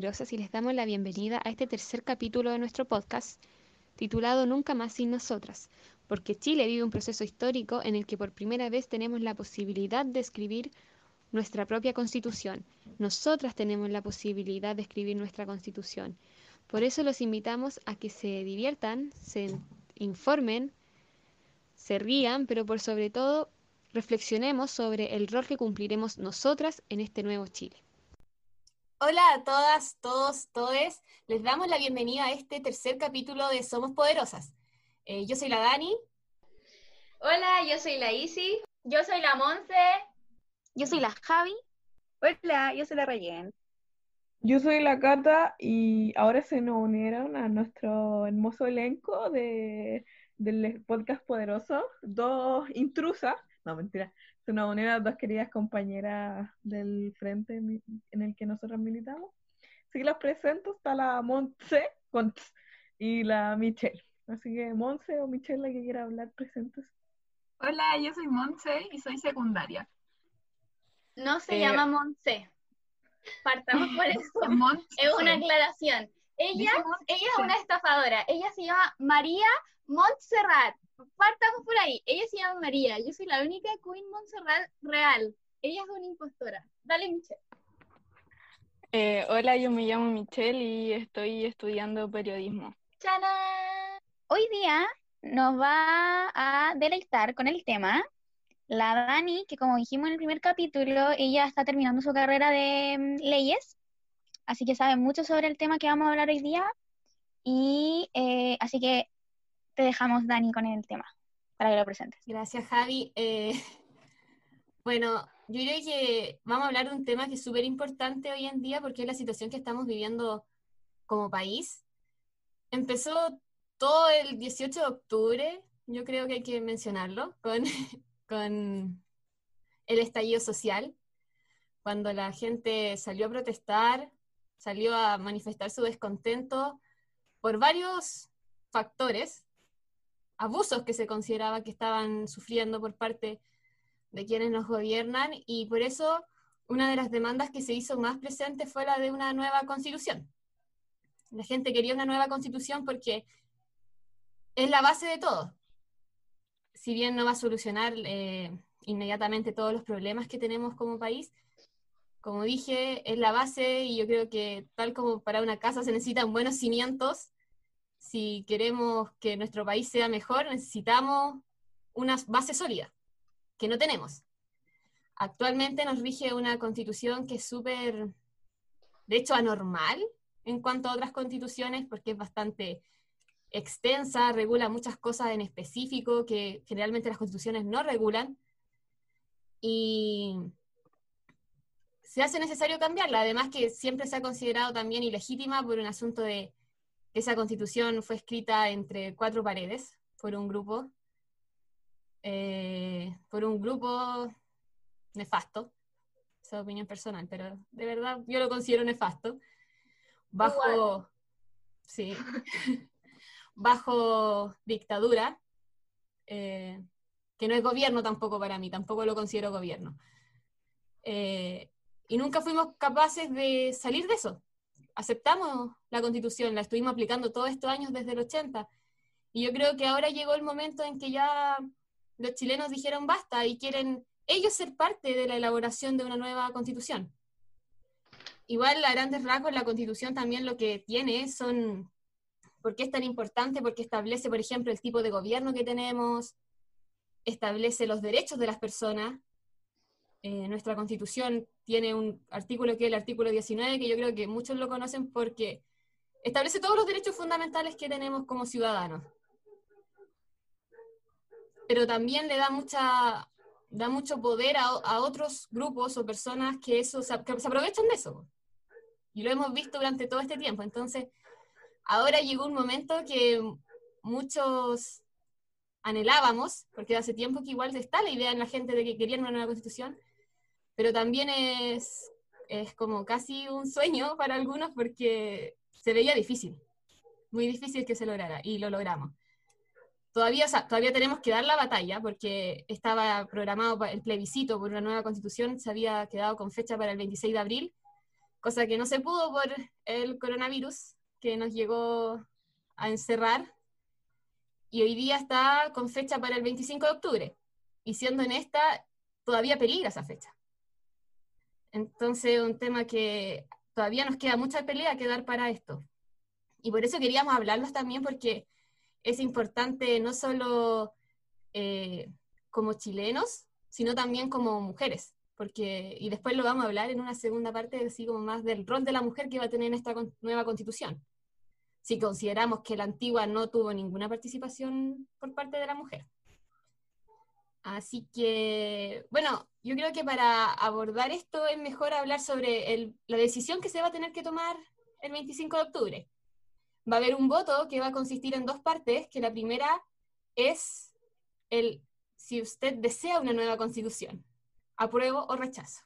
Poderosas y les damos la bienvenida a este tercer capítulo de nuestro podcast titulado Nunca más sin nosotras, porque Chile vive un proceso histórico en el que por primera vez tenemos la posibilidad de escribir nuestra propia constitución. Nosotras tenemos la posibilidad de escribir nuestra constitución. Por eso los invitamos a que se diviertan, se informen, se rían, pero por sobre todo reflexionemos sobre el rol que cumpliremos nosotras en este nuevo Chile. Hola a todas, todos, todes. Les damos la bienvenida a este tercer capítulo de Somos Poderosas. Eh, yo soy la Dani. Hola, yo soy la Isi. Yo soy la Monse. Yo soy la Javi. Hola, yo soy la Rayen. Yo soy la Cata y ahora se nos unieron a nuestro hermoso elenco de, del podcast Poderoso, dos intrusas, no mentira, se nos unieron dos queridas compañeras del frente en el que nosotros militamos. Así que las presento, está la Monse y la Michelle. Así que Monse o Michelle, la que quiera hablar, presentes. Hola, yo soy Monse y soy secundaria. No se llama Monse. Partamos por eso. es una aclaración. Ella, ella es una estafadora. Ella se llama María Montserrat. Partamos por ahí. Ella se llama María. Yo soy la única Queen Montserrat real. Ella es una impostora. Dale, Michelle. Eh, hola, yo me llamo Michelle y estoy estudiando periodismo. ¡Chana! Hoy día nos va a deleitar con el tema la Dani, que como dijimos en el primer capítulo, ella está terminando su carrera de mm, leyes, así que sabe mucho sobre el tema que vamos a hablar hoy día. Y eh, así que te dejamos, Dani, con el tema para que lo presentes. Gracias, Javi. Eh, bueno, yo creo que vamos a hablar de un tema que es súper importante hoy en día porque es la situación que estamos viviendo como país. Empezó todo el 18 de octubre, yo creo que hay que mencionarlo, con con el estallido social, cuando la gente salió a protestar, salió a manifestar su descontento por varios factores, abusos que se consideraba que estaban sufriendo por parte de quienes nos gobiernan, y por eso una de las demandas que se hizo más presente fue la de una nueva constitución. La gente quería una nueva constitución porque es la base de todo si bien no va a solucionar eh, inmediatamente todos los problemas que tenemos como país, como dije, es la base y yo creo que tal como para una casa se necesitan buenos cimientos, si queremos que nuestro país sea mejor, necesitamos una base sólida, que no tenemos. Actualmente nos rige una constitución que es súper, de hecho, anormal en cuanto a otras constituciones, porque es bastante extensa, regula muchas cosas en específico que generalmente las constituciones no regulan. Y se hace necesario cambiarla, además que siempre se ha considerado también ilegítima por un asunto de esa constitución fue escrita entre cuatro paredes por un grupo, eh, por un grupo nefasto, esa opinión personal, pero de verdad yo lo considero nefasto, bajo, sí, bajo dictadura, eh, que no es gobierno tampoco para mí, tampoco lo considero gobierno. Eh, y nunca fuimos capaces de salir de eso. Aceptamos la constitución, la estuvimos aplicando todos estos años desde el 80. Y yo creo que ahora llegó el momento en que ya los chilenos dijeron basta y quieren ellos ser parte de la elaboración de una nueva constitución. Igual a grandes rasgos la constitución también lo que tiene son ¿Por qué es tan importante? Porque establece, por ejemplo, el tipo de gobierno que tenemos, establece los derechos de las personas. Eh, nuestra constitución tiene un artículo que es el artículo 19, que yo creo que muchos lo conocen porque establece todos los derechos fundamentales que tenemos como ciudadanos. Pero también le da mucha da mucho poder a, otros grupos o personas que, eso, que se aprovechan de eso. Y lo hemos visto durante todo este tiempo. Entonces, ahora llegó un momento que muchos anhelábamos, porque hace tiempo que igual está la idea en la gente de que querían una nueva constitución, pero también es, es como casi un sueño para algunos porque se veía difícil, muy difícil que se lograra, y lo logramos. Todavía, todavía tenemos que dar la batalla porque estaba programado el plebiscito por una nueva constitución, se había quedado con fecha para el 26 de abril, cosa que no se pudo por el coronavirus que nos llegó a encerrar. Y hoy día está con fecha para el 25 de octubre. Y siendo en esta, todavía peligra esa fecha. Entonces, un tema que todavía nos queda mucha pelea que dar para esto. Y por eso queríamos hablarlos también, porque es importante no solo eh, como chilenos, sino también como mujeres. Porque, y después lo vamos a hablar en una segunda parte, así como más del rol de la mujer que va a tener en esta nueva constitución. Si consideramos que la antigua no tuvo ninguna participación por parte de la mujer. Así que, bueno, yo creo que para abordar esto es mejor hablar sobre la decisión que se va a tener que tomar el 25 de octubre. Va a haber un voto que va a consistir en dos partes, que la primera es el si usted desea una nueva constitución, apruebo o rechazo.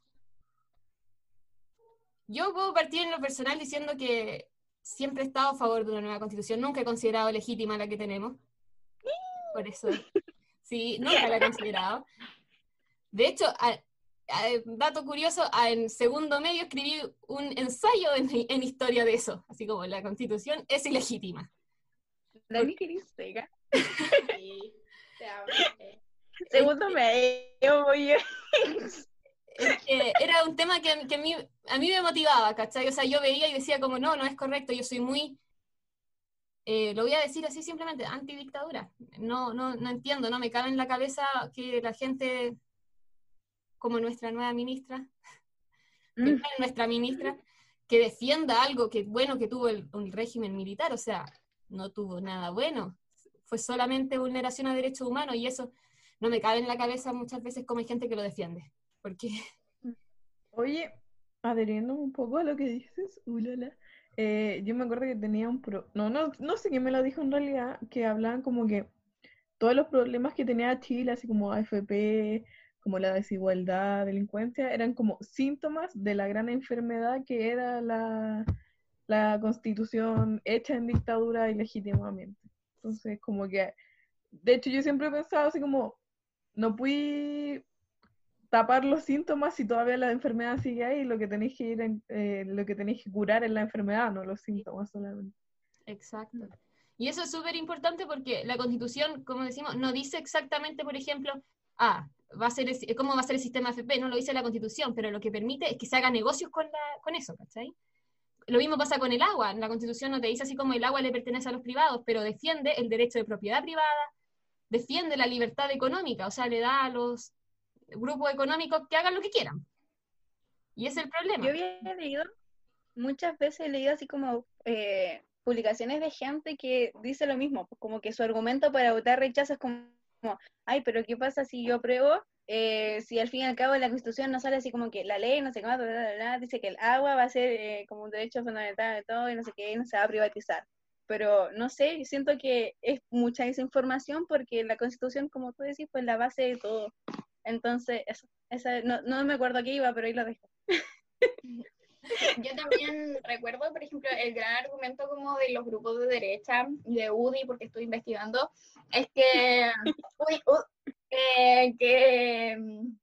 Yo puedo partir en lo personal diciendo que siempre he estado a favor de una nueva constitución, nunca he considerado legítima la que tenemos. Por eso Sí, nunca la he considerado. De hecho, dato curioso, en segundo medio escribí un ensayo en, historia de eso, así como la constitución es ilegítima. Pega. Sí, Segundo medio, oye. era un tema que, a, mí, a mí me motivaba, ¿cachai? O sea, yo veía y decía como, no, no es correcto, yo soy muy eh, lo voy a decir así simplemente, antidictadura. No, no, no entiendo, no me cabe en la cabeza que la gente, como nuestra nueva ministra, mm. nuestra ministra, que defienda algo que bueno que tuvo el, régimen militar, o sea, no tuvo nada bueno, fue solamente vulneración a derechos humanos y eso no me cabe en la cabeza muchas veces como hay gente que lo defiende, porque... Oye, adheriendo un poco a lo que dices, ulala, eh, yo me acuerdo que tenía un pro... No, no, no sé quién me lo dijo en realidad, que hablaban como que todos los problemas que tenía Chile, así como AFP, como la desigualdad, delincuencia, eran como síntomas de la gran enfermedad que era la, la constitución hecha en dictadura ilegítimamente. Entonces, como que, de hecho yo siempre he pensado así como, no fui tapar los síntomas si todavía la enfermedad sigue ahí, lo que tenéis que ir eh, lo que tenéis que curar es la enfermedad, no los síntomas solamente. Exacto. Y eso es súper importante porque la constitución, como decimos, no dice exactamente, por ejemplo, ah, va a ser cómo va a ser el sistema FP, no lo dice la constitución, pero lo que permite es que se haga negocios con, con eso, ¿cachai? Lo mismo pasa con el agua, la constitución no te dice así como el agua le pertenece a los privados, pero defiende el derecho de propiedad privada, defiende la libertad económica, o sea, le da a los grupos económicos que hagan lo que quieran. Y es el problema. Yo había leído, muchas veces he leído así como eh, publicaciones de gente que dice lo mismo, pues como que su argumento para votar rechazo es como, ay, pero ¿qué pasa si yo apruebo? Eh, si al fin y al cabo la constitución no sale así como que la ley, no sé más, dice que el agua va a ser eh, como un derecho fundamental de todo y no sé qué, no se va a privatizar. Pero no sé, siento que es mucha esa información porque la constitución, como tú decís, pues la base de todo. Entonces, eso, esa, no, no me acuerdo qué iba, pero ahí lo dejo. Yo también recuerdo, por ejemplo, el gran argumento como de los grupos de derecha y de UDI, porque estoy investigando, es que, eh, que mm,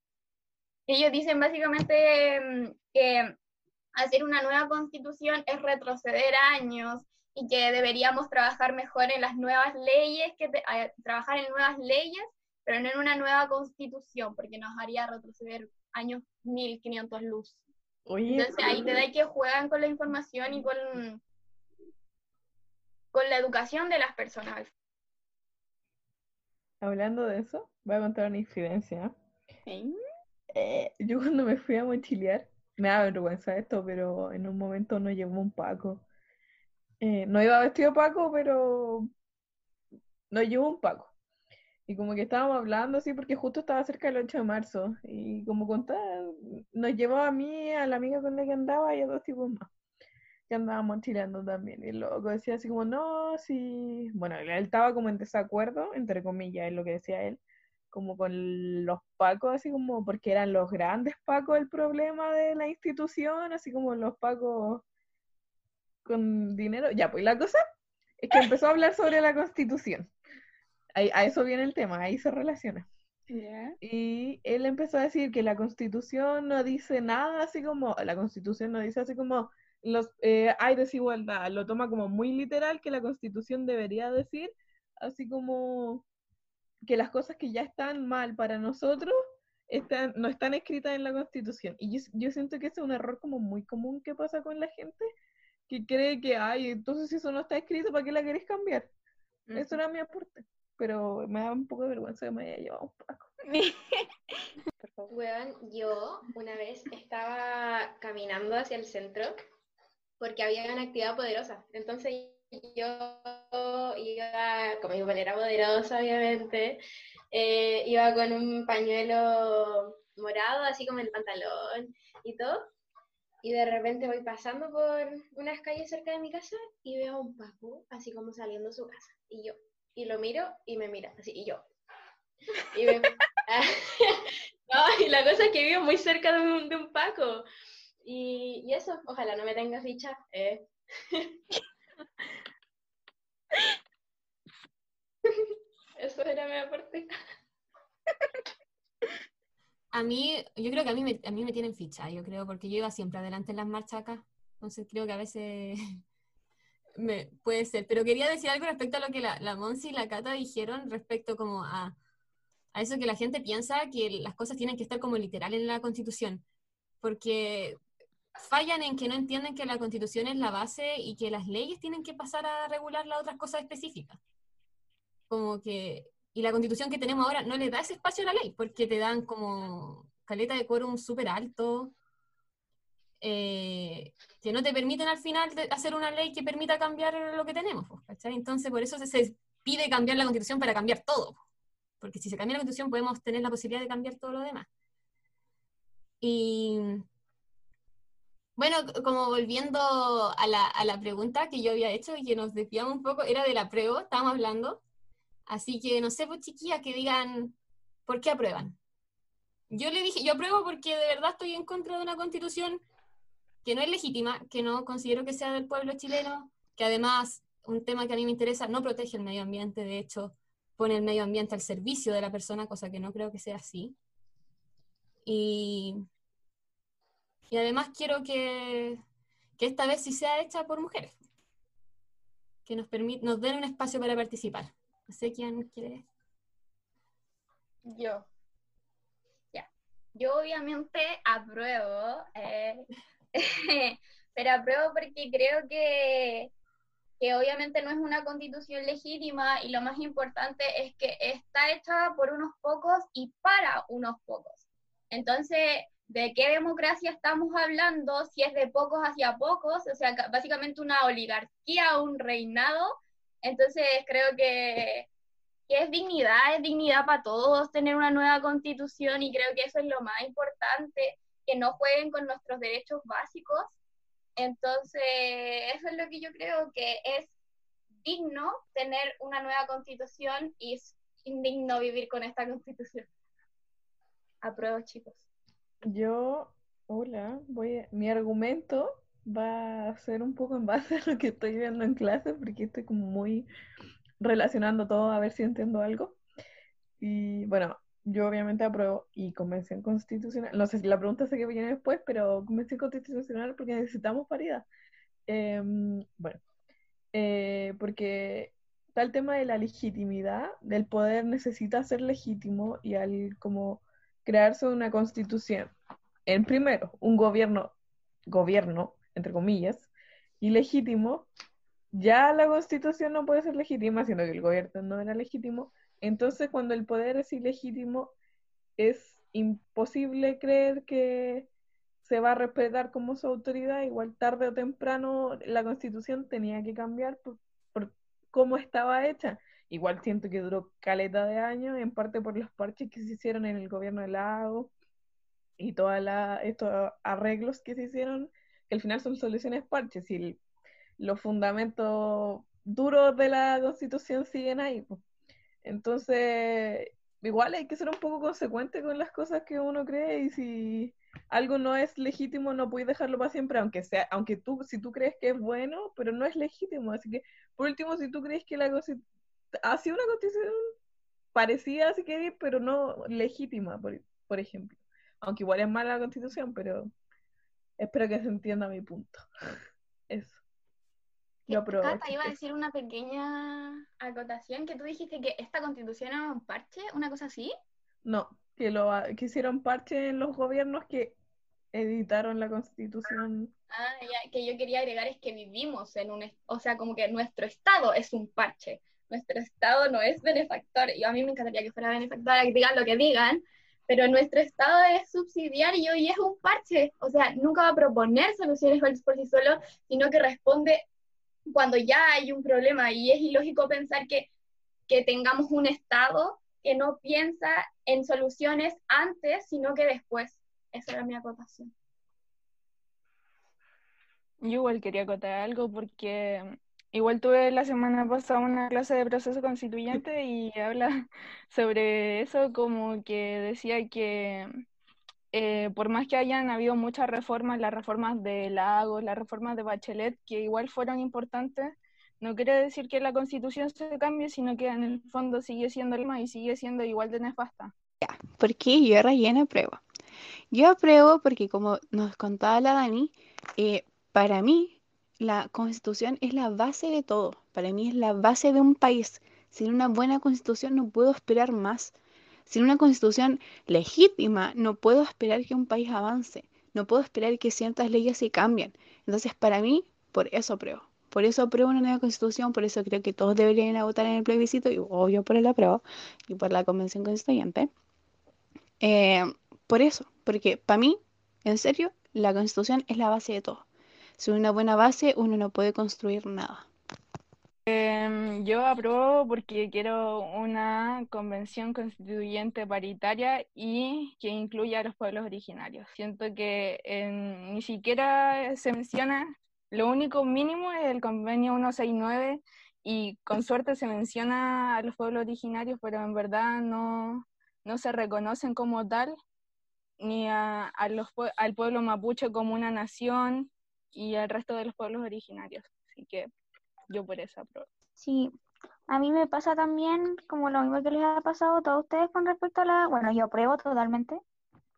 ellos dicen básicamente mm, que hacer una nueva constitución es retroceder años y que deberíamos trabajar mejor en las nuevas leyes, que trabajar en nuevas leyes pero no en una nueva constitución, porque nos haría retroceder años 1500 luz. Entonces ahí te da que juegan con la información y con, con la educación de las personas. Hablando de eso, voy a contar una incidencia. Eh, yo cuando me fui a mochilear, me da vergüenza esto, pero en un momento no llevó un Paco. Eh, no iba vestido Paco, pero no llevó un Paco. Y como que estábamos hablando así, porque justo estaba cerca del 8 de marzo. Y como contaba, nos llevó a mí, a la amiga con la que andaba y a dos tipos más. Que andábamos tirando también. Y el loco decía así como, no, sí. Bueno, él estaba como en desacuerdo, entre comillas, es lo que decía él. Como con los pacos, así como, porque eran los grandes pacos el problema de la institución, así como los pacos con dinero. Ya, pues la cosa es que empezó a hablar sobre la constitución a eso viene el tema, ahí se relaciona. Y él empezó a decir que la constitución no dice nada así como, la constitución no dice así como, los, eh, hay desigualdad, lo toma como muy literal que la constitución debería decir, así como que las cosas que ya están mal para nosotros están, no están escritas en la constitución. Y yo, yo siento que ese es un error como muy común que pasa con la gente, que cree que, ay, entonces si eso no está escrito, ¿para qué la querés cambiar? Eso era mi aporte pero me da un poco de vergüenza que me haya llevado un Paco. yo una vez estaba caminando hacia el centro porque había una actividad poderosa. Entonces yo iba con mi manera poderosa, obviamente, eh, iba con un pañuelo morado, así como el pantalón y todo. Y de repente voy pasando por unas calles cerca de mi casa y veo a un Paco, así como saliendo de su casa. Y yo, y lo miro y me mira, así, y yo. Y, me... y la cosa es que vivo muy cerca de un, de un Paco. Y, y, eso, ojalá no me tenga ficha. Eh. eso era mi aporte. A mí, yo creo que a mí, me, a mí me tienen ficha, yo creo, porque yo iba siempre adelante en las marchas acá. Entonces creo que a veces me, puede ser, pero quería decir algo respecto a lo que la, la Monsi y la Cata dijeron respecto como a, a eso que la gente piensa que las cosas tienen que estar como literal en la Constitución, porque fallan en que no entienden que la Constitución es la base y que las leyes tienen que pasar a regular las otras cosas específicas. Como que, y la Constitución que tenemos ahora no le da ese espacio a la ley, porque te dan como caleta de quórum súper alto, eh, que no te permiten al final hacer una ley que permita cambiar lo que tenemos, Entonces, por eso se, pide cambiar la constitución para cambiar todo, porque si se cambia la constitución podemos tener la posibilidad de cambiar todo lo demás. Y bueno, como volviendo a la, a la pregunta que yo había hecho y que nos desviamos un poco, era de la prueba, estábamos hablando. Así que no sé, pues chiquillas, que digan, ¿por qué aprueban? Yo le dije, yo apruebo porque de verdad estoy en contra de una constitución que no es legítima, que no considero que sea del pueblo chileno, que además, un tema que a mí me interesa, no protege el medio ambiente, de hecho, pone el medio ambiente al servicio de la persona, cosa que no creo que sea así. Y, y además quiero que, que esta vez sí sea hecha por mujeres, que nos, nos den un espacio para participar. No sé quién quiere. Yo. Ya. Yo obviamente apruebo eh, pero apruebo porque creo que, que obviamente no es una constitución legítima y lo más importante es que está hecha por unos pocos y para unos pocos. Entonces, ¿de qué democracia estamos hablando? Si es de pocos hacia pocos, o sea, básicamente una oligarquía, un reinado. Entonces, creo que, que es dignidad, es dignidad para todos tener una nueva constitución y creo que eso es lo más importante que no jueguen con nuestros derechos básicos. Entonces, eso es lo que yo creo que es digno tener una nueva constitución y es indigno vivir con esta constitución. Apruebo, chicos. Yo, hola, voy mi argumento va a ser un poco en base a lo que estoy viendo en clase, porque estoy como muy relacionando todo a ver si entiendo algo. Y bueno, yo obviamente apruebo y convención constitucional. No sé si la pregunta sé que viene después, pero convención constitucional porque necesitamos paridad. Em, bueno, eh, porque tal tema de la legitimidad, del poder necesita ser legítimo y al como crearse una constitución, en primero, un gobierno, gobierno, entre comillas, ilegítimo, ya la constitución no puede ser legítima, sino que el gobierno no era legítimo, entonces, cuando el poder es ilegítimo, es imposible creer que se va a respetar como su autoridad. Igual tarde o temprano la constitución tenía que cambiar por, cómo estaba hecha. Igual siento que duró caleta de años, en parte por los parches que se hicieron en el gobierno del lago y todos estos arreglos que se hicieron, que al final son soluciones parches y los fundamentos duros de la constitución siguen ahí. Pues. Entonces, igual hay que ser un poco consecuente con las cosas que uno cree y si algo no es legítimo no puedes dejarlo para siempre, aunque sea, aunque tú, si tú crees que es bueno, pero no es legítimo. Así que, por último, si tú crees que la ha sido una constitución parecida, si queréis, pero no legítima, por, por ejemplo. Aunque igual es mala la constitución, pero espero que se entienda mi punto. Eso. Apruebo. Cata, iba a decir una pequeña acotación, que tú dijiste que esta constitución era un parche, una cosa así. No, que lo que hicieron parche en los gobiernos que editaron la constitución. Ah, ya, que yo quería agregar es que vivimos en un, o sea, como que nuestro estado es un parche, nuestro estado no es benefactor, y a mí me encantaría que fuera benefactor, que digan lo que digan, pero nuestro estado es subsidiario y es un parche, o sea, nunca va a proponer soluciones por sí solo, sino que responde cuando ya hay un problema, y es ilógico pensar que, que tengamos un estado que no piensa en soluciones antes, sino que después. Esa era mi acotación. Yo igual quería acotar algo porque mm, igual tuve la semana pasada una clase de proceso constituyente y habla sobre eso, como que decía que eh, por más que hayan habido muchas reformas, las reformas de Lagos, las reformas de Bachelet, que igual fueron importantes, no quiere decir que la constitución se cambie, sino que en el fondo sigue siendo el misma y sigue siendo igual de nefasta. ¿Por qué yo relleno apruebo? Yo apruebo porque como nos contaba la Dani, eh, para mí la constitución es la base de todo. Para mí es la base de un país. Sin una buena constitución no puedo esperar más. Sin una constitución legítima no puedo esperar que un país avance. No puedo esperar que ciertas leyes se cambien. Entonces para mí, por eso apruebo. Por eso apruebo una nueva constitución, por eso creo que todos deberían ir a votar en el plebiscito, y obvio por el apruebo y por la convención constituyente. Eh, por eso, porque para mí, en serio, la constitución es la base de todo. Sin una buena base, uno no puede construir nada. Em, yo apruebo porque quiero una convención constituyente paritaria y que incluya a los pueblos originarios. Siento que ni siquiera se menciona, lo único mínimo es el convenio 169 y con suerte se menciona a los pueblos originarios, pero en verdad no, no se reconocen como tal, ni a, a los, al pueblo mapuche como una nación y al resto de los pueblos originarios. Así que yo por eso apruebo. Sí, a mí me pasa también como lo mismo que les ha pasado a todos ustedes con respecto a la, bueno, yo apruebo totalmente.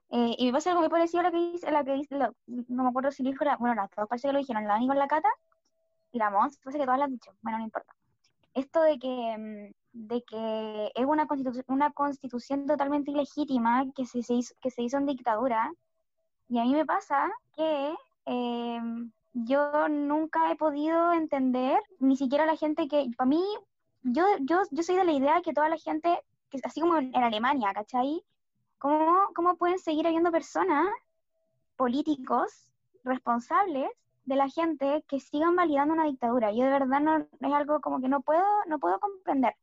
Eh, y me pasa algo muy parecido a lo que dice, la que dice, no me acuerdo si dijo la, bueno, las dos parece que lo dijeron, la Dani con la Cata y la Mons, parece que todas lo han dicho, bueno, no importa. Esto de que, mm, de que es una constitución, una constitución totalmente ilegítima que se, se hizo, que se hizo en dictadura, y a mí me pasa que eh, yo nunca he podido entender, ni siquiera la gente que, para mí, yo, yo, yo soy de la idea que toda la gente, que así como en, Alemania, ¿cachai? ¿Cómo, ¿Cómo pueden seguir habiendo personas, políticos, responsables de la gente que sigan validando una dictadura? Yo de verdad no, es algo como que no puedo, no puedo comprender.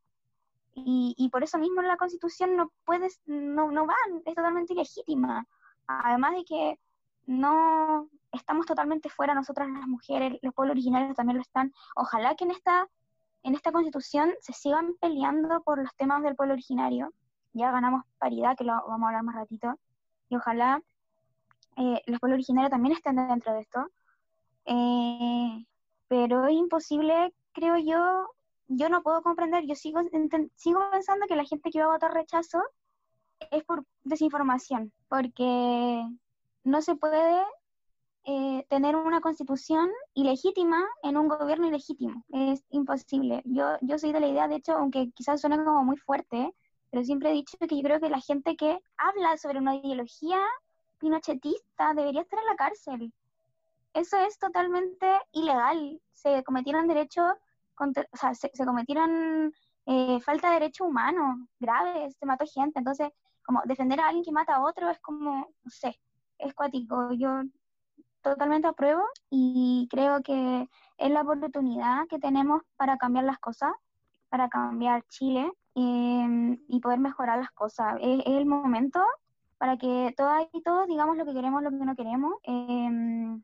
Y, y por eso mismo la constitución no puedes, no, no va, es totalmente ilegítima. Además de que no estamos totalmente fuera nosotras las mujeres, los pueblos originarios también lo están. Ojalá que en esta, en esta constitución se sigan peleando por los temas del pueblo originario. Ya ganamos paridad, que lo vamos a hablar más ratito. Y ojalá eh, los pueblos originarios también estén dentro de esto. Eh, pero es imposible, creo yo, yo no puedo comprender, yo sigo, sigo pensando que la gente que va a votar rechazo es por desinformación, porque no se puede eh, tener una constitución ilegítima en un gobierno ilegítimo. Es imposible. Yo, yo soy de la idea, de hecho, aunque quizás suene como muy fuerte, pero siempre he dicho que yo creo que la gente que habla sobre una ideología pinochetista debería estar en la cárcel. Eso es totalmente ilegal. Se cometieron derechos, o sea, se, se cometieron eh, falta de derechos humanos graves, se mató gente. Entonces, como defender a alguien que mata a otro es como, no sé, es cuático. Yo totalmente apruebo y creo que es la oportunidad que tenemos para cambiar las cosas, para cambiar Chile eh, y poder mejorar las cosas. Es, es el momento para que todas y todos digamos lo que queremos, lo que no queremos. eh,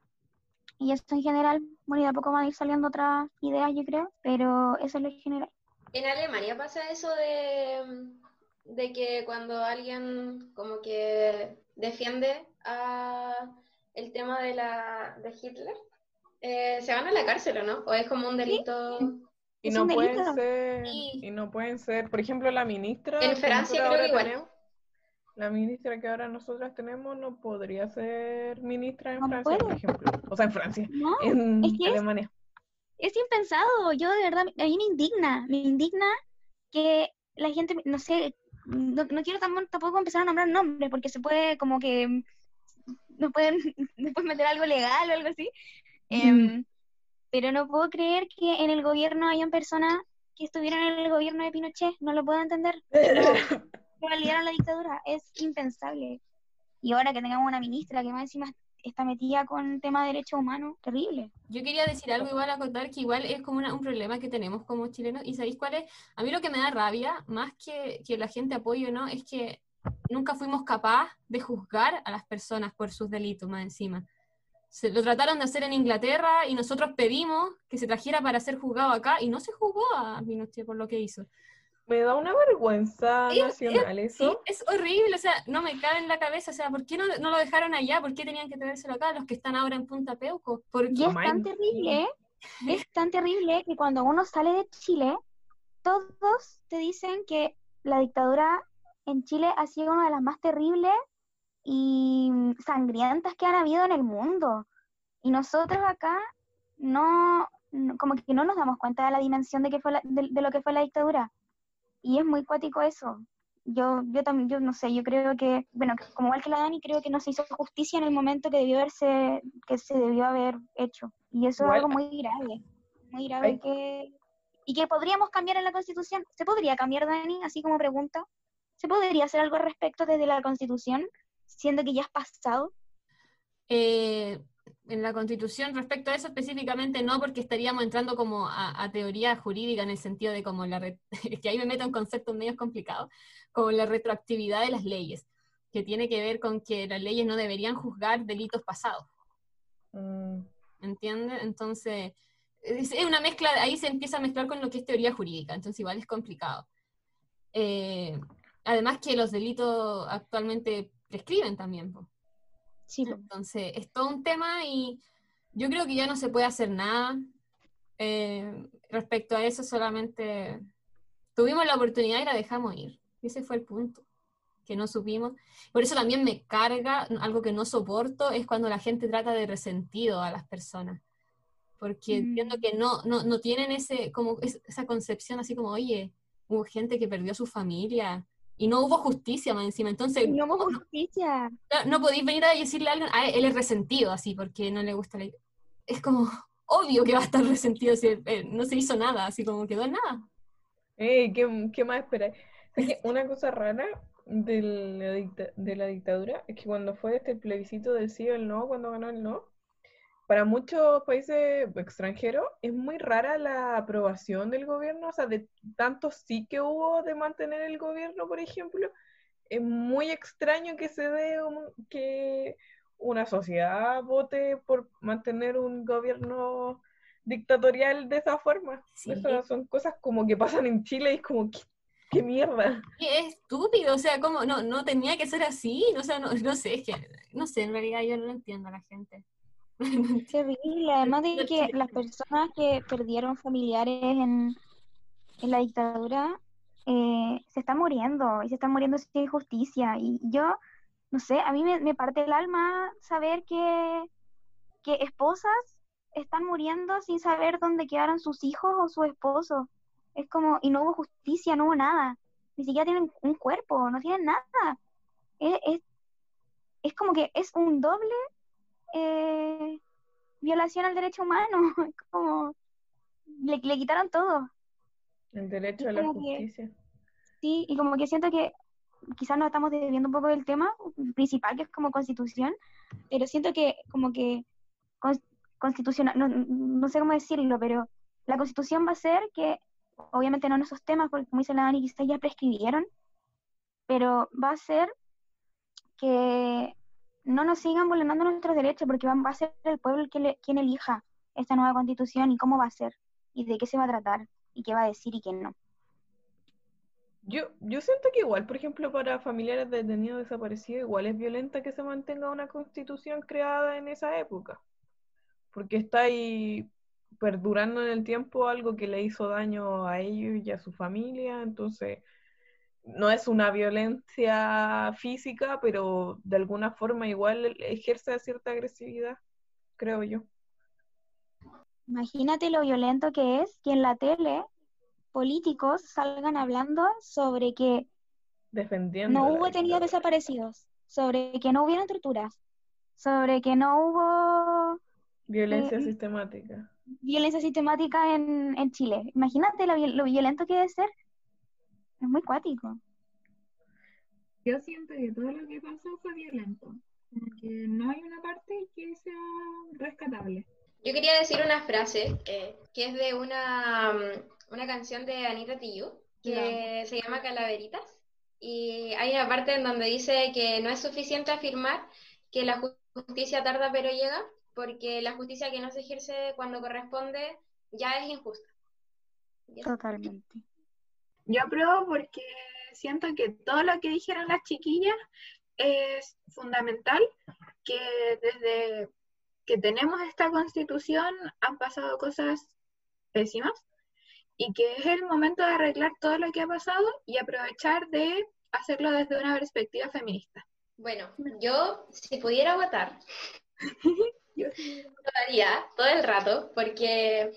y eso en general, bueno, y de a poco van a ir saliendo otras ideas, yo creo, pero eso es lo general. En Alemania pasa eso de, de que cuando alguien como que defiende a el tema de la de Hitler, eh, se van a la cárcel, ¿o no? ¿O es como un delito? Y Es no pueden delito. ser, Sí. y no pueden ser, por ejemplo, la ministra En Francia creo que igual. tenemos, la ministra que ahora nosotras tenemos no podría ser ministra en No Francia, por puede. ejemplo. O sea, en Francia, No, en es que es- Alemania. es impensado. Yo de verdad, a mí me indigna, me indigna que la gente, no sé, no, no quiero tam- tampoco empezar a nombrar nombres porque se puede como que nos pueden después meter algo legal o algo así. Em, pero no puedo creer que en el gobierno hayan personas que estuvieron en el gobierno de Pinochet, no lo puedo entender. No, validaron la dictadura, es impensable. Y ahora que tengamos una ministra que más encima está metida con tema de derechos humanos, terrible. Yo quería decir algo igual a contar que igual es como una- un problema que tenemos como chilenos. ¿Y sabéis cuál es? A mí lo que me da rabia, más que, que la gente apoye o no, es que nunca fuimos capaz de juzgar a las personas por sus delitos más encima. Se lo trataron de hacer en Inglaterra y nosotros pedimos que se trajera para ser juzgado acá y no se juzgó a Pinochet por lo que hizo. Me da una vergüenza Es- nacional Sí, eso. es horrible, o sea, no me cabe en la cabeza, o sea, ¿por qué no, no lo dejaron allá? ¿Por qué tenían que traérselo acá los que están ahora en Punta Peuco? ¿Por Y es tan terrible, es tan terrible que cuando uno sale de Chile, todos te dicen que la dictadura en Chile ha sido una de las más terribles y sangrientas que han habido en el mundo. Y nosotros acá no, como que no nos damos cuenta de la dimensión de, que fue la- de, de lo que fue la dictadura. Y es muy cuático eso. Yo, yo también, yo no sé, yo creo que, bueno, como igual que la Dani, creo que no se hizo justicia en el momento que debió haberse, que se debió haber hecho. Y eso Igual- es algo muy grave, muy grave Hay- que, y que podríamos cambiar en la Constitución. ¿Se podría cambiar, Dani? Así como pregunta. ¿Se podría hacer algo al respecto desde la Constitución, siendo que ya has pasado? Eh, en la Constitución, respecto a eso específicamente, no, porque estaríamos entrando como a, a teoría jurídica en el sentido de como la, que ahí me meto en conceptos medios complicados, como la retroactividad de las leyes, que tiene que ver con que las leyes no deberían juzgar delitos pasados. Mm, ¿entiendes? Entonces, es es una mezcla, ahí se empieza a mezclar con lo que es teoría jurídica, entonces igual es complicado. Eh, además que los delitos actualmente prescriben también, po. Sí, po. entonces es todo un tema y yo creo que ya no se puede hacer nada eh, respecto a eso, solamente tuvimos la oportunidad y la dejamos ir, ese fue el punto que no supimos. Por eso también me carga, algo que no soporto, es cuando la gente trata de resentido a las personas. Porque Mm. entiendo que no, no, no tienen ese, como es- esa concepción así como, oye, hubo gente que perdió su familia y no hubo justicia más encima. Entonces, No hubo justicia. no- no podéis venir a decirle a alguien, ah, él es resentido así porque no le gusta la... Es como obvio que va a estar resentido si eh, no se hizo nada, así como quedó en nada. Ey, ¿qué, qué más esperáis? Es que una cosa rara de la, dicta- de la dictadura es que cuando fue este plebiscito del sí o el no, cuando ganó el no, para muchos países extranjeros es muy rara la aprobación del gobierno, o sea, de tanto sí que hubo de mantener el gobierno, por ejemplo, es muy extraño que se dé un- que una sociedad vote por mantener un gobierno dictatorial de esa forma. Sí. Esas son cosas como que pasan en Chile y es como, ¿qué, qué mierda? Es estúpido, o sea, como no, no tenía que ser así, o sea, no, no sé, es que, no sé, en realidad yo no lo entiendo a la gente. Terrible, además de que las personas que perdieron familiares en, en la dictadura eh, se están muriendo y se están muriendo sin justicia. Y yo, no sé, a mí me, me parte el alma saber que, que esposas están muriendo sin saber dónde quedaron sus hijos o su esposo. Es como, y no hubo justicia, no hubo nada. Ni siquiera tienen un cuerpo, no tienen nada. Es, es, es como que es un doble eh, violación al derecho humano. Como, le, le quitaron todo. El derecho a la que- justicia. Sí, y como que siento que quizás nos estamos desviando un poco del tema principal, que es como constitución, pero siento que como que cons- constitucional, no, no sé cómo decirlo, pero la constitución va a ser que, obviamente no en esos temas, porque como dice la Dani, quizás ya prescribieron, pero va a ser que no nos sigan vulnerando nuestros derechos, porque va, a ser el pueblo que le- quien elija esta nueva constitución y cómo va a ser, y de qué se va a tratar, y qué va a decir y qué no. Yo, yo siento que igual, por ejemplo, para familiares de detenidos desaparecidos, igual es violenta que se mantenga una constitución creada en esa época. Porque está ahí perdurando en el tiempo algo que le hizo daño a ellos y a su familia, entonces no es una violencia física, pero de alguna forma igual ejerce cierta agresividad, creo yo. Imagínate lo violento que es que en la tele políticos salgan hablando sobre que Defendiendo. no hubo dictadura. desaparecidos, sobre que no hubieron torturas, sobre que no hubo Violencia Mm, sistemática. violencia sistemática en, en Chile. Imagínate lo violento que debe ser. Es muy cuático. Yo siento que todo lo que pasó fue violento. Que no hay una parte que sea rescatable. Yo quería decir una frase eh, que es de una, mm, una canción de Anita Tijoux que se llama Calaveritas y hay una parte en donde dice que no es suficiente afirmar que la ju- justicia tarda pero llega porque la justicia que no se ejerce cuando corresponde ya es injusta. Totalmente. Yo apruebo porque siento que todo lo que dijeron las chiquillas es fundamental, que desde que tenemos esta constitución han pasado cosas pésimas y que es el momento de arreglar todo lo que ha pasado y aprovechar de hacerlo desde una perspectiva feminista. Bueno, yo si pudiera votar, lo haría todo el rato, porque,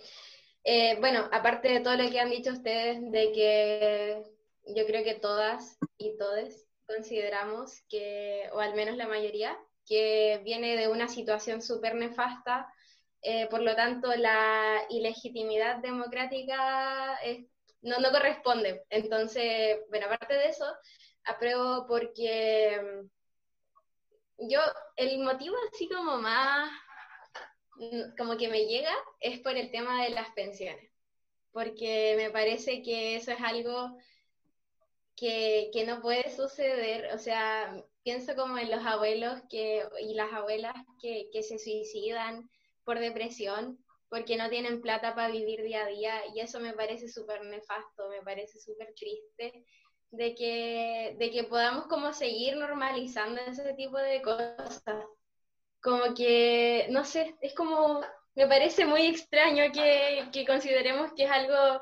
eh, bueno, aparte de todo lo que han dicho ustedes, de que yo creo que todas y todes consideramos que, o al menos la mayoría, que viene de una situación súper nefasta, eh, por lo tanto la ilegitimidad democrática no, no corresponde. Entonces, bueno, aparte de eso, apruebo porque mm, yo, el motivo así como más como que me llega es por el tema de las pensiones, porque me parece que eso es algo que, que no puede suceder, o sea, pienso como en los abuelos que, y las abuelas que, que se suicidan por depresión, porque no tienen plata para vivir día a día, y eso me parece súper nefasto, me parece súper triste de que, de que podamos como seguir normalizando ese tipo de cosas como que, no sé, es como, me parece muy extraño que, que consideremos que es algo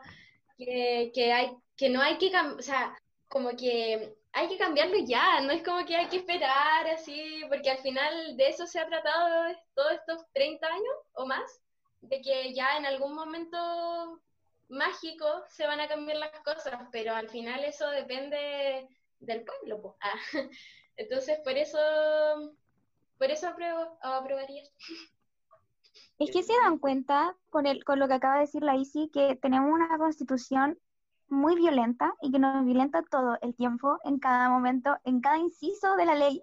que, que hay, que no hay que o sea, como que hay que cambiarlo ya, no es como que hay que esperar así, porque al final de eso se ha tratado todos estos 30 años o más, de que ya en algún momento mágico se van a cambiar las cosas, pero al final eso depende del pueblo. Ah, Entonces, por eso por eso apruebo, aprobaría. Es que se dan cuenta con, el, con lo que acaba de decir la Isi, que tenemos una constitución muy violenta y que nos violenta todo el tiempo, en cada momento, en cada inciso de la ley.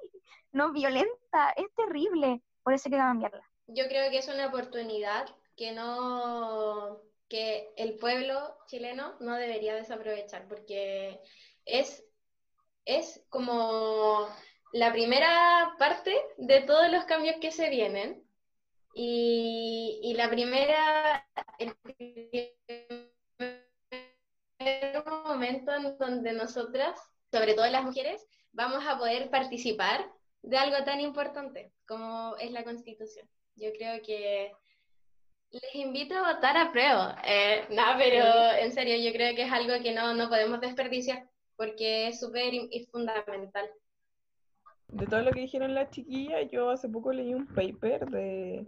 Nos violenta, es terrible, por eso hay que cambiarla. Yo creo que es una oportunidad que no que el pueblo chileno no debería desaprovechar porque es es como la primera parte de todos los cambios que se vienen y, y la primera el primer momento en donde nosotras, sobre todo las mujeres, vamos a poder participar de algo tan importante como es la Constitución. Yo creo que les invito a votar a prueba. Eh, no, pero en serio, yo creo que es algo que no, no podemos desperdiciar porque es súper fundamental. De todo lo que dijeron las chiquillas, yo hace poco leí un paper de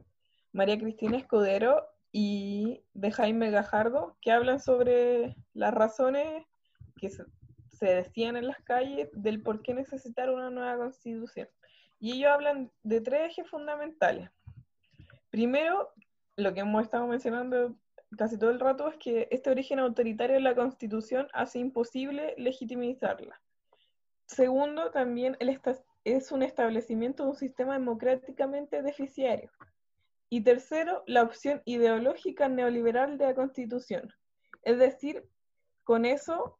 María Cristina Escudero y de Jaime Gajardo que hablan sobre las razones que se, decían en las calles del por qué necesitar una nueva constitución. Y ellos hablan de tres ejes fundamentales. Primero, lo que hemos estado mencionando casi todo el rato es que este origen autoritario de la constitución hace imposible legitimizarla. Segundo, también el es un establecimiento de un sistema democráticamente deficiario. Y tercero, la opción ideológica neoliberal de la Constitución. Es decir, con eso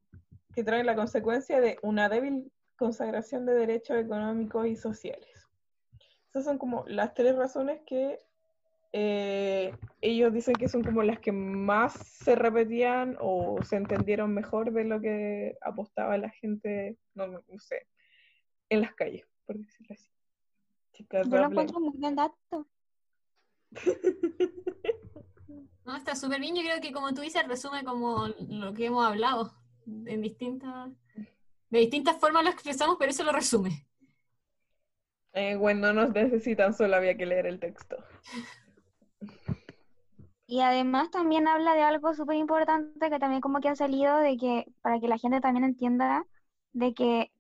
que trae la consecuencia de una débil consagración de derechos económicos y sociales. Esas son como las tres razones que eh, ellos dicen que son como las que más se repetían o se entendieron mejor de lo que apostaba la gente, no, sé, en las calles, por decirlo así. Chicas, Yo lo encuentro muy buen dato. No, está súper bien. Yo creo que como tú dices, resume como lo que hemos hablado en distintas, de distintas formas lo expresamos, pero eso lo resume. Eh, bueno, no nos necesitan, solo había que leer el texto. Y además también habla de algo súper importante que también como que ha salido de que, para que la gente también entienda, de que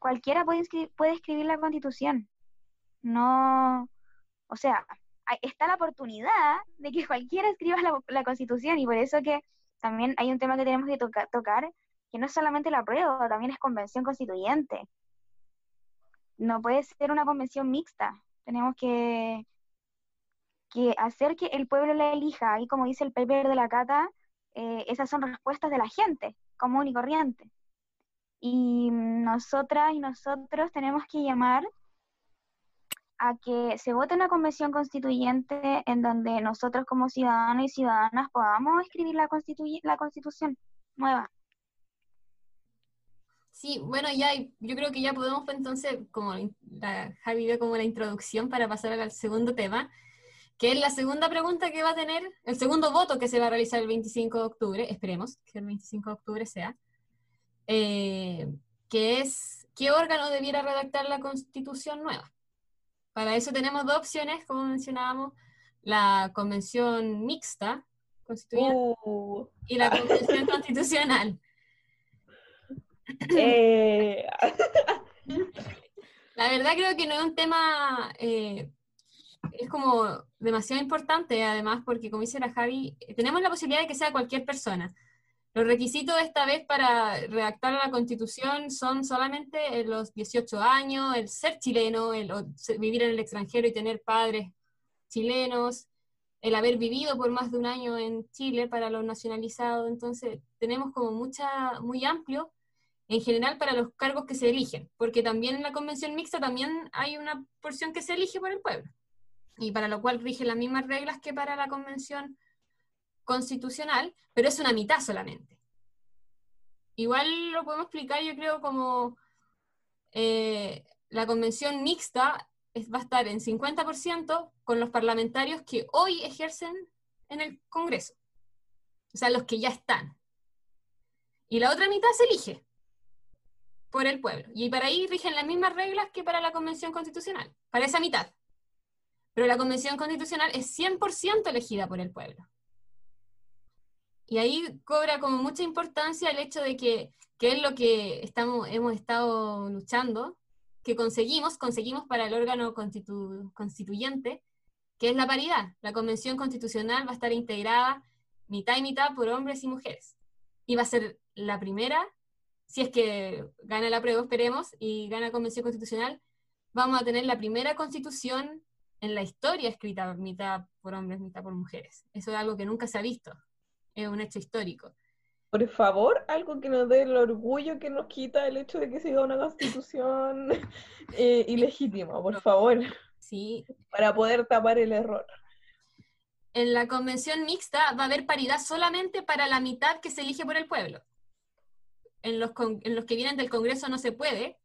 cualquiera puede, escribir la constitución. No, o sea, está la oportunidad de que cualquiera escriba la, constitución y por eso que también hay un tema que tenemos que toca- tocar, que no es solamente la prueba, también es convención constituyente. No puede ser una convención mixta. Tenemos que, que hacer que el pueblo la elija. Y como dice el paper de la Cata, eh, esas son respuestas de la gente, común y corriente. Y nosotras y nosotros tenemos que llamar a que se vote una convención constituyente en donde nosotros como ciudadanos y ciudadanas podamos escribir la, constituye- la constitución nueva. Sí, bueno, ya yo creo que ya podemos pues, entonces, como la Javi dio como la introducción para pasar al segundo tema, que es la segunda pregunta que va a tener, el segundo voto que se va a realizar el 25 de octubre, esperemos que el 25 de octubre sea, eh, que es qué órgano debiera redactar la constitución nueva. Para eso tenemos dos opciones, como mencionábamos, la convención mixta constituyente Uh, y la convención constitucional. eh, La verdad creo que no es un tema, eh, es como demasiado importante además, porque como dice la Javi, tenemos la posibilidad de que sea cualquier persona. Los requisitos esta vez para redactar la constitución son solamente eh, los 18 años, el ser chileno, el vivir en el extranjero y tener padres chilenos, el haber vivido por más de un año en Chile para los nacionalizados. Entonces tenemos como mucha, muy amplio en general para los cargos que se eligen, porque también en la convención mixta también hay una porción que se elige por el pueblo, y para lo cual rigen las mismas reglas que para la convención constitucional, pero es una mitad solamente. Igual lo podemos explicar, yo creo, como eh, la convención mixta es- va a estar en 50% con los parlamentarios que hoy ejercen en el Congreso, o sea, los que ya están. Y la otra mitad se elige por el pueblo. Y para ahí rigen las mismas reglas que para la Convención Constitucional, para esa mitad. Pero la Convención Constitucional es 100% elegida por el pueblo. Y ahí cobra como mucha importancia el hecho de que, que es lo que estamos, hemos estado luchando, que conseguimos, conseguimos para el órgano constitu- constituyente, que es la paridad. La Convención Constitucional va a estar integrada mitad y mitad por hombres y mujeres. Y va a ser la primera si es que gana la prueba, esperemos, y gana Convención Constitucional, vamos a tener la primera constitución en la historia escrita mitad por hombres, mitad por mujeres. Eso es algo que nunca se ha visto, es un hecho histórico. por favor, algo que nos dé el orgullo que nos quita el hecho de que siga una constitución eh, ilegítima, por favor, Sí. para poder tapar el error. En la convención mixta va a haber paridad solamente para la mitad que se elige por el pueblo. En los, con- en los que vienen del Congreso no se puede,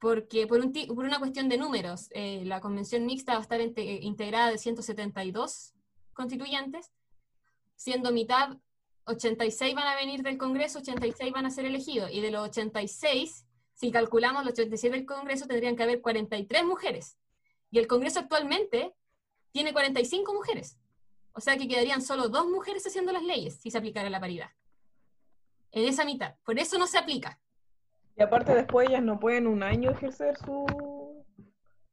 porque por, un por una cuestión de números, eh, la convención mixta va a estar inte- integrada de 172 constituyentes, siendo mitad 86 van a venir del Congreso, 86 van a ser elegidos, y de los 86, si calculamos los 87 del Congreso, tendrían que haber 43 mujeres. Y el Congreso actualmente tiene 45 mujeres. O sea que quedarían solo dos mujeres haciendo las leyes si se aplicara la paridad. En esa mitad. Por eso no se aplica. Y aparte después ellas no pueden un año ejercer su,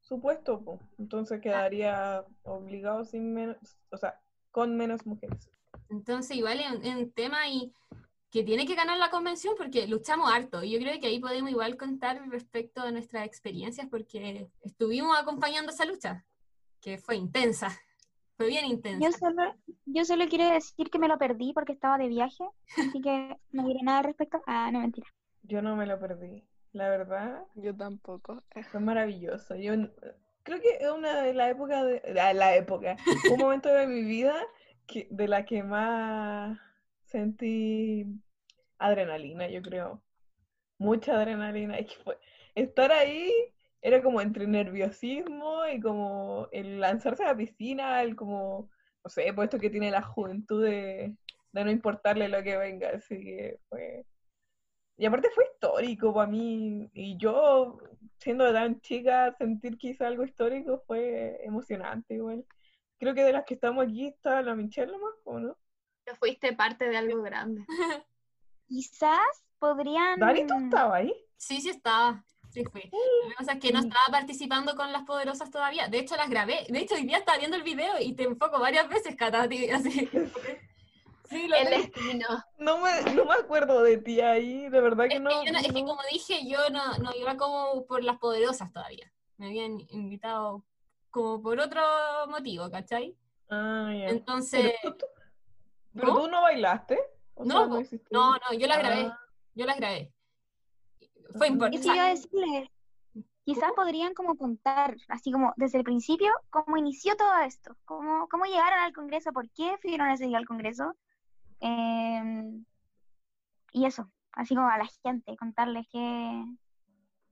su puesto, entonces quedaría obligado sin menos, o sea, con menos mujeres. Entonces, igual es un, es un tema y que tiene que ganar la convención porque luchamos harto. Y yo creo que ahí podemos igual contar respecto a nuestras experiencias porque estuvimos acompañando esa lucha, que fue intensa. Fue bien intensa. Yo solo, yo solo quiero decir que me lo perdí porque estaba de viaje, así que no diré nada al respecto. Ah, no, mentira. Yo no me lo perdí, la verdad, Yo tampoco. fue maravilloso. Yo creo que es una de las épocas, de, la, la época, un momento de mi vida que, de la que más sentí adrenalina, yo creo. Mucha adrenalina. Es que fue, estar ahí era como entre nerviosismo y como el lanzarse a la piscina, el como no sé, puesto que tiene la juventud de, no importarle lo que venga, así que fue... Y aparte fue histórico para mí, y yo, siendo tan chica, sentir que hice algo histórico fue emocionante igual. Creo que de las que estamos aquí está la Michelle nomás, ¿o no? Ya fuiste parte de algo grande. Quizás podrían... Dani, ¿tú estabas ahí? Sí, sí estaba. Sí fui. Lo que pasa es que no estaba participando con las poderosas todavía. De hecho, las grabé. De hecho, hoy día estaba viendo el video y te enfoco varias veces, Katati, así. Sí, lo El destino. No me, no me acuerdo de ti ahí, de verdad que Es no. que, yo no- es que no- como dije, yo no, no iba como por las poderosas todavía. Me habían invitado como por otro motivo, ¿cachai? Ah, ya. Entonces, Pero, tú, pero ¿no? tú no bailaste. O No, hiciste- no, no, yo la grabé, Ah, yo las grabé. Fue Ujú. importante. Iba a decirle. Quizás podrían como contar, así como desde el principio, cómo inició todo esto, cómo, cómo llegaron al Congreso, por qué fueron ese día al Congreso. Em, y eso, así como a la gente, contarles qué,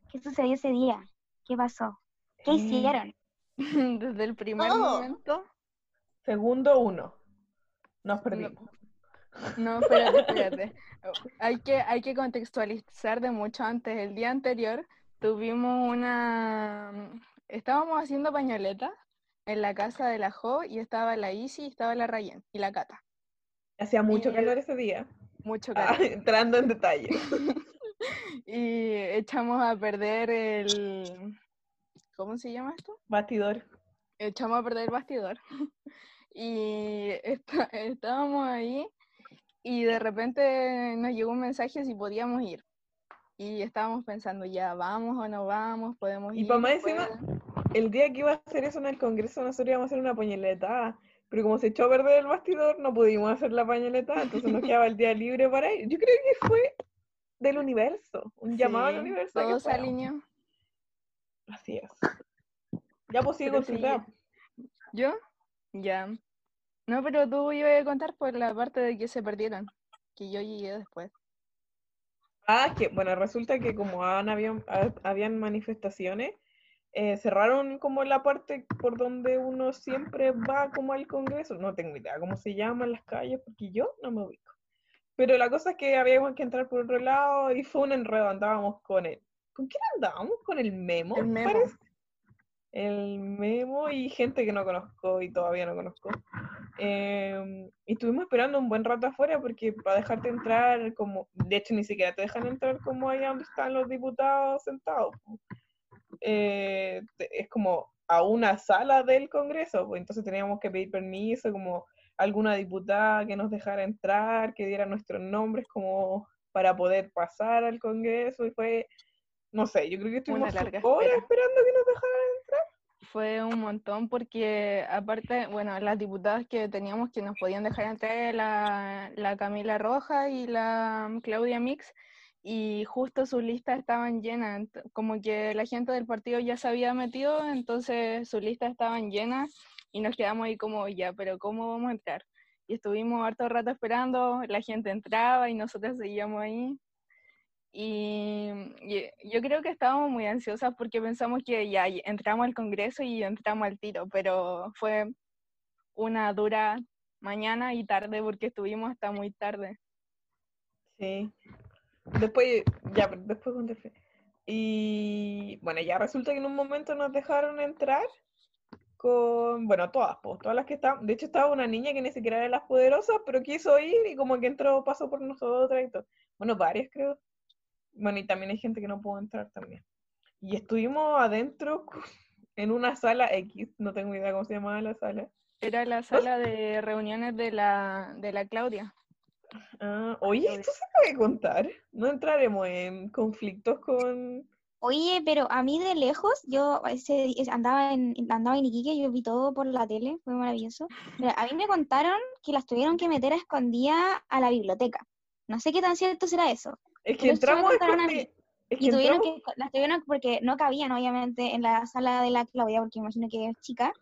qué sucedió ese día, qué pasó, qué Eh, hicieron. Desde el primer Oh. momento. Segundo uno. Nos perdimos. No, espérate, espérate. Hay que, hay que contextualizar de mucho antes. El día anterior tuvimos una... Estábamos haciendo pañoleta en la casa de la Jo y estaba la Isi, y estaba la Rayen y la Cata. Hacía mucho calor ese día. Mucho Ah, calor. entrando en detalle. Y echamos a perder el... ¿Cómo se llama esto? Batidor. echamos a perder el bastidor y está- estábamos ahí y de repente nos llegó un mensaje si podíamos ir. Y estábamos pensando, ya, vamos o no vamos, podemos Y ir. pa' más encima, El día que iba a hacer eso en el Congreso, nosotros íbamos a hacer una pañoleta. Pero como se echó a perder el bastidor, no pudimos hacer la pañoleta. Entonces nos quedaba el día libre para ir. Yo creo que fue del universo. Un llamado al universo. todo se alineó. Así es. Ya pues tu sí, idea. ¿Yo? Ya. No, pero tú ibas a contar por la parte de que se perdieron, que yo llegué después. Ah, es que, bueno, resulta que como han, habían, ha- habían manifestaciones, eh, cerraron como la parte por donde uno siempre va como al Congreso. No tengo idea cómo se llaman las calles, porque yo no me ubico. Pero la cosa es que habíamos que entrar por otro lado y fue un enredo. Andábamos con el... ¿Con quién andábamos? ¿Con el Memo? El Memo. parece? El Memo y gente que no conozco y todavía no conozco. Em, y estuvimos esperando un buen rato afuera porque para dejarte entrar, como, de hecho ni siquiera te dejan entrar como allá donde están los diputados sentados. Eh, es como a una sala del Congreso, pues entonces teníamos que pedir permiso, como alguna diputada que nos dejara entrar, que diera nuestros nombres como para poder pasar al Congreso y fue, no sé, yo creo que estuvimos larga horas espera. esperando que nos dejaran Fue un montón porque aparte, bueno, las diputadas que teníamos que nos podían dejar entrar la, la Camila Roja y la Claudia Mix y justo sus listas estaban llenas, como que la gente del partido ya se había metido, entonces sus listas estaban llenas y nos quedamos ahí como, ya, pero ¿cómo vamos a entrar? Y estuvimos harto rato esperando, la gente entraba y nosotros seguíamos ahí. Y, yo creo que estábamos muy ansiosas porque pensamos que ya entramos al Congreso y entramos al tiro, pero fue una dura mañana y tarde porque estuvimos hasta muy tarde. Sí. Después, ya, después contesté. Y bueno, ya resulta que en un momento nos dejaron entrar con, bueno, todas, pues, todas las que estaban. De hecho, estaba una niña que ni siquiera era de las poderosas, pero quiso ir y como que entró, pasó por nosotras y todo. Bueno, varias creo. Bueno, y también hay gente que no pudo entrar también. Y estuvimos adentro en una sala X, no tengo idea cómo se llamaba la sala. Era la sala de reuniones de la, de la Claudia. Ah, oye, esto se puede contar. No entraremos en conflictos con Oye, pero a mí de lejos, yo ese, andaba en, andaba en Iquique, yo vi todo por la tele, fue maravilloso. Pero a mí me contaron que las tuvieron que meter a escondidas a la biblioteca. No sé qué tan cierto será eso. Es que entramos Y tuvieron que, las tuvieron porque no cabían, obviamente, en la sala de la Claudia, porque imagino que es chica.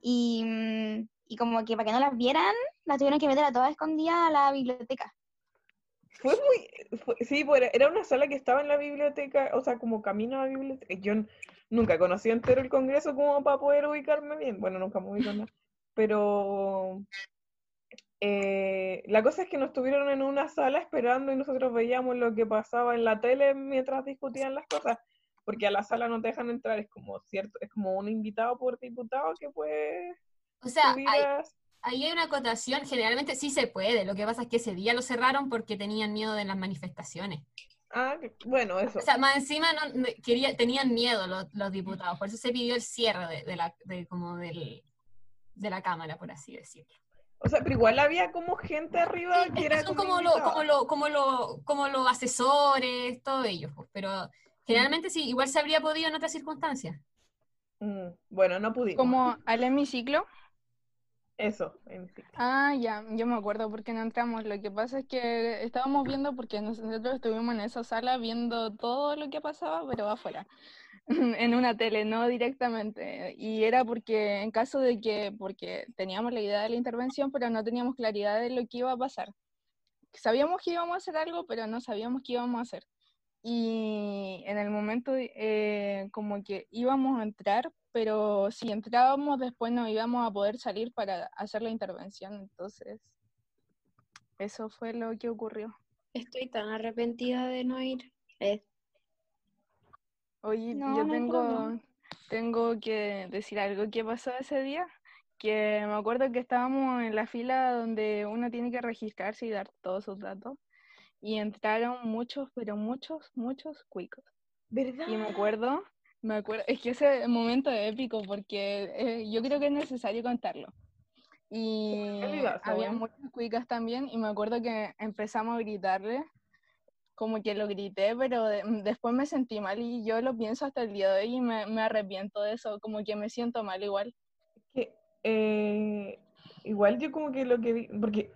Y, mm, y como que para que no las vieran, las tuvieron que meter a todas escondidas a la biblioteca. Fue muy, fue- sí, pues, era- una sala que estaba en la biblioteca, o sea, como camino a la biblioteca. Yo nunca conocí entero el Congreso como para poder ubicarme bien. Bueno, nunca me ubico nada. pero eh, la cosa es que nos estuvieron en una sala esperando y nosotros veíamos lo que pasaba en la tele mientras discutían las cosas, porque a la sala no te dejan entrar, es como cierto, es como un invitado por diputado que puede... O sea, hay, ahí hay una acotación, generalmente sí se puede, lo que pasa es que ese día lo cerraron porque tenían miedo de las manifestaciones. Ah, bueno, eso. O sea, más encima no, quería, tenían miedo los, los, diputados, por eso se pidió el cierre de, de la, de, como del, de la Cámara, por así decirlo. O sea, pero igual había como gente arriba que era son como, lo, como, lo, como, lo, como los asesores, todo ellos, pues, pero generalmente sí, igual se habría podido en otras circunstancias. Mm, bueno, no pudimos. Como al hemiciclo. Eso, Ah, ya, yo me acuerdo porque no entramos. Lo que pasa es que estábamos viendo, porque nosotros estuvimos en esa sala viendo todo lo que pasaba, pero afuera, en una tele, no directamente. Y era porque, en caso de que, porque teníamos la idea de la intervención, pero no teníamos claridad de lo que iba a pasar. Sabíamos que íbamos a hacer algo, pero no sabíamos qué íbamos a hacer. Y en el momento, eh, como que íbamos a entrar, pero si entrábamos después no íbamos a poder salir para hacer la intervención, entonces eso fue lo que ocurrió. Estoy tan arrepentida de no ir. Oye, yo tengo, tengo que decir algo que pasó ese día, que me acuerdo que estábamos en la fila donde uno tiene que registrarse y dar todos sus datos, y entraron muchos, pero muchos, muchos cuicos. ¿Verdad? Y me acuerdo me acuerdo, es que ese momento es épico porque eh, yo creo que es necesario contarlo. Y había muchas cuicas también y me acuerdo que empezamos a gritarle, como que lo grité, pero mm, después me sentí mal y yo lo pienso hasta el día de hoy y me, arrepiento de eso, como que me siento mal igual. Eh, igual yo como que lo que vi, porque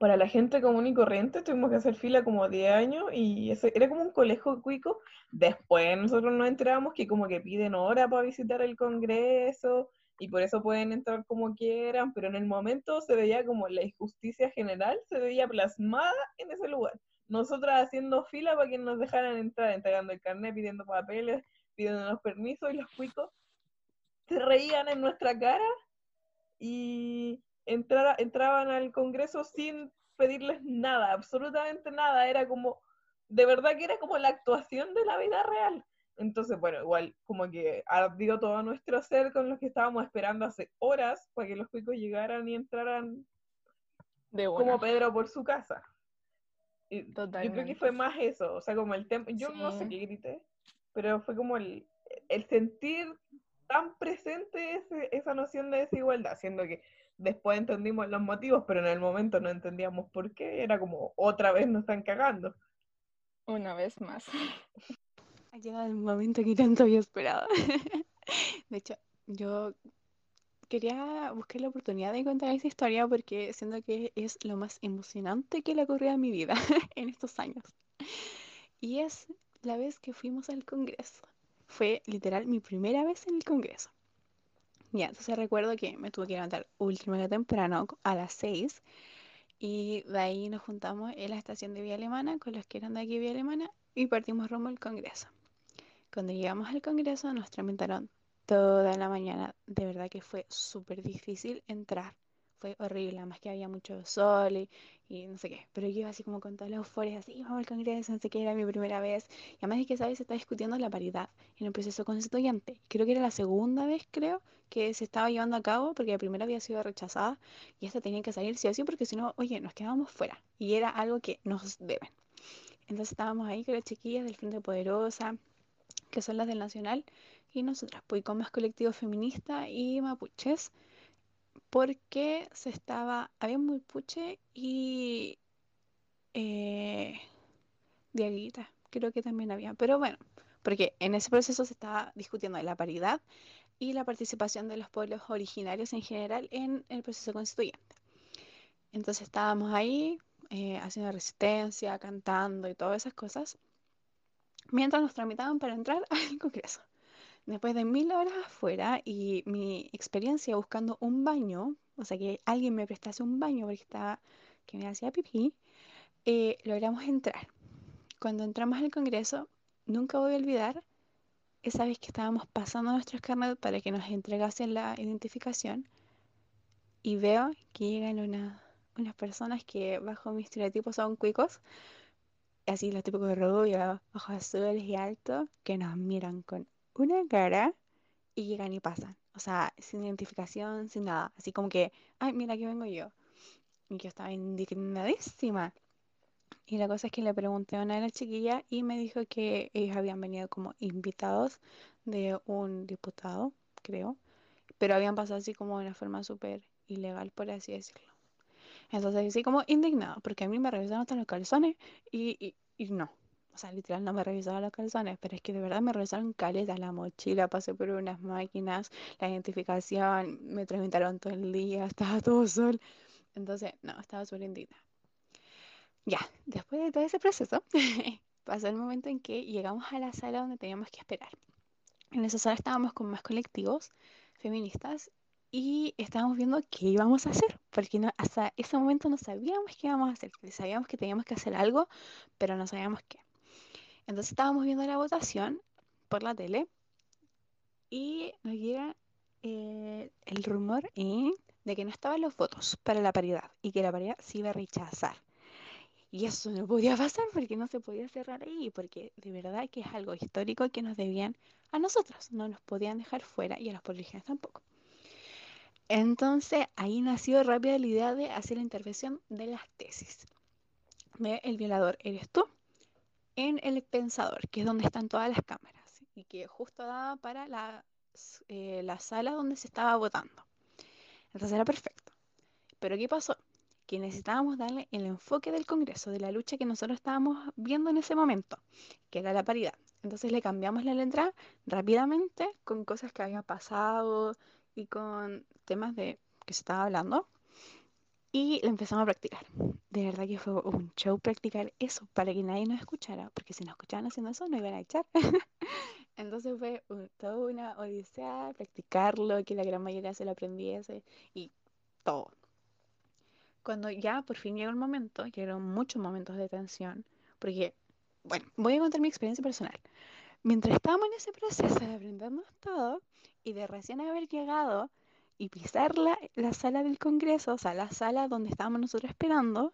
para la gente común y corriente tuvimos que hacer fila como 10 años y ese era como un colegio cuico. Después nosotros nos enteramos que como que piden hora para visitar el Congreso y por eso pueden entrar como quieran, pero en el momento se veía como la injusticia general, se veía plasmada en ese lugar. Nosotras haciendo fila para que nos dejaran entrar, entregando el carnet, pidiendo papeles, pidiendo los permisos y los cuicos se reían en nuestra cara y entraban al Congreso sin pedirles nada, absolutamente nada, era como, de verdad que era como la actuación de la vida real. Entonces, bueno, igual como que ardió todo nuestro ser con los que estábamos esperando hace horas para que los cuicos llegaran y entraran de como Pedro por su casa. Y yo creo que fue más eso, o sea, como el tema, yo no sé qué grité, pero fue como el, el sentir tan presente ese, esa noción de desigualdad, siendo que después entendimos los motivos, pero en el momento no entendíamos por qué, era como otra vez nos están cagando. Una vez más. Ha llegado el momento que tanto había esperado. De hecho, yo quería buscar la oportunidad de contar esa historia porque siento que es lo más emocionante que le ocurrió a mi vida en estos años. Y es la vez que fuimos al Congreso. Fue literal mi primera vez en el Congreso. Ya, entonces recuerdo que me tuve que levantar último temprano a las 6 y de ahí nos juntamos en la estación de Vía Alemana con los que eran de aquí Vía Alemana y partimos rumbo al Congreso. Cuando llegamos al Congreso nos tramitaron toda la mañana. De verdad que fue súper difícil entrar fue horrible, además que había mucho sol y, no sé qué, pero yo iba así como con toda la euforia, así, vamos al Congreso, no sé qué, era mi primera vez, y además de que, ¿sabes? Se está discutiendo la paridad en el proceso constituyente, creo que era la segunda vez, creo, que se estaba llevando a cabo, porque la primera había sido rechazada, y esta tenía que salir sí o sí, porque si no, oye, nos quedábamos fuera, y era algo que nos deben. Entonces estábamos ahí con las chiquillas del Frente Poderosa, que son las del Nacional, y nosotras, pues más colectivos feministas y mapuches, porque se estaba, había muy puche y eh, Diaguita, creo que también había, pero bueno, porque en ese proceso se estaba discutiendo la paridad y la participación de los pueblos originarios en general en el proceso constituyente. Entonces estábamos ahí eh, haciendo resistencia, cantando y todas esas cosas, mientras nos tramitaban para entrar al Congreso después de mil horas afuera y mi experiencia buscando un baño, o sea, que alguien me prestase un baño porque estaba, que me hacía pipí, eh, logramos entrar. Cuando entramos al Congreso, nunca voy a olvidar esa vez que estábamos pasando nuestros carnet para que nos entregasen la identificación, y veo que llegan una- unas personas que bajo mi estereotipo son cuicos, así los típicos rubios, ojos azules y altos, que nos miran con una cara y llegan y pasan. O sea, sin identificación, sin nada. Así como que, ay, mira, aquí vengo yo. Y yo estaba indignadísima. Y la cosa es que le pregunté a una de las chiquillas y me dijo que ellos habían venido como invitados de un diputado, creo, pero habían pasado así como de una forma súper ilegal, por así decirlo. Entonces, así como indignado, porque a mí me revisaron hasta los calzones y, y, y no. O sea, literal no me revisaron los calzones, pero es que de verdad me revisaron caleta la mochila, pasé por unas máquinas, la identificación, me tramitaron todo el día, estaba todo sol. Entonces, no, estaba súper. Ya, después de todo ese proceso, pasó el momento en que llegamos a la sala donde teníamos que esperar. En esa sala estábamos con más colectivos feministas y estábamos viendo qué íbamos a hacer, porque hasta ese momento no sabíamos qué íbamos a hacer. Sabíamos que teníamos que hacer algo, pero no sabíamos qué. Entonces estábamos viendo la votación por la tele y nos llega eh, el rumor de que no estaban los votos para la paridad y que la paridad se iba a rechazar. Y eso no podía pasar porque no se podía cerrar ahí, porque de verdad que es algo histórico que nos debían a nosotros, no nos podían dejar fuera y a los políticos tampoco. Entonces ahí nació rápida la idea de hacer la intervención de las tesis. De el violador eres tú en el pensador, que es donde están todas las cámaras y que justo daba para la, eh, la sala donde se estaba votando. Entonces era perfecto. Pero ¿qué pasó? Que necesitábamos darle el enfoque del Congreso, de la lucha que nosotros estábamos viendo en ese momento, que era la paridad. Entonces le cambiamos la letra rápidamente con cosas que habían pasado y con temas de que se estaba hablando. Y lo empezamos a practicar. De verdad que fue un show practicar eso para que nadie nos escuchara, porque si nos escuchaban haciendo eso nos iban a echar. Entonces fue un- toda una odisea practicarlo, que la gran mayoría se lo aprendiese y todo. Cuando ya por fin llegó el momento, llegaron muchos momentos de tensión, porque, bueno, voy a contar mi experiencia personal. Mientras estábamos en ese proceso de aprendernos todo y de recién haber llegado y pisar la, la sala del Congreso, o sea, la sala donde estábamos nosotros esperando,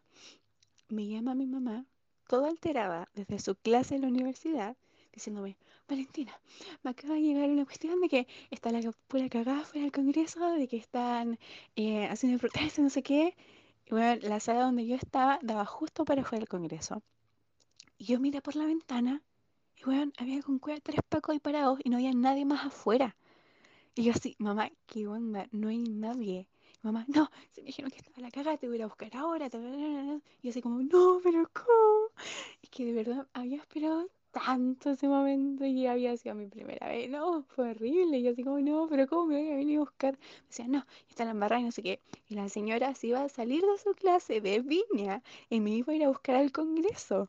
me llama mi mamá, toda alterada, desde su clase en la universidad, diciéndome, Valentina, me acaba de llegar una cuestión de que está la pura cagada fuera del Congreso, de que están eh, haciendo protestas, no sé qué. Y bueno, la sala donde yo estaba daba justo para afuera del Congreso. Y yo miré por la ventana y bueno, había con cueva tres pacos ahí parados y no había nadie más afuera. Y yo así, mamá, ¿qué onda? No hay nadie. Mamá, no, se me dijeron que estaba la cagada, te voy a ir a buscar ahora. ta, ta, ta, ta". Y así como, no, pero ¿cómo? Es que de verdad había esperado tanto ese momento y había sido mi primera vez. No, fue horrible. Y yo así como, no, pero ¿cómo me voy a venir a buscar? Me decía, no, está la embarrada y no sé qué. Y la señora se iba a salir de su clase de viña y me iba a ir a buscar al Congreso.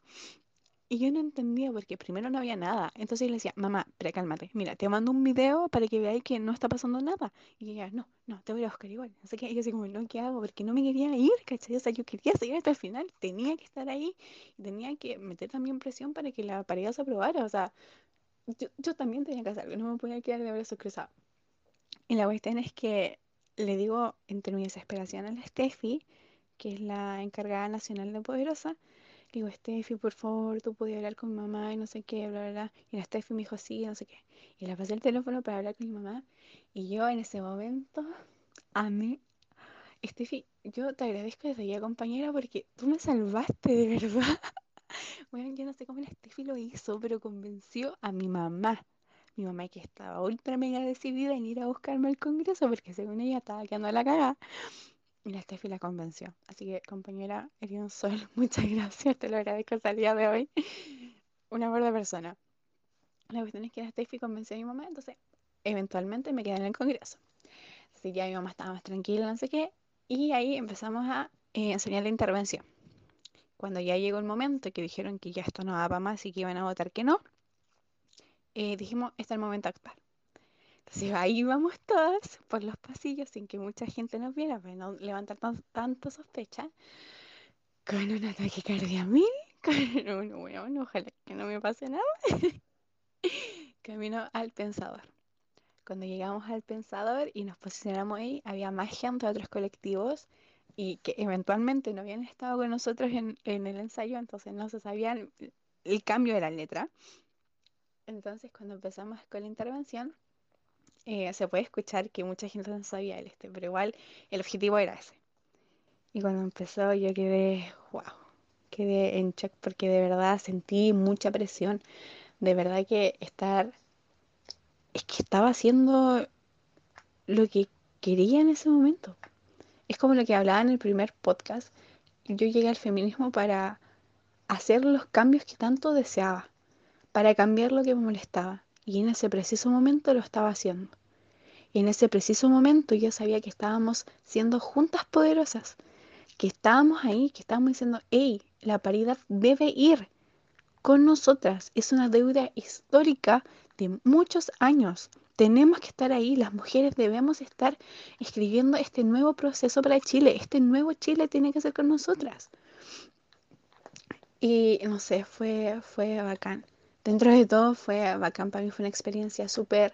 Y yo no entendía porque primero no había nada. Entonces yo le decía, mamá, pero cálmate, mira, te mando un video para que veáis que no está pasando nada. Y ella, no, no, te voy a buscar igual. Qué. Y yo así como, no, ¿qué hago? Porque no me quería ir, ¿cachai? O sea, yo quería seguir hasta el final, tenía que estar ahí tenía que meter también presión para que la paridad se aprobara. O sea, yo, yo también tenía que hacer algo, no me podía quedar de brazos cruzados. Y la cuestión es que le digo entre mi desesperación a la Steffi, que es la encargada nacional de Poderosa, digo, Steffi, por favor, tú podías hablar con mi mamá y no sé qué, bla, bla, bla. Y la Steffi me dijo, sí, no sé qué. Y le pasé el teléfono para hablar con mi mamá. Y yo en ese momento, a mí, Steffi, yo te agradezco desde ya, compañera, porque tú me salvaste, de verdad. Bueno, yo no sé cómo la Steffi lo hizo, pero convenció a mi mamá. Mi mamá que estaba ultra mega decidida en ir a buscarme al Congreso, porque según ella estaba quedando la cagada. Y la Steffi la convenció. Así que, compañera, eres un sol. Muchas gracias, te lo agradezco hasta el día de hoy. Una buena persona. La cuestión es que la Steffi convenció a mi mamá, entonces eventualmente me quedé en el Congreso. Así que ya mi mamá estaba más tranquila, no sé qué. Y ahí empezamos a eh, enseñar la intervención. Cuando ya llegó el momento que dijeron que ya esto no daba más y que iban a votar que no, eh, dijimos, este es el momento de actuar. Entonces ahí vamos todas por los pasillos sin que mucha gente nos viera, para no levantar tan- tanto sospecha, con un ataque cardíaco a mí, con un weón, ojalá que no me pase nada. Camino al pensador. cuando llegamos al Pensador y nos posicionamos ahí, había más gente de otros colectivos y que eventualmente no habían estado con nosotros en, en el ensayo, entonces no se sabían el cambio de la letra. Entonces, cuando empezamos con la intervención, eh, se puede escuchar que mucha gente no sabía el este, pero igual el objetivo era ese. Y cuando empezó, yo quedé, wow, quedé en shock porque de verdad sentí mucha presión. De verdad que estar, es que estaba haciendo lo que quería en ese momento. Es como lo que hablaba en el primer podcast. Yo llegué al feminismo para hacer los cambios que tanto deseaba, para cambiar lo que me molestaba. Y en ese preciso momento lo estaba haciendo. En ese preciso momento yo sabía que estábamos siendo juntas poderosas, que estábamos ahí, que estábamos diciendo, hey, la paridad debe ir con nosotras. Es una deuda histórica de muchos años. Tenemos que estar ahí, las mujeres debemos estar escribiendo este nuevo proceso para Chile. Este nuevo Chile tiene que ser con nosotras. Y no sé, fue, fue bacán. Dentro de todo fue bacán, para mí fue una experiencia súper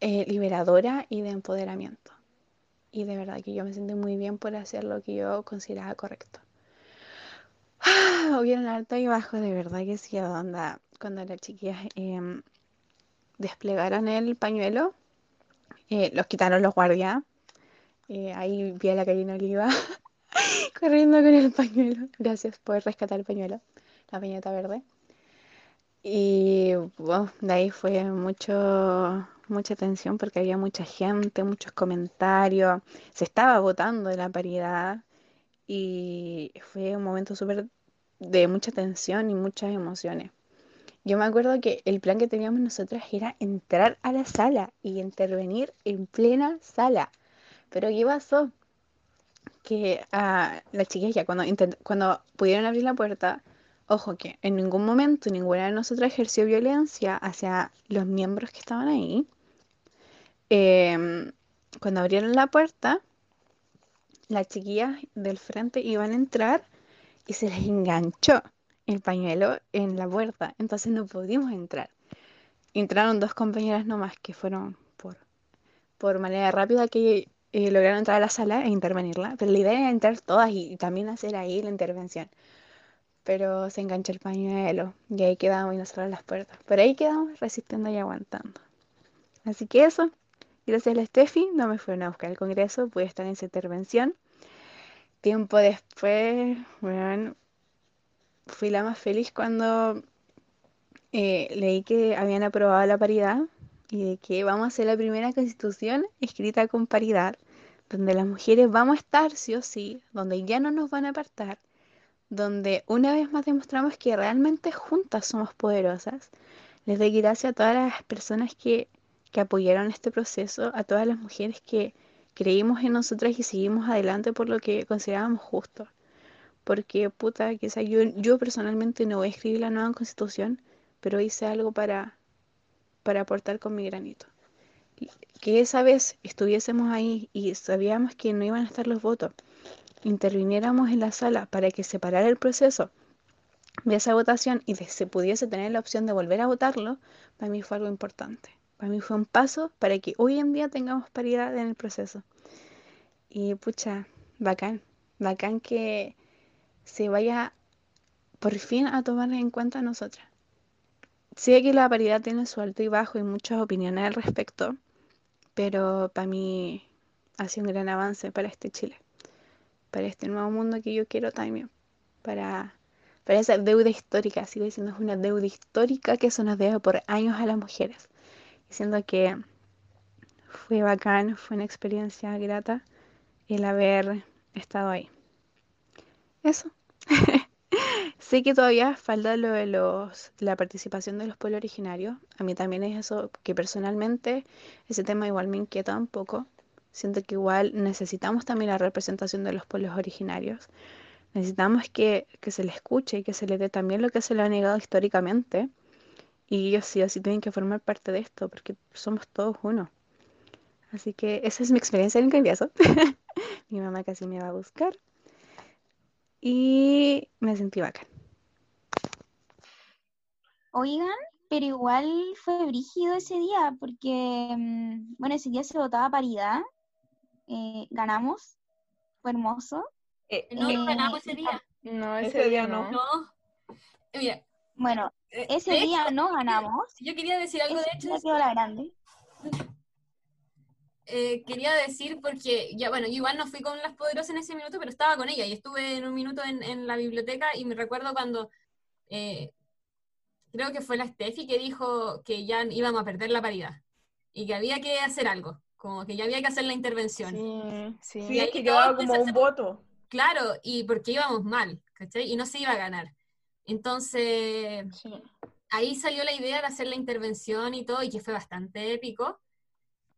eh, liberadora y de empoderamiento. Y de verdad que yo me sentí muy bien por hacer lo que yo consideraba correcto. hubieron alto y bajo, de verdad que sí, onda, cuando las chiquillas em, desplegaron el pañuelo, eh, los quitaron los guardias. Eh, ahí vi a la Karina Oliva corriendo con el pañuelo. Gracias por rescatar el pañuelo, la pañeta verde. Y de ahí fue mucho, mucha tensión porque había mucha gente, muchos comentarios. Se estaba votando de la paridad y fue un momento súper de mucha tensión y muchas emociones. Yo me acuerdo que el plan que teníamos nosotras era entrar a la sala y intervenir en plena sala. Pero ¿qué pasó? Que a las chicas cuando, cuando pudieron abrir la puerta, ojo que en ningún momento ninguna de nosotras ejerció violencia hacia los miembros que estaban ahí. Em, cuando abrieron la puerta, las chiquillas del frente iban a entrar y se les enganchó el pañuelo en la puerta, entonces no pudimos entrar. Entraron dos compañeras nomás que fueron por, por manera rápida que eh, lograron entrar a la sala e intervenirla, pero la idea era entrar todas y, también hacer ahí la intervención. Pero se enganchó el pañuelo y ahí quedamos y nos cerraron las puertas. Pero ahí quedamos resistiendo y aguantando. Así que eso, gracias a la Steffi, no me fueron a buscar el congreso, pude estar en esa intervención. Tiempo después, fui la más feliz cuando eh, leí que habían aprobado la paridad y de que vamos a ser la primera constitución escrita con paridad, donde las mujeres vamos a estar sí o sí, donde ya no nos van a apartar, donde una vez más demostramos que realmente juntas somos poderosas. Les doy gracias a todas las personas que, que apoyaron este proceso, a todas las mujeres que creímos en nosotras y seguimos adelante por lo que considerábamos justo. Porque, puta, quizá yo, yo personalmente no voy a escribir la nueva constitución, pero hice algo para, para aportar con mi granito. Que esa vez estuviésemos ahí y sabíamos que no iban a estar los votos, interviniéramos en la sala para que se parara el proceso de esa votación y se pudiese tener la opción de volver a votarlo, para mí fue algo importante. Para mí fue un paso para que hoy en día tengamos paridad en el proceso. Y pucha, bacán, bacán que se vaya por fin a tomar en cuenta a nosotras. Sé que la paridad tiene su alto y bajo y muchas opiniones al respecto, pero para mí ha sido un gran avance para este Chile, para este nuevo mundo que yo quiero también, para, para esa deuda histórica, sigo diciendo, es una deuda histórica que se nos debe por años a las mujeres, diciendo que fue bacán, fue una experiencia grata el haber estado ahí. Eso. Sé que todavía falta lo de los, la participación de los pueblos originarios. A mí también es eso que personalmente ese tema igual me inquieta un poco. Siento que igual necesitamos también la representación de los pueblos originarios. Necesitamos que, que se les escuche y que se les dé también lo que se le ha negado históricamente. Y ellos sí así tienen que formar parte de esto porque somos todos uno. Así que esa es mi experiencia en el Congreso. mi mamá casi me va a buscar. Y me sentí bacán. Oigan, pero igual fue brígido ese día, porque, mm, bueno, ese día se votaba paridad, eh, ganamos, fue hermoso. Eh, No, Eh, ganamos ese día. No, Ese ese día día no. no. Eh, Mira, Bueno, eh, ese día hecho, no ganamos, yo quería decir algo, de hecho, quedó la grande. eh, quería decir porque, ya bueno, yo igual no fui con las poderosas en ese minuto, pero estaba con ella y estuve en un minuto en, en la biblioteca y me recuerdo cuando, eh, creo que fue la Steffi que dijo que ya íbamos a perder la paridad y que había que hacer algo, como que ya había que hacer la intervención. Sí, sí. Es que quedaba como un voto. Claro, y porque íbamos mal, ¿cachai? Y no se iba a ganar. Entonces, sí. ahí salió la idea de hacer la intervención y todo, y que fue bastante épico.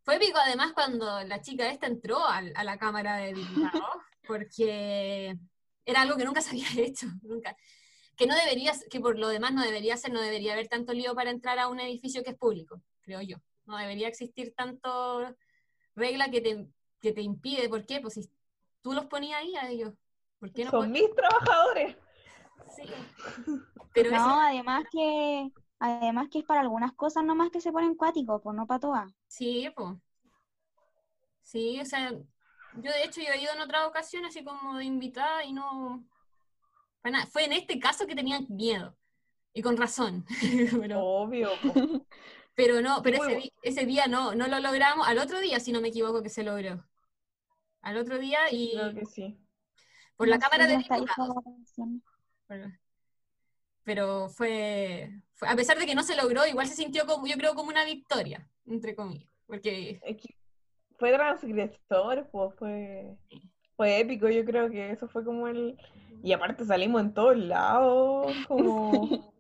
Fue épico además cuando la chica esta entró al- a, la Cámara de Diputados, porque era algo que nunca se había hecho, nunca. Que no debería, que por lo demás no debería ser, no debería haber tanto lío para entrar a un edificio que es público, creo yo. No debería existir tanto regla que te, que te impide, ¿por qué? Pues si tú los ponías ahí a ellos, ¿por qué no Son mis trabajadores. Sí. Pero eso- No, además que, además que es para algunas cosas nomás que se ponen cuáticos, pues no para todas. Sí, pues. Sí, o sea, yo de hecho yo he ido en otra ocasión así como de invitada y no... Fue, nada. Fue en este caso que tenían miedo. Y con razón. pero, Obvio. pero no, pero ese, di- ese día no, no lo logramos. Al otro día, si no me equivoco, que se logró. Al otro día y Creo que sí. por la No sé, Cámara de Diputados. Pero- Pero fue, fue- a pesar de que no se logró, igual se sintió como, yo creo, como una victoria, entre comillas. Porque Es que fue transgresor, pues fue, fue épico, yo creo que eso fue como el... Y aparte salimos en todos lados, como,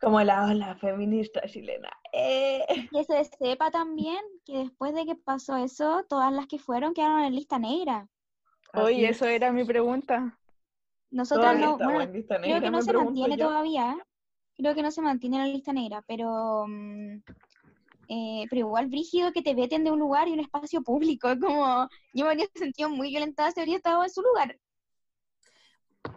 como la ola feminista chilena. ¡Eh! Que se sepa también que después de que pasó eso, todas las que fueron quedaron en lista negra. Oye, es. eso era mi pregunta. Nosotras no, estamos bueno, en lista creo negra, que no se mantiene yo. todavía. Creo que no se mantiene en la lista negra, pero, mm, eh, pero igual brígido que te veten de un lugar y un espacio público. Como yo me habría sentido muy violentada si habría estado en su lugar.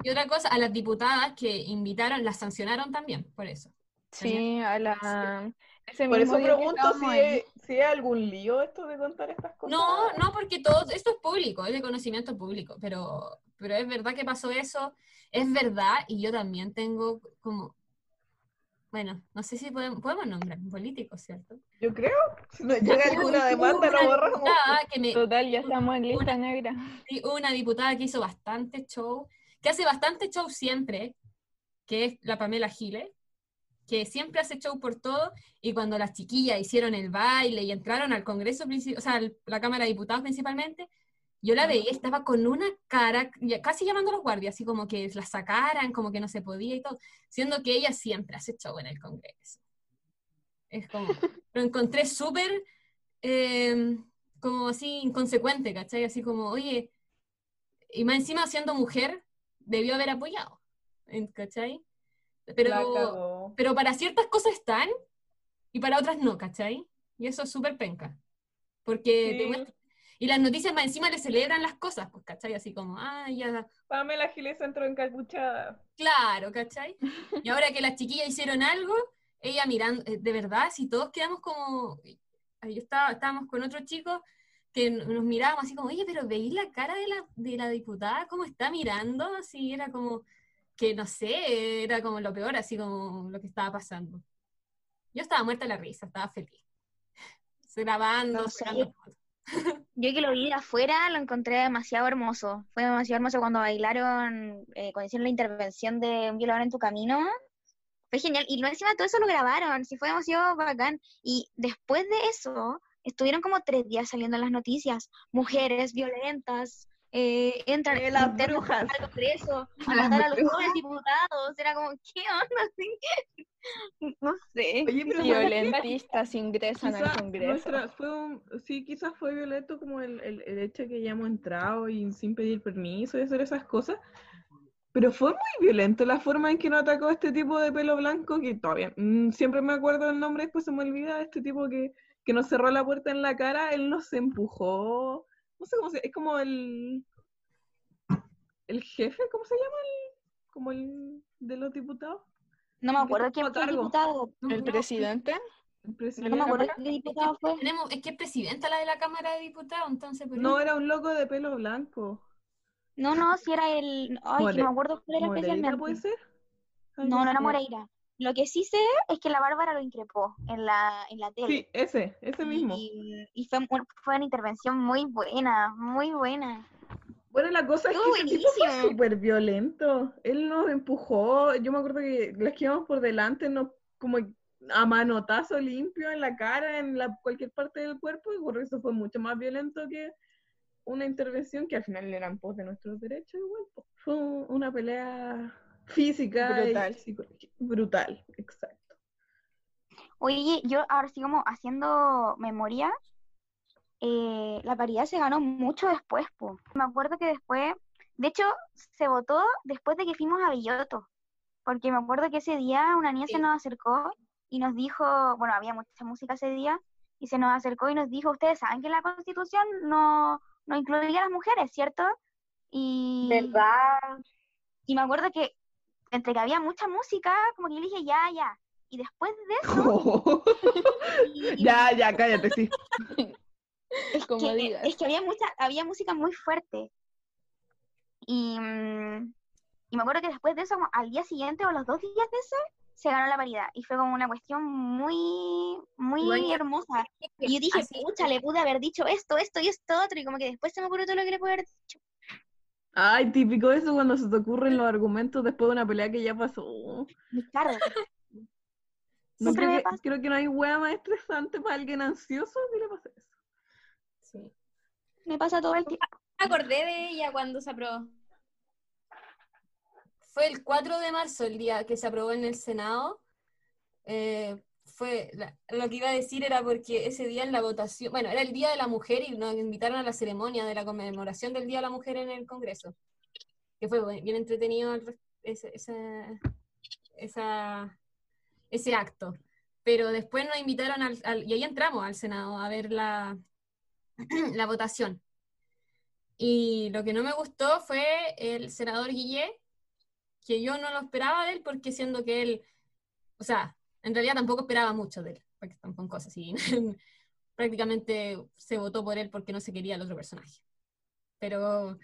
Y otra cosa, a las diputadas que invitaron, las sancionaron también, por eso. Sí, a la... Ese Por mismo eso pregunto si hay, si hay algún lío esto de contar estas cosas. No, no, porque todo esto es público, es de conocimiento público, pero, pero es verdad que pasó eso, es verdad, y yo también tengo como, bueno, no sé si podemos, podemos nombrar un político, ¿cierto? Yo creo, si nos llega alguna demanda lo una borramos. diputada que me, Total, ya estamos en lista negra. Sí, hubo una diputada que hizo bastante show, que hace bastante show siempre, que es la Pamela Giles, que siempre hace show por todo, y cuando las chiquillas hicieron el baile y entraron al Congreso, o sea, la Cámara de Diputados principalmente, yo la veía, estaba con una cara, casi llamando a los guardias, así como que la sacaran, como que no se podía y todo, siendo que ella siempre hace show en el Congreso. Es como, lo encontré súper, eh, como así, inconsecuente, ¿cachai? Así como, oye, y más encima siendo mujer, debió haber apoyado, ¿en- ¿cachai? Pero, pero para ciertas cosas están y para otras no, ¿cachai? Y eso es súper penca. Porque te Sí. muestra- Y las noticias más encima le celebran las cosas, pues, ¿cachai? Así como, ah, ya, Pamela Giles entró encapuchada. claro, ¿cachai? Y ahora que las chiquillas hicieron algo, ella mirando, eh, de verdad, si todos quedamos como, ahí yo estaba, estábamos con otro chico que nos mirábamos así como, oye, pero veis la cara de la, de la diputada, cómo está mirando, así era como, que no sé, era como lo peor, así como lo que estaba pasando. Yo estaba muerta de la risa, estaba feliz. Grabando, No sé, yo- que lo vi de afuera lo encontré demasiado hermoso. Fue demasiado hermoso cuando bailaron, eh, cuando hicieron la intervención de Un violador en tu camino. Fue genial. Y encima de todo eso lo grabaron. Sí, fue demasiado bacán. Y después de eso, estuvieron como tres días saliendo en las noticias. Mujeres violentas. Eh, entran Eh, las brujas. al Congreso a matar a los jóvenes diputados. Era como, ¿qué onda? No sé. Oye, pero ¿sabes qué? Violentistas ingresan al Congreso. nuestra- fue un- sí, quizás fue violento como el, el, el hecho de que hayamos entrado y sin pedir permiso y hacer esas cosas, pero fue muy violento la forma en que nos atacó este tipo de pelo blanco, que todavía mm, siempre me acuerdo el nombre, después se me olvida, este tipo que, que nos cerró la puerta en la cara, él nos empujó, no sé cómo se, es como el, el jefe, ¿cómo se llama? El, como el de los diputados. No me ¿Qué acuerdo quién fue el diputado. ¿El presidente? El No presidente me de la acuerdo qué diputado fue. Tenemos, es que es presidenta la de la Cámara de Diputados, entonces... por No, era un loco de pelo blanco. No, no, si era el. Ay, que no me acuerdo cuál era ¿Moreira especialmente. puede ser? Algo No, no era. Moreira. Lo que sí sé es que la Bárbara lo increpó en la, en la tele. Sí, ese, ese mismo. Y, y fue, fue una intervención muy buena, muy buena. Bueno, la cosa es Estuvo que ese tipo fue súper violento. Él nos empujó. Yo me acuerdo que las que íbamos por delante nos como a manotazo limpio en la cara, en la, cualquier parte del cuerpo, y por eso fue mucho más violento que una intervención que al final era en pos de nuestros derechos igual. Fue un- una pelea física y Brutal. psicológica. Brutal, exacto. Oye, yo ahora sí como haciendo memoria, eh, la paridad se ganó mucho después, po. Me acuerdo que después, de hecho, se votó después de que fuimos a Villoto, porque me acuerdo que ese día una niña se nos acercó y nos dijo, bueno, había mucha música ese día, y se nos acercó y nos dijo, ustedes saben que la Constitución no, no incluía a las mujeres, ¿cierto? Y, ¿Verdad? y me acuerdo que entre que había mucha música, como que yo le dije, ya, ya. Y después de eso, y ya, ya, cállate, sí. es Como que, digas. es que había mucha, había música muy fuerte. Y, mm, y me acuerdo que después de eso, como al día siguiente o los dos días de eso, se ganó la paridad. Y fue como una cuestión muy, muy hermosa. Y yo dije, pucha, le pude haber dicho esto, esto y esto otro. Y como que después se me ocurrió todo lo que le pude haber dicho. Ay, típico eso cuando se te ocurren los argumentos después de una pelea que ya pasó. Claro. No Siempre creo, me que, creo que no hay hueá más estresante para alguien ansioso que le pase eso. Sí. Me pasa todo el tiempo. Me acordé de ella cuando se aprobó. Fue el 4 de marzo el día que se aprobó en el Senado. Eh, fue la- lo que iba a decir era porque ese día en la votación, bueno, era el Día de la Mujer y nos invitaron a la ceremonia de la conmemoración del Día de la Mujer en el Congreso, que fue bien entretenido ese, ese, ese acto. Pero después nos invitaron al- y ahí entramos al Senado a ver la, la votación. Y lo que no me gustó fue el senador Guillé, que yo no lo esperaba de él porque siendo que él, o sea, en realidad tampoco esperaba mucho de él, porque tampoco cosas así. Prácticamente se votó por él porque no se quería el otro personaje. Pero,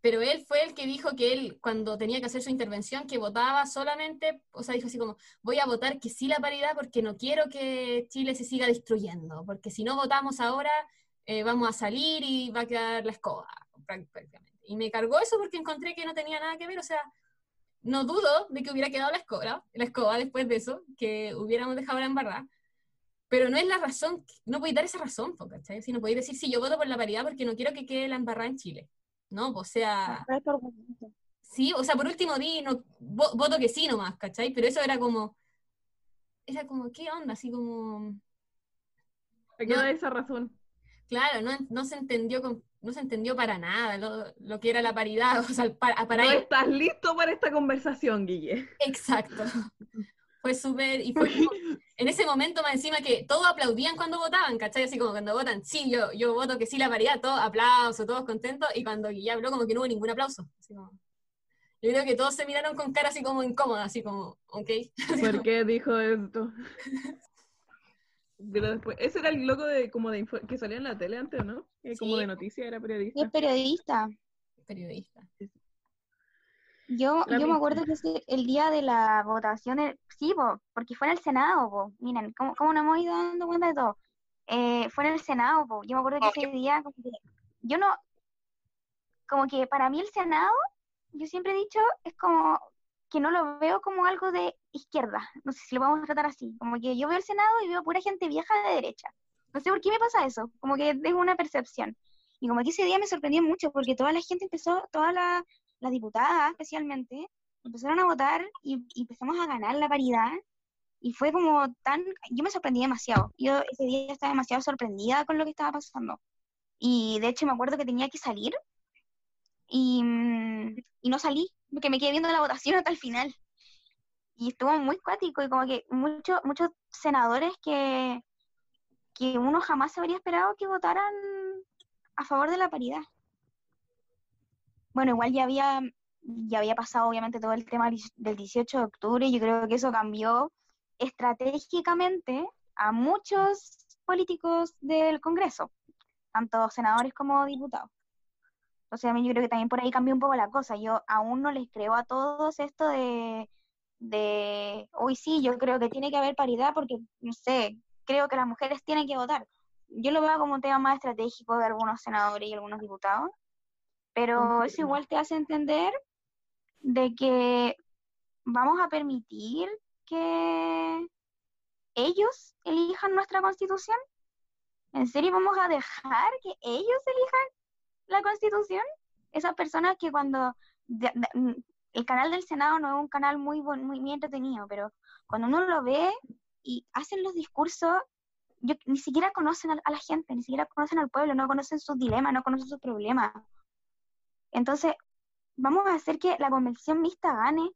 pero él fue el que dijo que él, cuando tenía que hacer su intervención, que votaba solamente, o sea, dijo así como, voy a votar que sí la paridad porque no quiero que Chile se siga destruyendo, porque si no votamos ahora, eh, vamos a salir y va a quedar la escoba, prá- prácticamente. Y me cargó eso porque encontré que no tenía nada que ver, o sea, no dudo de que hubiera quedado la escoba, la escoba después de eso, que hubiéramos dejado la embarrada, pero no es la razón, no podéis dar esa razón, ¿cachai? Si no podéis decir, sí, yo voto por la paridad porque no quiero que quede la embarrada en Chile, ¿no? O sea, ¿Cuál es tu argumento? sí, o sea, por último di, no, vo- voto que sí nomás, ¿cachai? Pero eso era como, era como, ¿qué onda? Así como, Me queda No. esa razón. claro, no, no se entendió con- no se entendió para nada lo, lo que era la paridad, o sea, para, para no estás listo para esta conversación, Guille. Exacto. Fue súper, y fue como- en ese momento más encima que todos aplaudían cuando votaban, ¿cachai? Así como cuando votan, sí, yo, yo voto que sí la paridad, todos aplausos, todos contentos, y cuando ya habló como que no hubo ningún aplauso. Así como- yo creo que todos se miraron con cara así como incómoda, así como, ok. ¿Por qué dijo esto? Pero después, ese era el loco de como de info- que salía en la tele antes, ¿no? Que como Sí. de noticia era Yo periodista. es periodista. Periodista. Yo, La yo me acuerdo que ese- el día de la votación, el- sí, po, porque fue en el Senado, po. Miren, ¿cómo, cómo nos hemos ido dando cuenta de todo? Eh, fue en el Senado, po. Yo me acuerdo que ese día, como que, yo no, como que para mí el Senado, yo siempre he dicho, es como que no lo veo como algo de izquierda, no sé si lo podemos tratar así, como que yo veo el Senado y veo pura gente vieja de derecha. No sé por qué me pasa eso, como que es una percepción. Y como que ese día me sorprendió mucho porque toda la gente empezó, toda la, las diputadas especialmente, empezaron a votar y, y empezamos a ganar la paridad. Y fue como tan, yo me sorprendí demasiado. Yo ese día estaba demasiado sorprendida con lo que estaba pasando. Y de hecho me acuerdo que tenía que salir y, mm, y no salí, porque me quedé viendo la votación hasta el final. Y estuvo muy cuático y como que muchos muchos senadores que, que uno jamás habría esperado que votaran a favor de la paridad. Bueno, igual ya había ya había pasado obviamente todo el tema del 18 de octubre y yo creo que eso cambió estratégicamente a muchos políticos del Congreso, tanto senadores como diputados. O sea, yo creo que también por ahí cambió un poco la cosa. Yo aún no les creo a todos esto de, de, hoy sí, yo creo que tiene que haber paridad porque, no sé, creo que las mujeres tienen que votar. Yo lo veo como un tema más estratégico de algunos senadores y algunos diputados, pero eso igual te hace entender de que vamos a permitir que ellos elijan nuestra constitución. ¿En serio vamos a dejar que ellos elijan la constitución? Esas personas que cuando el canal del Senado no es un canal muy, muy, entretenido, pero cuando uno lo ve y hacen los discursos, yo, ni siquiera conocen a, la gente, ni siquiera conocen al pueblo, no conocen sus dilemas, no conocen sus problemas. Entonces, vamos a hacer que la convención mixta gane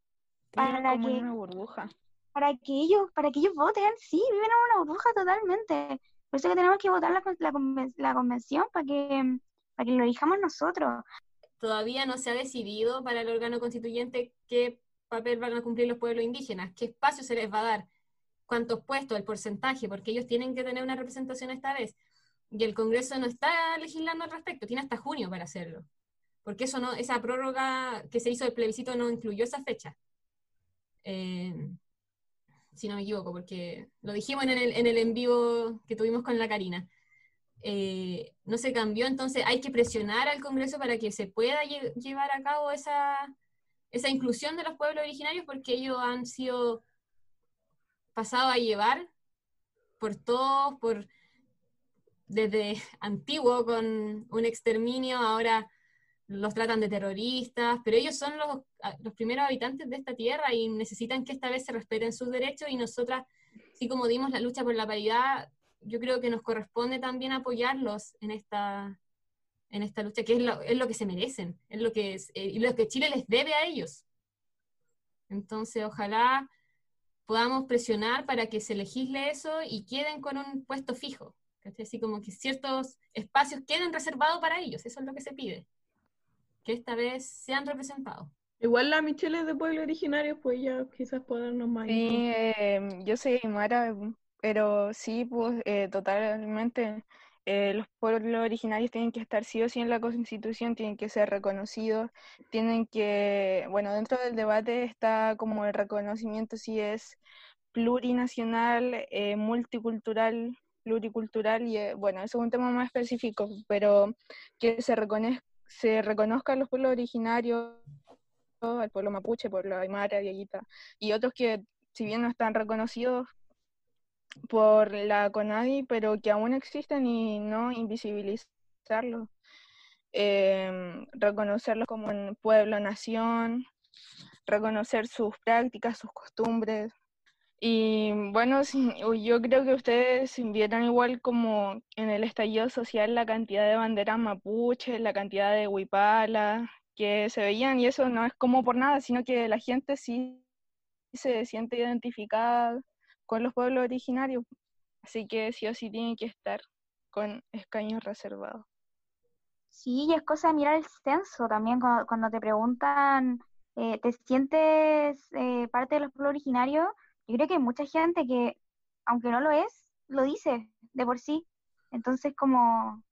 para que burbuja. para que ellos para que ellos voten sí viven en una burbuja totalmente por eso que tenemos que votar la, la, convención para que para que lo elijamos nosotros todavía no se ha decidido para el órgano constituyente qué papel van a cumplir los pueblos indígenas qué espacio se les va a dar cuántos puestos el porcentaje porque ellos tienen que tener una representación esta vez y el Congreso no está legislando al respecto tiene hasta junio para hacerlo porque eso no, esa prórroga que se hizo del plebiscito no incluyó esa fecha. Eh, si no me equivoco, porque lo dijimos en el en, el en vivo que tuvimos con la Karina. Eh, no se cambió, entonces hay que presionar al Congreso para que se pueda llevar a cabo esa, esa inclusión de los pueblos originarios, porque ellos han sido pasados a llevar por todos, por desde antiguo con un exterminio, ahora los tratan de terroristas, pero ellos son los, los, primeros habitantes de esta tierra y necesitan que esta vez se respeten sus derechos y nosotras, así como dimos la lucha por la paridad, yo creo que nos corresponde también apoyarlos en esta, en esta lucha, que es lo, es lo que se merecen, es lo que, es, eh, y lo que Chile les debe a ellos. Entonces, ojalá podamos presionar para que se legisle eso y queden con un puesto fijo. Así como que ciertos espacios queden reservados para ellos, eso es lo que se pide que esta vez se han representado. Igual la Michelle es de pueblo originario, pues ya quizás pueda darnos más. Sí, eh, yo soy Mara, pero sí, pues eh, totalmente eh, los pueblos originarios tienen que estar sí o sí en la Constitución, tienen que ser reconocidos, tienen que, bueno, dentro del debate está como el reconocimiento si es plurinacional, multicultural, pluricultural, y bueno, eso es un tema más específico, pero que se reconozca se reconozcan los pueblos originarios, el pueblo mapuche, pueblo aymara, viejita, y otros que si bien no están reconocidos por la CONADI, pero que aún existen y no invisibilizarlos. Em, reconocerlos como un pueblo, nación, reconocer sus prácticas, sus costumbres, y bueno, yo creo que ustedes vieron igual como en el estallido social la cantidad de banderas mapuches, la cantidad de huipala que se veían y eso no es como por nada, sino que la gente sí se siente identificada con los pueblos originarios, así que sí o sí tienen que estar con escaños reservados. Sí, y es cosa de mirar el censo también cuando, te preguntan, eh, ¿te sientes eh, parte de los pueblos originarios? yo creo que hay mucha gente que, aunque no lo es, lo dice de por sí. Entonces, como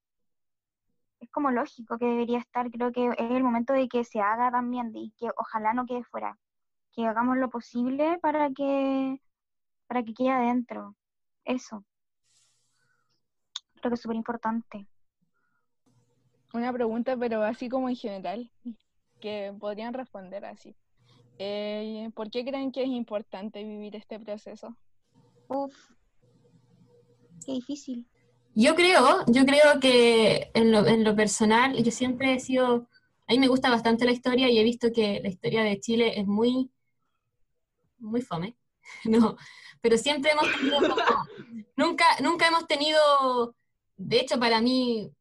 es como lógico que debería estar, creo que es el momento de que se haga también y que ojalá no quede fuera, que hagamos lo posible para que para que quede adentro. Eso. Creo que es súper importante. Una pregunta, pero así como en general, que podrían responder así. Eh, ¿Por qué creen que es importante vivir este proceso? Uf, qué difícil. Yo creo, yo creo que en lo, en lo personal, yo siempre he sido, a mí me gusta bastante la historia y he visto que la historia de Chile es muy, muy fome, no, pero siempre hemos tenido nunca, nunca hemos tenido, de hecho para mí,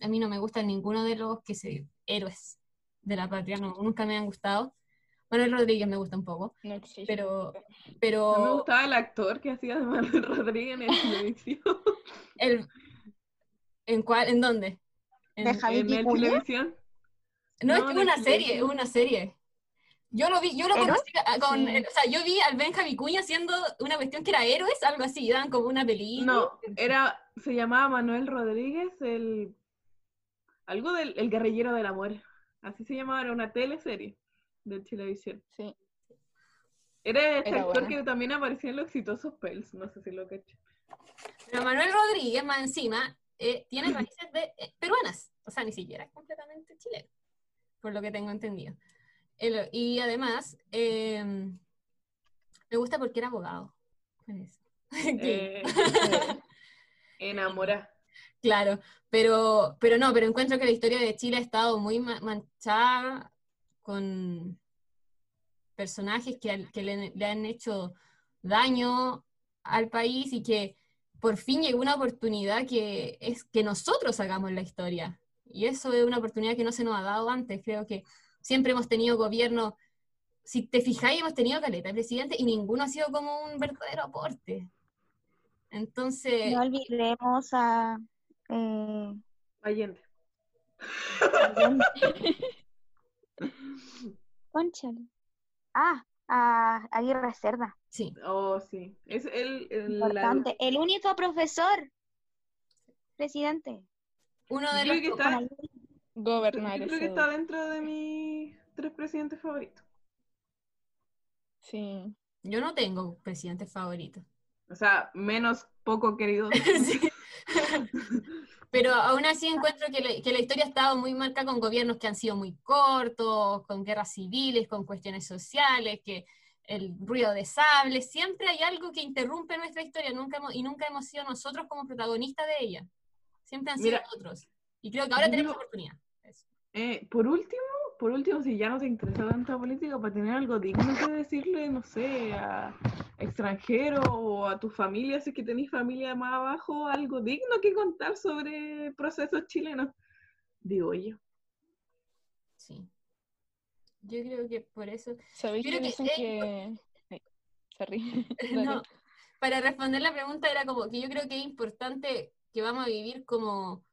a mí no me gustan ninguno de los que se, héroes de la patria, nunca me han gustado. Manuel Rodríguez me gusta un poco. Pero, pero. No me gustaba el actor que hacía de Manuel Rodríguez en el televisión. ¿En cuál? ¿En dónde? ¿En, ¿De televisión? No, es que es una serie, es una serie. Yo lo vi, yo lo conocí a- con, Sí. o sea, yo vi al Benja Vicuña haciendo una cuestión que era héroes, algo así, daban como una película. No, era, se llamaba Manuel Rodríguez, el algo del el guerrillero del amor. Así se llamaba, era una teleserie de televisión. Sí. Era este Era actor buena. que también aparecía en los exitosos Pels, no sé si lo cacho. Pero Manuel Rodríguez, más encima, eh, tiene raíces de, eh, peruanas, o sea, ni siquiera es completamente chileno, por lo que tengo entendido. El- y además, eh, me gusta porque era abogado. Con eso. Eh, enamora. Claro, pero, pero no, pero encuentro que la historia de Chile ha estado muy ma- manchada con personajes que, que le, le han hecho daño al país y que por fin llegó una oportunidad que es que nosotros hagamos la historia. Y eso es una oportunidad que no se nos ha dado antes. Creo que siempre hemos tenido gobierno, si te fijáis, hemos tenido caleta de presidente y ninguno ha sido como un verdadero aporte. Entonces... No olvidemos a... Eh, Allende. Conchale. Ah, a Aguirre Cerda. Sí. Oh, sí. Es el, el- la- Importante. El único profesor presidente. Uno de Yo los creo que Con está, Aguirre. Gobernar yo ese creo que está dentro de mis tres presidentes favoritos. Sí. Yo no tengo presidente favorito. O sea, menos poco querido. Pero aún así encuentro que, la- que la historia ha estado muy marcada con gobiernos que han sido muy cortos, con guerras civiles, con cuestiones sociales, que el ruido de sables, siempre hay algo que interrumpe nuestra historia nunca hemos- y nunca hemos sido nosotros como protagonistas de ella. Siempre han sido Mira, otros. Y creo que ahora yo tenemos la oportunidad. Eh, por último, por último, si ya no te interesa tanta política, para tener algo digno que decirle, no sé, a extranjeros o a tu familia, si es que tenéis familia más abajo, algo digno que contar sobre procesos chilenos, digo yo. Sí. Yo creo que por eso ¿Sabéis que que dicen es que... Ay, sorry. No, Dale. para responder la pregunta era como que yo creo que es importante que vamos a vivir como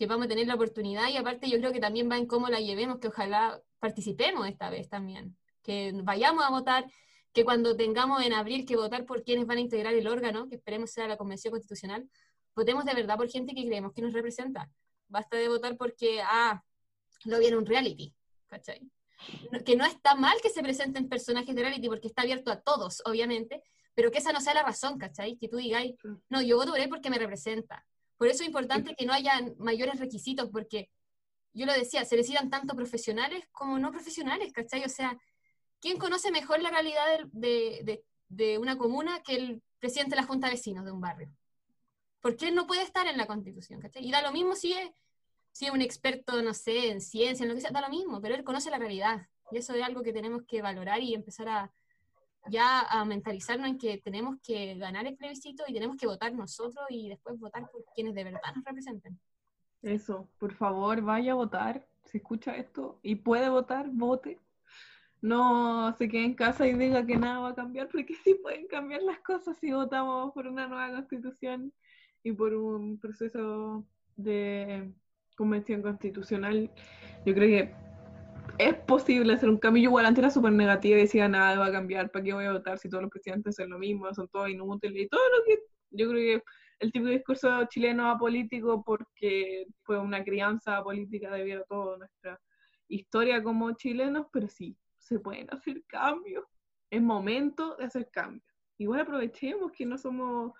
que vamos a tener la oportunidad y aparte yo creo que también va en cómo la llevemos, que ojalá participemos esta vez también, que vayamos a votar, que cuando tengamos en abril que votar por quienes van a integrar el órgano, que esperemos sea la Convención Constitucional, votemos de verdad por gente que creemos que nos representa. Basta de votar porque, ah, lo viene un reality, ¿cachai? Que no está mal que se presenten personajes de reality porque está abierto a todos, obviamente, pero que esa no sea la razón, ¿cachai? Que tú digáis, no, yo voto por él porque me representa. Por eso es importante que no haya mayores requisitos, porque yo lo decía, se necesitan tanto profesionales como no profesionales, ¿cachai? O sea, ¿quién conoce mejor la realidad de, de- de una comuna que el presidente de la Junta de Vecinos de un barrio? Porque él no puede estar en la constitución, ¿cachai? Y da lo mismo si es, si es un experto, no sé, en ciencia, en lo que sea, da lo mismo, pero él conoce la realidad. Y eso es algo que tenemos que valorar y empezar a ya a mentalizarnos en que tenemos que ganar el plebiscito y tenemos que votar nosotros y después votar por quienes de verdad nos representen. Eso, por favor, vaya a votar, si escucha esto y puede votar, vote. No se quede en casa y diga que nada va a cambiar, porque sí pueden cambiar las cosas si votamos por una nueva constitución y por un proceso de convención constitucional. Yo creo que es posible hacer un cambio. Yo igual antes era súper negativa y decía nada va a cambiar, ¿para qué voy a votar si todos los presidentes son lo mismo, son todos inútiles y todo lo que yo creo que el tipo de discurso chileno apolítico porque fue una crianza política debido a toda nuestra historia como chilenos, pero sí, se pueden hacer cambios. Es momento de hacer cambios. Igual aprovechemos que no somos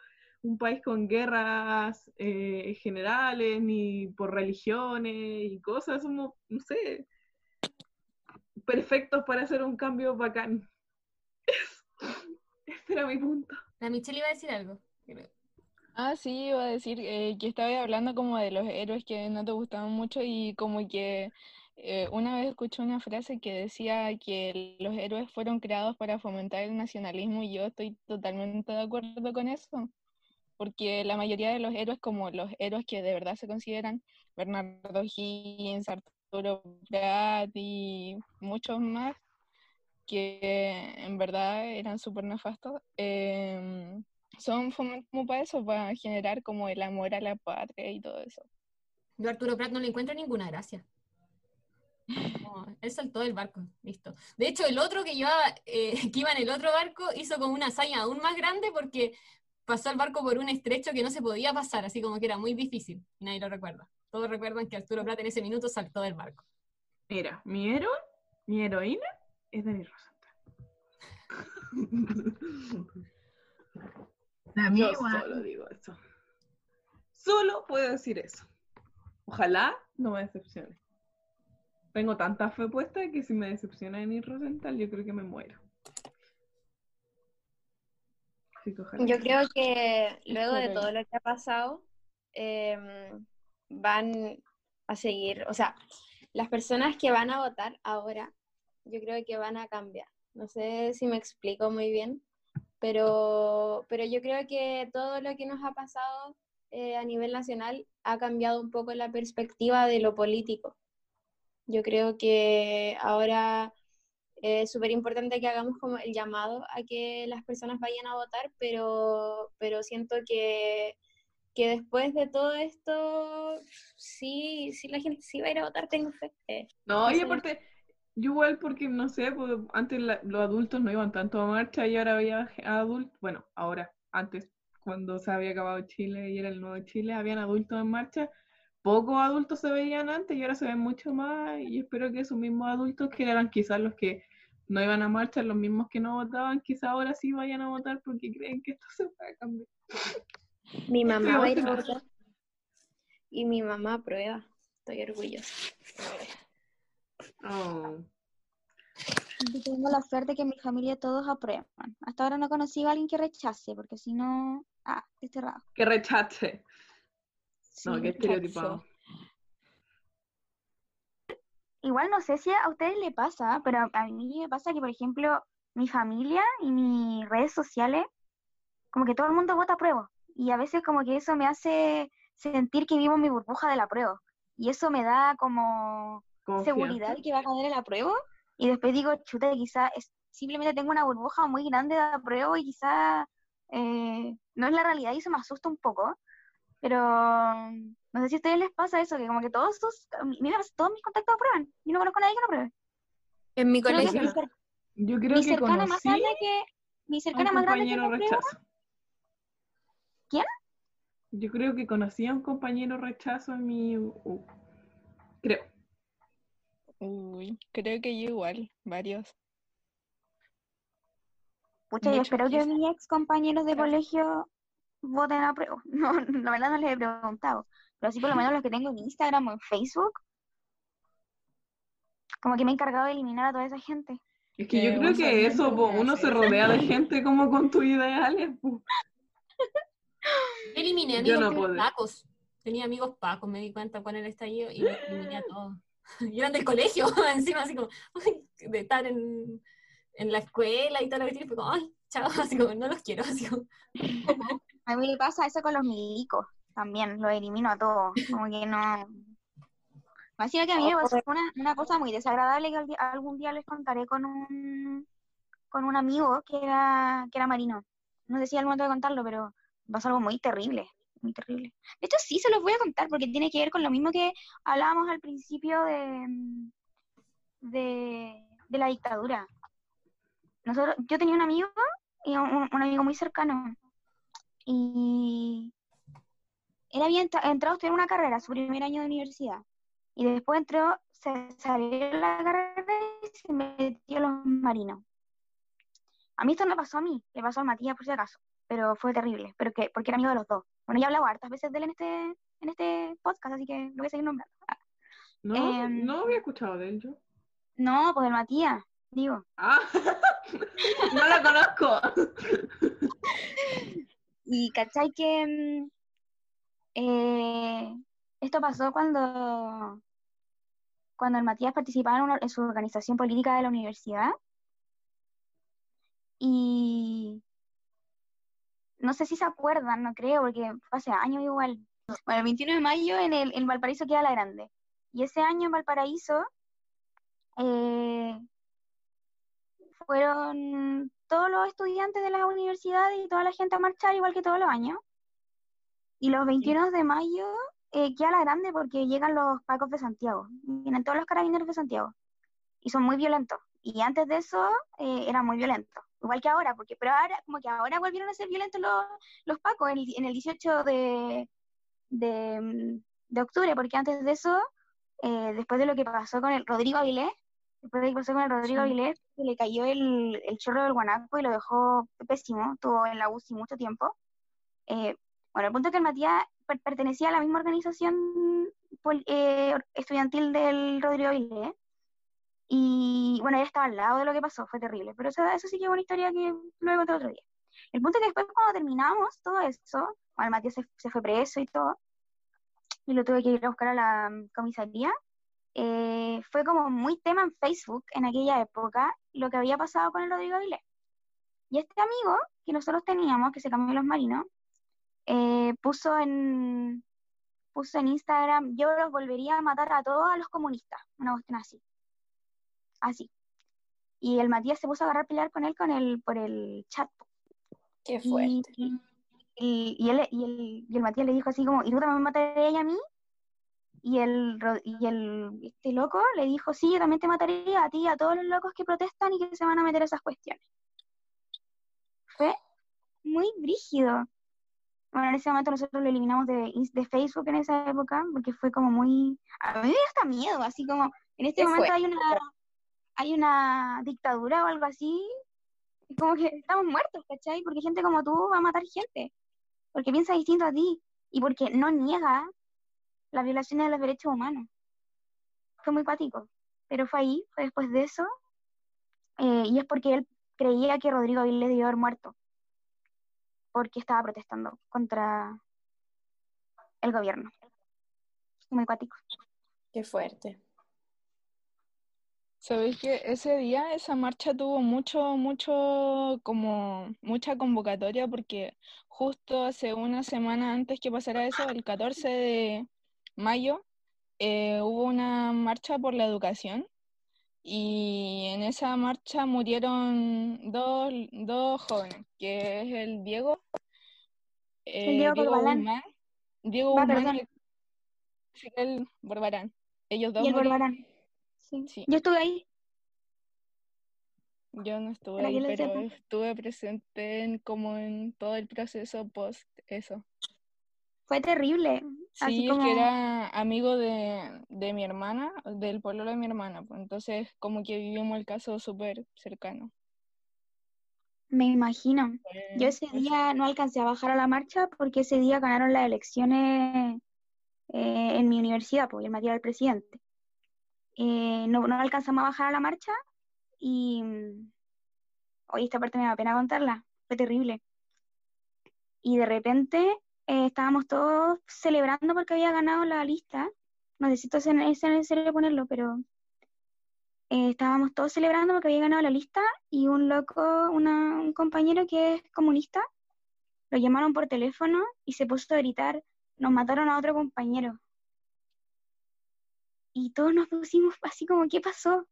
un país con guerras eh, generales ni por religiones y cosas, somos, no sé, perfectos para hacer un cambio bacán. Ese era mi punto. La Michelle iba a decir algo. Ah, sí, iba a decir eh, que estaba hablando como de los héroes que no te gustaban mucho y como que eh, una vez escuché una frase que decía que los héroes fueron creados para fomentar el nacionalismo y yo estoy totalmente de acuerdo con eso, porque la mayoría de los héroes, como los héroes que de verdad se consideran, Bernardo Higgins, Arturo Prat y muchos más, que en verdad eran súper nefastos, em, son como para eso, para generar como el amor a la patria y todo eso. Yo a Arturo Prat no le encuentro ninguna gracia. No, él saltó del barco, listo. De hecho, el otro que iba, eh, que iba en el otro barco hizo como una hazaña aún más grande porque pasó el barco por un estrecho que no se podía pasar, así como que era muy difícil. Y nadie lo recuerda. Todos recuerdan que Arturo Prat en ese minuto saltó del barco. Mira, mi héroe, mi heroína es Denis Rosenthal. A mí Yo solo digo eso. Solo puedo decir eso. Ojalá no me decepcione. Tengo tanta fe puesta que si me decepciona Denis Rosenthal, yo creo que me muero. Yo creo que luego de todo lo que ha pasado, em, van a seguir, o sea, las personas que van a votar ahora, yo creo que van a cambiar. No sé si me explico muy bien, pero, pero yo creo que todo lo que nos ha pasado eh, a nivel nacional ha cambiado un poco la perspectiva de lo político. Yo creo que ahora es súper importante que hagamos como el llamado a que las personas vayan a votar, pero, pero siento que, que después de todo esto, sí, sí la gente sí va a ir a votar, tengo fe. Eh, No, y Eso- aparte, yo igual porque, no sé, pues, antes la- los adultos no iban tanto a marcha y ahora había adultos, bueno, ahora, antes, cuando se había acabado Chile y era el nuevo Chile, habían adultos en marcha. Pocos adultos se veían antes y ahora se ven mucho más y espero que esos mismos adultos, que eran quizás los que no iban a marcha, los mismos que no votaban, quizás ahora sí vayan a votar porque creen que esto se va a cambiar. Mi mamá va a ir a votar y mi mamá aprueba. Estoy orgullosa. Oh. Yo tengo la suerte que en mi familia todos aprueban. Hasta ahora no he conocido a alguien que rechace, porque si no, ah, desterrado. Que rechace. No, Sí, rechazo. estereotipado. Igual no sé si a ustedes le pasa, pero a, a mí me pasa que, por ejemplo, mi familia y mis redes sociales, como que todo el mundo vota prueba. Y a veces como que eso me hace sentir que vivo en mi burbuja de la prueba. Y eso me da como seguridad Confianza. que va a ganar el apruebo. Y después digo, chuta, quizá es, simplemente tengo una burbuja muy grande de apruebo y quizá eh, no es la realidad y eso me asusta un poco. Pero no sé si a ustedes les pasa eso, que como que todos sus, mira, todos mis contactos aprueban. Yo no conozco a nadie que no apruebe. En mi Creo que colegio, mi, cer- Yo creo mi que cercana más conocí grande que mi a un cercana más grande que compañero no aprueba. rechazo. ¿Quién? Yo creo que conocí a un compañero rechazo en mi. Creo. Uy, creo que yo igual, varios. Pucha, yo espero que mis ex compañeros de colegio voten a prueba. No, la verdad no les he preguntado. Pero sí por lo menos los que tengo en Instagram o en Facebook. Como que me he encargado de eliminar a toda esa gente. Es que yo Eh, creo que eso, po, uno se rodea de gente como con tus ideales. po. Yo eliminé Yo amigos no pacos. Tenía amigos pacos, me di cuenta con el estallido y los eliminé a todos. Y eran del colegio, encima así como, ay, de estar en, en la escuela y todo lo que tiene, fue como, ay, chao, así como, no los quiero, así A mí me pasa eso con los milicos. También los elimino a todos. Como que no. Más que a mí me pasó una, una cosa muy desagradable que al- algún día les contaré con un con un amigo que era, que era marino. No sé si al momento de contarlo, pero pasó algo muy terrible, muy terrible. De hecho, sí se los voy a contar porque tiene que ver con lo mismo que hablábamos al principio de, de, de la dictadura. Nosotros, yo tenía un amigo, y un, un amigo muy cercano, y él había entra- entrado a estudiar una carrera, su primer año de universidad, y después entró, se salió de la carrera y se metió a los marinos. A mí esto no pasó a mí, le pasó a Matías por si acaso, pero fue terrible, pero que, porque era amigo de los dos. Bueno, ya he hablado hartas veces de él en este, en este podcast, así que lo voy a seguir nombrando. No, Em. no había escuchado de él yo. No, pues el Matías, digo. Ah, no la conozco. Y cachai que mm, eh, esto pasó cuando, cuando el Matías participaba en su organización política de la universidad. Y no sé si se acuerdan, no creo, porque fue hace años igual. Bueno, el 21 de mayo en, el, en Valparaíso queda la grande. Y ese año en Valparaíso eh, fueron todos los estudiantes de las universidades y toda la gente a marchar igual que todos los años. Y los 21 de mayo eh, queda la grande porque llegan los pacos de Santiago, vienen todos los carabineros de Santiago y son muy violentos. Y antes de eso eh, eran muy violentos, igual que ahora, porque pero ahora como que ahora volvieron a ser violentos los, los pacos en el, en el 18 de, de, mm, de octubre, porque antes de eso, eh, después de lo que pasó con el Rodrigo Avilés, después de que pasó con el Rodrigo Avilés, le cayó el, el chorro del guanaco y lo dejó pésimo, estuvo en la UCI mucho tiempo. Eh, bueno, el punto es que el Matías per- pertenecía a la misma organización eh, estudiantil del Rodrigo Avilés. Y bueno, ella estaba al lado de lo que pasó, fue terrible. Pero eso, eso sí que es una historia que lo conté otro día. El punto es que después cuando terminamos todo eso, bueno, el Matías se, se fue preso y todo, y lo tuve que ir a buscar a la mm, comisaría, eh, fue como muy tema en Facebook en aquella época lo que había pasado con el Rodrigo Avilés. Y este amigo que nosotros teníamos, que se cambió los marinos, eh, puso en puso en Instagram, yo los volvería a matar a todos a los comunistas, una cuestión así. Así. Y el Matías se puso a agarrar a pelear con él con el, por el chat. Qué Y, fuerte. y, y él, y, el, y el Matías le dijo así como, ¿y tú también me matarías a mí? Y el, y el este loco le dijo, sí, yo también te mataría a ti y a todos los locos que protestan y que se van a meter a esas cuestiones. Fue muy brígido. Bueno, en ese momento nosotros lo eliminamos de, de Facebook en esa época, porque fue como muy... A mí me dio hasta miedo, así como, en este ¿Qué momento fue? hay una, hay una dictadura o algo así, como que estamos muertos, ¿cachai? Porque gente como tú va a matar gente, porque piensa distinto a ti, y porque no niega las violaciones de los derechos humanos. Fue muy cuático, pero fue ahí, fue después de eso, eh, y es porque él creía que Rodrigo Avilés debió haber muerto, porque estaba protestando contra el gobierno. Muy cuático. Qué fuerte. Sabéis que ese día esa marcha tuvo mucho, mucho, como mucha convocatoria porque justo hace una semana antes que pasara eso, el 14 de mayo, eh, hubo una marcha por la educación y en esa marcha murieron dos, dos jóvenes, que es el Diego, eh, Diego Diego. Guzmán, Diego Va, Guzmán perdón. y el Barbarán. Ellos dos Y el murieron. Barbarán. Sí. Sí. Yo estuve ahí. Yo no estuve ahí, pero sepa. estuve presente en, como en todo el proceso post eso. Fue terrible. Así Sí, como que era amigo de, de mi hermana, del pueblo de mi hermana, pues, entonces como que vivimos el caso súper cercano. me imagino. Yo ese fue- día no alcancé a bajar a la marcha porque ese día ganaron las elecciones eh, en mi universidad, pues, y el Matías era el presidente. Eh, no, no alcanzamos a bajar a la marcha y mm, hoy esta parte me da pena contarla, fue terrible. Y de repente eh, estábamos todos celebrando porque había ganado la lista. No sé si es necesario ponerlo, pero eh, estábamos todos celebrando porque había ganado la lista y un loco, una- un compañero que es comunista, lo llamaron por teléfono y se puso a gritar, nos mataron a otro compañero. Y todos nos pusimos así como, ¿qué pasó?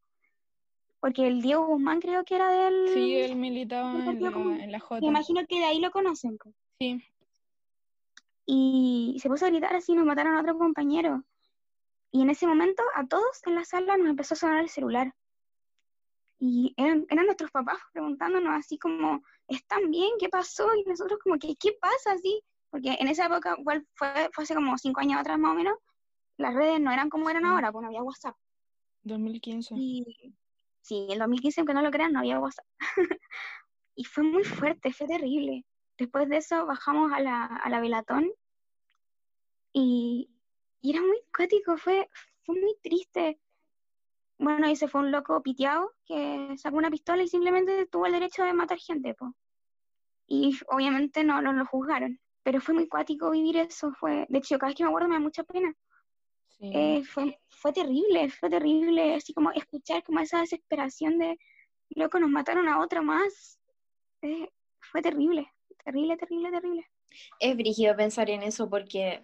Porque el Diego Guzmán creo que era del, Sí, él militaba en la, en la J. Me imagino que de ahí lo conocen. pues. Sí, Y se puso a gritar así, nos mataron a otro compañero. Y en ese momento a todos en la sala nos empezó a sonar el celular. Y eran, eran nuestros papás preguntándonos así como, ¿están bien? ¿Qué pasó? Y nosotros como, ¿qué, qué pasa así? Porque en esa época, igual fue, fue hace como cinco años atrás más o menos, las redes no eran como eran ahora, pues no había WhatsApp. 2015. Y sí, en 2015, aunque no lo crean, no había WhatsApp. y fue muy fuerte, fue terrible. Después de eso bajamos a la, a la Velatón y, y era muy cuático, fue, fue muy triste. Bueno, y se fue un loco piteado que sacó una pistola y simplemente tuvo el derecho de matar gente, po. Y obviamente no, no lo juzgaron. Pero fue muy cuático vivir eso, fue, de hecho, cada vez que me acuerdo me da mucha pena. Sí. Eh, fue, fue terrible, fue terrible, así como escuchar como esa desesperación de, loco, nos mataron a otro más. Eh, fue terrible, terrible, terrible, terrible. Es brígido pensar en eso porque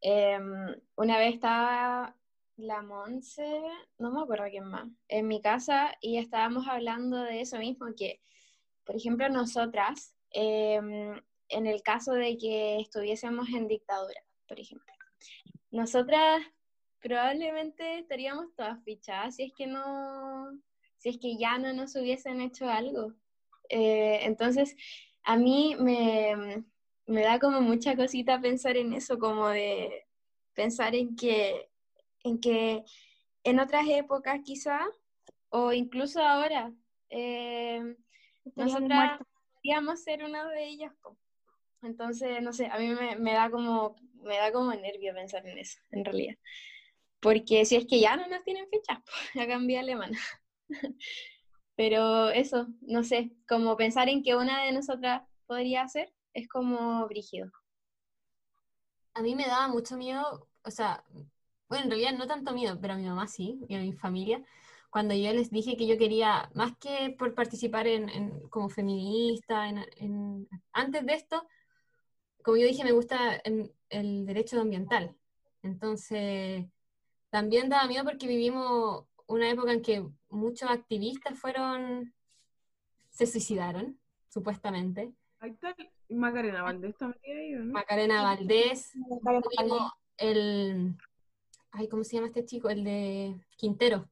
em, una vez estaba la Monse, no me acuerdo quién más, en mi casa y estábamos hablando de eso mismo, que por ejemplo nosotras, em, en el caso de que estuviésemos en dictadura, por ejemplo, nosotras probablemente estaríamos todas fichadas si es que no, si es que ya no nos hubiesen hecho algo. Eh, entonces, a mí me, me da como mucha cosita pensar en eso, como de pensar en que, en que en otras épocas quizá, o incluso ahora, eh, nosotras podríamos ser una de ellas. Entonces, no sé, a mí me, me, da como, me da como nervio pensar en eso, en realidad. Porque si es que ya no nos tienen fecha, ya cambié alemana. Pero eso, no sé, como pensar en que una de nosotras podría ser, es como brígido. A mí me daba mucho miedo, o sea, bueno, en realidad no tanto miedo, pero a mi mamá sí, y a mi familia, cuando yo les dije que yo quería, más que por participar en, como feminista, en, antes de esto, como yo dije, me gusta el derecho ambiental. Entonces, también daba miedo porque vivimos una época en que muchos activistas fueron, se suicidaron, supuestamente. Ahí está Macarena Valdés también ahí, ¿no? Macarena Valdés, el, ay, ¿cómo se llama este chico? El de Quintero.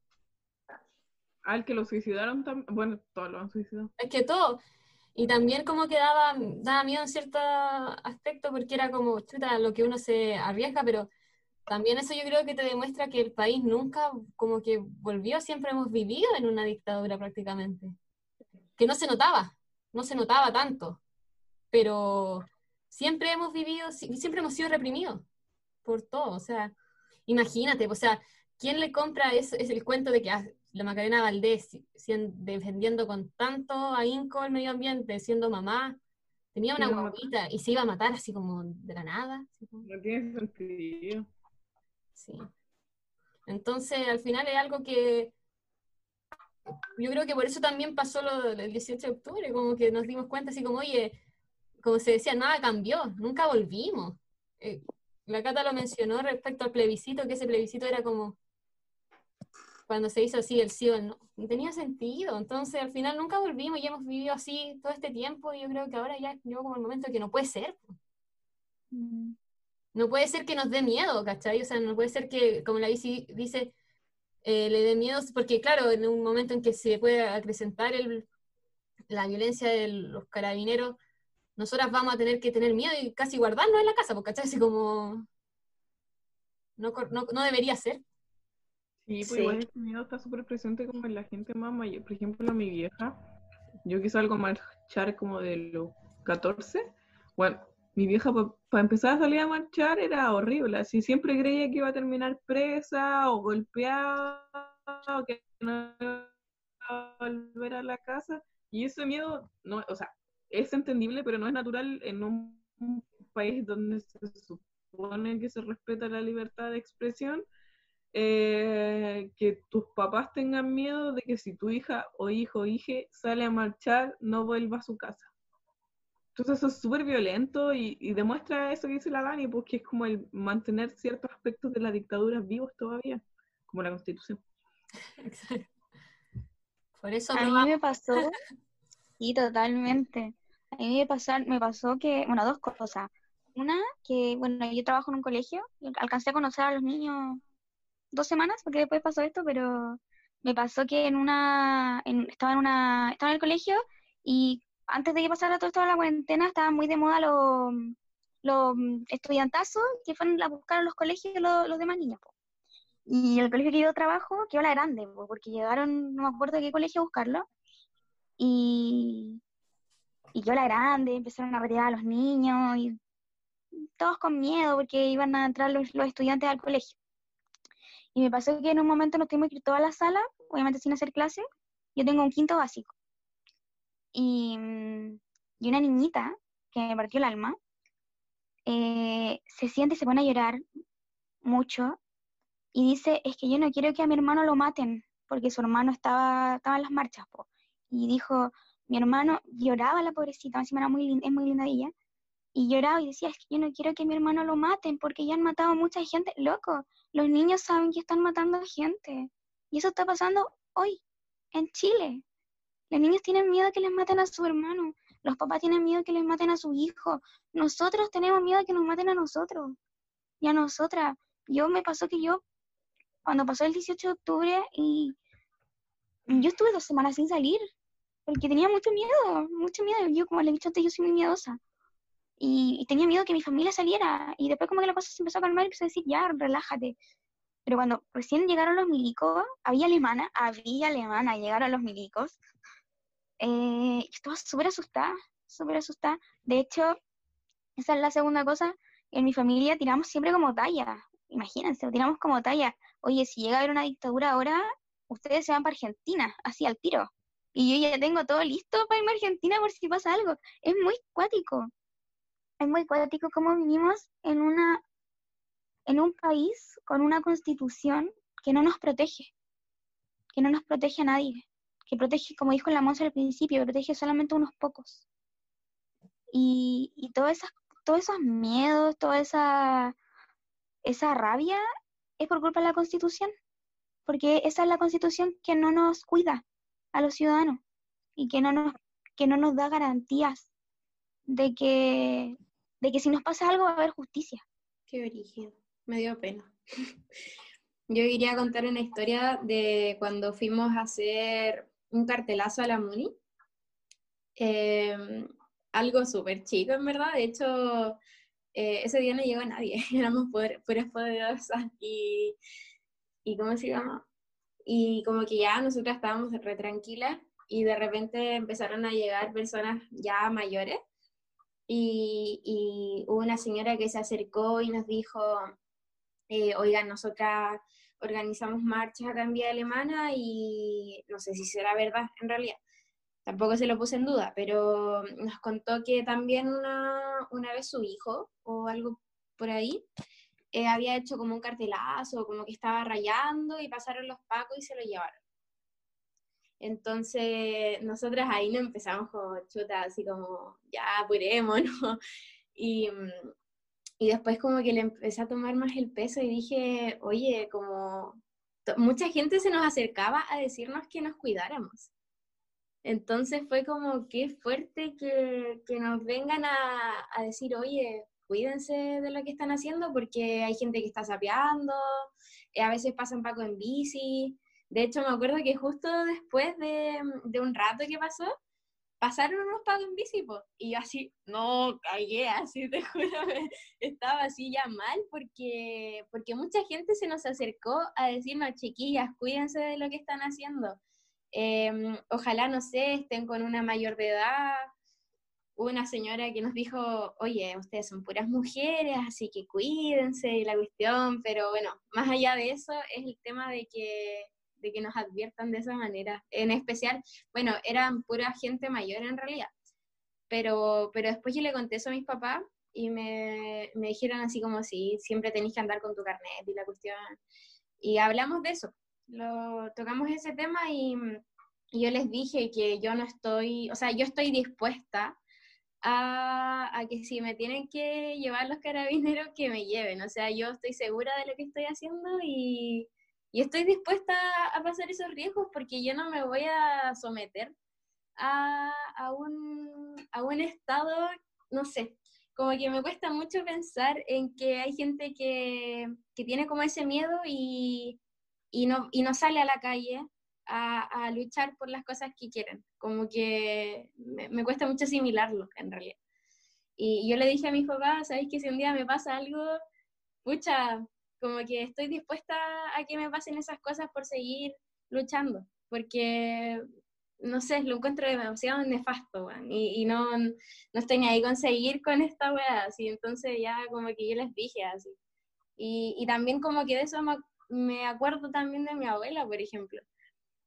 Al ah, que lo suicidaron también, bueno, todos lo han suicidado. Es que todo, y también como que daba, daba miedo en cierto aspecto porque era como, chuta, lo que uno se arriesga, pero también eso yo creo que te demuestra que el país nunca como que volvió, siempre hemos vivido en una dictadura prácticamente, que no se notaba, no se notaba tanto, pero siempre hemos vivido, siempre hemos sido reprimidos por todo, o sea, imagínate, o sea, ¿quién le compra es, es el cuento de que ah, la Macarena Valdés defendiendo con tanto ahínco el medio ambiente, siendo mamá, tenía una guaguita y se iba a matar así como de la nada? No tiene sentido. Sí. Entonces, al final es algo que yo creo que por eso también pasó lo del 18 de octubre, como que nos dimos cuenta así como, oye, como se decía, nada cambió, nunca volvimos. Eh, la Cata lo mencionó respecto al plebiscito, que ese plebiscito era como cuando se hizo así el sí o el no, no tenía sentido. Entonces, al final nunca volvimos y hemos vivido así todo este tiempo y yo creo que ahora ya llegó como el momento que no puede ser. No puede ser que nos dé miedo, ¿cachai? O sea, no puede ser que, como la bici dice, eh, le dé miedo, porque claro, en un momento en que se puede acrecentar el, la violencia de los carabineros, nosotras vamos a tener que tener miedo y casi guardarnos en la casa, porque ¿cachai? Así como... No, no, debería ser. Sí, pues igual ese miedo está súper presente como en la gente más mayor. Por ejemplo, mi vieja, yo que salgo a marchar como de los 14, bueno, mi vieja para empezar a salir a marchar era horrible, así siempre creía que iba a terminar presa o golpeada o que no iba a volver a la casa y ese miedo, no, o sea, es entendible, pero no es natural en un país donde se supone que se respeta la libertad de expresión, eh, que tus papás tengan miedo de que si tu hija o hijo o hija sale a marchar, no vuelva a su casa. Entonces eso es súper violento y, demuestra eso que dice la Dani, porque es como el mantener ciertos aspectos de la dictadura vivos todavía, como la constitución. Por eso a mí me pasó, sí, totalmente. A mí me pasó, me pasó que, bueno, dos cosas. Una, que, bueno, yo trabajo en un colegio, alcancé a conocer a los niños dos semanas, porque después pasó esto, pero me pasó que en una, estaba en una, estaba en el colegio y antes de que pasara todo esto de la cuarentena, estaban muy de moda los, los estudiantazos que fueron a buscar a los colegios los, los demás niños. Y el colegio que yo trabajo quedó la grande, porque llegaron, no me acuerdo de qué colegio a buscarlo, y, y quedó la grande, empezaron a retirar a los niños, y todos con miedo porque iban a entrar los, los estudiantes al colegio. Y me pasó que en un momento nos tuvimos que ir toda la sala, obviamente sin hacer clase, yo tengo un quinto básico. Mm, y, una niñita que me partió el alma eh, se siente y se pone a llorar mucho y dice, es que yo no quiero que a mi hermano lo maten, porque su hermano estaba, estaba en las marchas. Y dijo, mi hermano lloraba la pobrecita, encima era muy, es muy linda ella, y lloraba y decía, es que yo no quiero que mi hermano lo maten, porque ya han matado a mucha gente. Loco, los niños saben que están matando gente. Y eso está pasando hoy, en Chile. Los niños tienen miedo que les maten a su hermano. Los papás tienen miedo que les maten a su hijo. Nosotros tenemos miedo que nos maten a nosotros y a nosotras. yo me pasó que yo, cuando pasó el 18 de octubre, y yo estuve dos semanas sin salir, porque tenía mucho miedo, mucho miedo. Yo, como le he dicho antes, yo soy muy miedosa. Y, tenía miedo que mi familia saliera. Y después como que la cosa se empezó a calmar y empecé a decir, ya, relájate. Pero cuando recién llegaron los milicos, había alemana, había alemana, llegaron los milicos. Eh, estaba súper asustada, súper asustada. De hecho, esa es la segunda cosa. En mi familia tiramos siempre como talla. Imagínense, tiramos como talla. Oye, si llega a haber una dictadura ahora, ustedes se van para Argentina, así al tiro. Y yo ya tengo todo listo para irme a Argentina por si pasa algo. Es muy cuático. Es muy cuático cómo vivimos en una en un país con una constitución que no nos protege, que no nos protege a nadie, que protege, como dijo la Monza al principio, protege solamente unos pocos. Y, y todas esas, todos esos miedos, toda esa, esa rabia es por culpa de la constitución, porque esa es la constitución que no nos cuida a los ciudadanos y que no nos, que no nos da garantías de que, de que si nos pasa algo va a haber justicia. Qué origen me dio pena. Yo quería contar una historia de cuando fuimos a hacer un cartelazo a la Muni. Em, algo súper chico, en verdad. De hecho, eh, ese día no llegó nadie. Éramos puras poderosas. Y, y, ¿cómo se llama? Y como que ya nosotras estábamos re tranquilas y de repente empezaron a llegar personas ya mayores. Y, y hubo una señora que se acercó y nos dijo, eh, oigan, nosotras organizamos marchas acá en Vía Alemana y no sé si será verdad en realidad. Tampoco se lo puse en duda, pero nos contó que también una, una vez su hijo o algo por ahí eh, había hecho como un cartelazo, como que estaba rayando y pasaron los pacos y se lo llevaron. Entonces, nosotras ahí no empezamos con chuta, así como, ya apurémonos. Y, y después como que le empecé a tomar más el peso y dije, oye, como mucha gente se nos acercaba a decirnos que nos cuidáramos. Entonces fue como qué fuerte que, que nos vengan a, a, decir, oye, cuídense de lo que están haciendo porque hay gente que está sapeando, eh, a veces pasan Paco en bici. De hecho, me acuerdo que justo después de, de un rato que pasó, pasaron unos pagos en bici, y yo así, no, cagué, así te juro, estaba así ya mal, porque, porque mucha gente se nos acercó a decirnos, chiquillas, cuídense de lo que están haciendo, em, ojalá, no sé, estén con una mayor de edad, una señora que nos dijo, oye, ustedes son puras mujeres, así que cuídense y la cuestión, pero bueno, más allá de eso es el tema de que de que nos adviertan de esa manera. En especial, bueno, eran pura gente mayor en realidad, pero, pero después yo le conté eso a mis papás y me, me dijeron así como si siempre tenéis que andar con tu carnet y la cuestión. Y hablamos de eso, lo, tocamos ese tema y, y yo les dije que yo no estoy, o sea, yo estoy dispuesta a, a, que si me tienen que llevar los carabineros, que me lleven. O sea, yo estoy segura de lo que estoy haciendo y, y estoy dispuesta a pasar esos riesgos porque yo no me voy a someter a, a, un, a un estado, no sé, como que me cuesta mucho pensar en que hay gente que, que tiene como ese miedo y, y, no, y no sale a la calle a, a, luchar por las cosas que quieren. Como que me, me, cuesta mucho asimilarlo, en realidad. Y yo le dije a mis papás, ¿sabéis que si un día me pasa algo, pucha, como que estoy dispuesta a que me pasen esas cosas por seguir luchando, porque, no sé, lo encuentro demasiado nefasto, y, y, no, no estoy ni ahí con seguir con esta weá, así, entonces ya como que yo les dije así. Y, y también como que de eso me, me, acuerdo también de mi abuela, por ejemplo,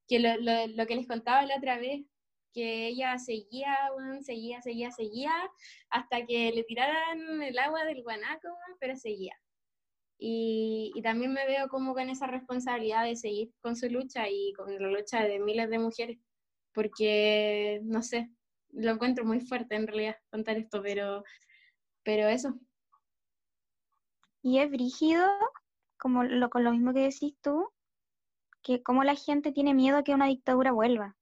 que lo, lo, lo que les contaba la otra vez, que ella seguía, seguía, seguía, seguía, hasta que le tiraran el agua del guanaco, pero seguía. Y, y, también me veo como con esa responsabilidad de seguir con su lucha y con la lucha de miles de mujeres, porque, no sé, lo encuentro muy fuerte en realidad contar esto, pero, pero eso. Y es brígido, como lo, con lo mismo que decís tú, que como la gente tiene miedo a que una dictadura vuelva.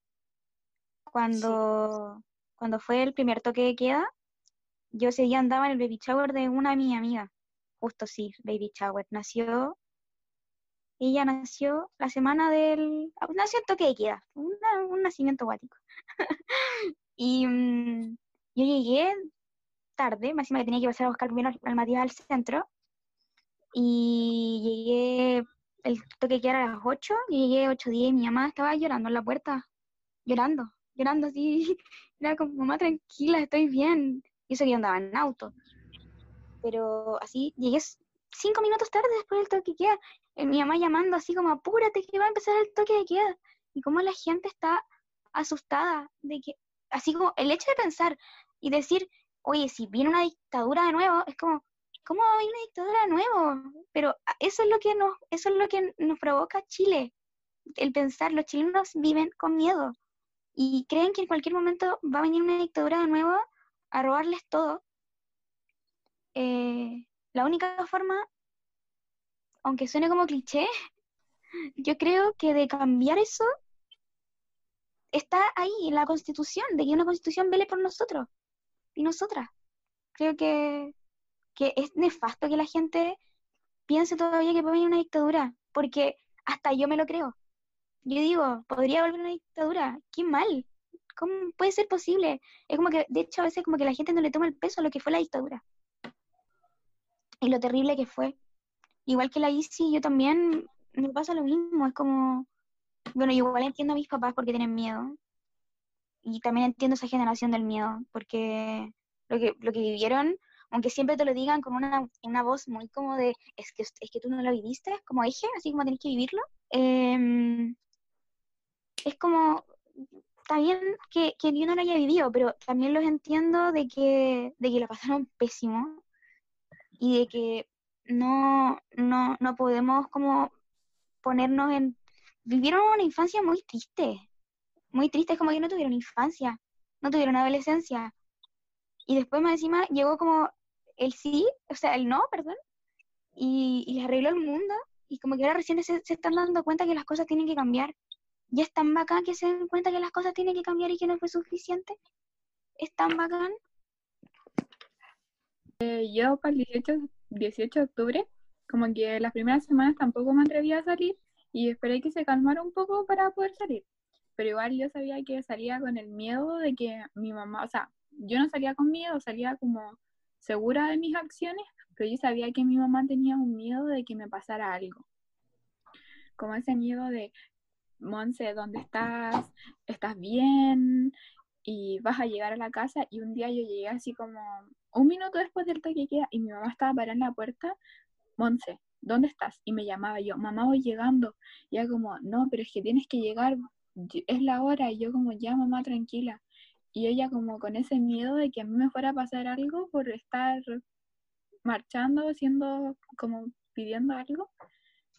Cuando, sí. cuando fue el primer toque de queda, yo ese día andaba en el baby shower de una de mis amigas justo sí, baby shower. Nació, ella nació la semana del, ah, nació en toque de queda, una- un nacimiento guático. y mm, yo llegué tarde, más encima que tenía que pasar a buscar primero al, Matías al centro. Y llegué, el toque de queda era a las 8, y llegué 8.10 y mi mamá estaba llorando en la puerta, llorando, llorando así. Era como, mamá, tranquila, estoy bien. Y eso que yo andaba en auto. Pero así, llegué cinco minutos tarde después del toque de queda. eh, Mi mamá llamando así como, apúrate que va a empezar el toque de queda. Y como la gente está asustada de que, así como el hecho de pensar y decir, oye, si viene una dictadura de nuevo, es como, ¿cómo va a venir una dictadura de nuevo? Pero a- eso es lo que nos, eso es lo que nos provoca Chile. El pensar, los chilenos viven con miedo y creen que en cualquier momento va a venir una dictadura de nuevo a robarles todo. Eh, la única forma, aunque suene como cliché, yo creo que de cambiar eso está ahí en la constitución, de que una constitución vele por nosotros y nosotras. Creo que, que es nefasto que la gente piense todavía que puede venir una dictadura, porque hasta yo me lo creo. Yo digo, podría volver una dictadura, qué mal, ¿cómo puede ser posible? Es como que, de hecho, a veces como que la gente no le toma el peso a lo que fue la dictadura y lo terrible que fue. Igual que la ICI, yo también me pasa lo mismo, es como, bueno, yo igual entiendo a mis papás porque tienen miedo, y también entiendo esa generación del miedo, porque lo que, lo que vivieron, aunque siempre te lo digan con una, una voz muy como de, es que, es que tú no lo viviste, como eje, así como tenés que vivirlo, em, es como, está bien que, que yo no lo haya vivido, pero también los entiendo de que, de que lo pasaron pésimo y de que no, no, no podemos como ponernos en... Vivieron una infancia muy triste, muy triste, es como que no tuvieron infancia, no tuvieron adolescencia. Y después más encima llegó como el sí, o sea, el no, perdón, y, y les arregló el mundo, y como que ahora recién se, se están dando cuenta que las cosas tienen que cambiar. Y es tan bacán que se den cuenta que las cosas tienen que cambiar y que no fue suficiente. Es tan bacán. Eh, yo para el 18, 18 de octubre, como que las primeras semanas tampoco me atrevía a salir y esperé que se calmara un poco para poder salir. Pero igual yo sabía que salía con el miedo de que mi mamá, o sea, yo no salía con miedo, salía como segura de mis acciones, pero yo sabía que mi mamá tenía un miedo de que me pasara algo. Como ese miedo de, Monse, ¿dónde estás? ¿Estás bien? Y vas a llegar a la casa y un día yo llegué así como un minuto después del toque queda y mi mamá estaba parada en la puerta, Monse, ¿dónde estás? Y me llamaba yo, mamá, voy llegando. Y ella como, no, pero es que tienes que llegar, es la hora. Y yo como, ya, mamá, tranquila. Y ella como con ese miedo de que a mí me fuera a pasar algo por estar marchando, haciendo como pidiendo algo.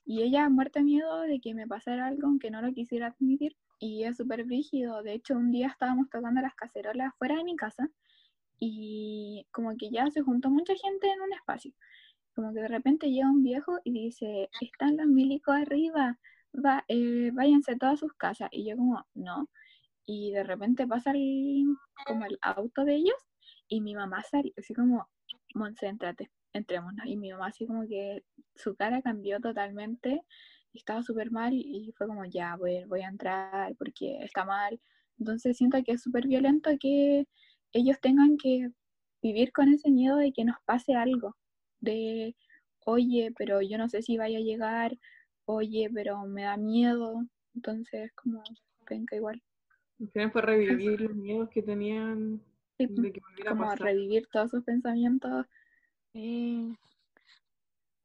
Y ella muerta miedo de que me pasara algo aunque no lo quisiera admitir. Y es súper rígido. De hecho, un día estábamos tocando las cacerolas fuera de mi casa y como que ya se juntó mucha gente en un espacio. Como que de repente llega un viejo y dice, están los milicos arriba, va, eh, váyanse a todas sus casas. Y yo como, no. Y de repente pasa el, como el auto de ellos y mi mamá sale así como, concéntrate, entrémonos. Y mi mamá así como que su cara cambió totalmente estaba súper mal y, y fue como, ya, voy, voy a entrar porque está mal. Entonces siento que es súper violento que ellos tengan que vivir con ese miedo de que nos pase algo, de, oye, pero yo no sé si vaya a llegar, oye, pero me da miedo, entonces como, venga igual, Al final fue revivir los miedos que tenían Sí, de que volviera a como pasar. revivir todos sus pensamientos, Sí.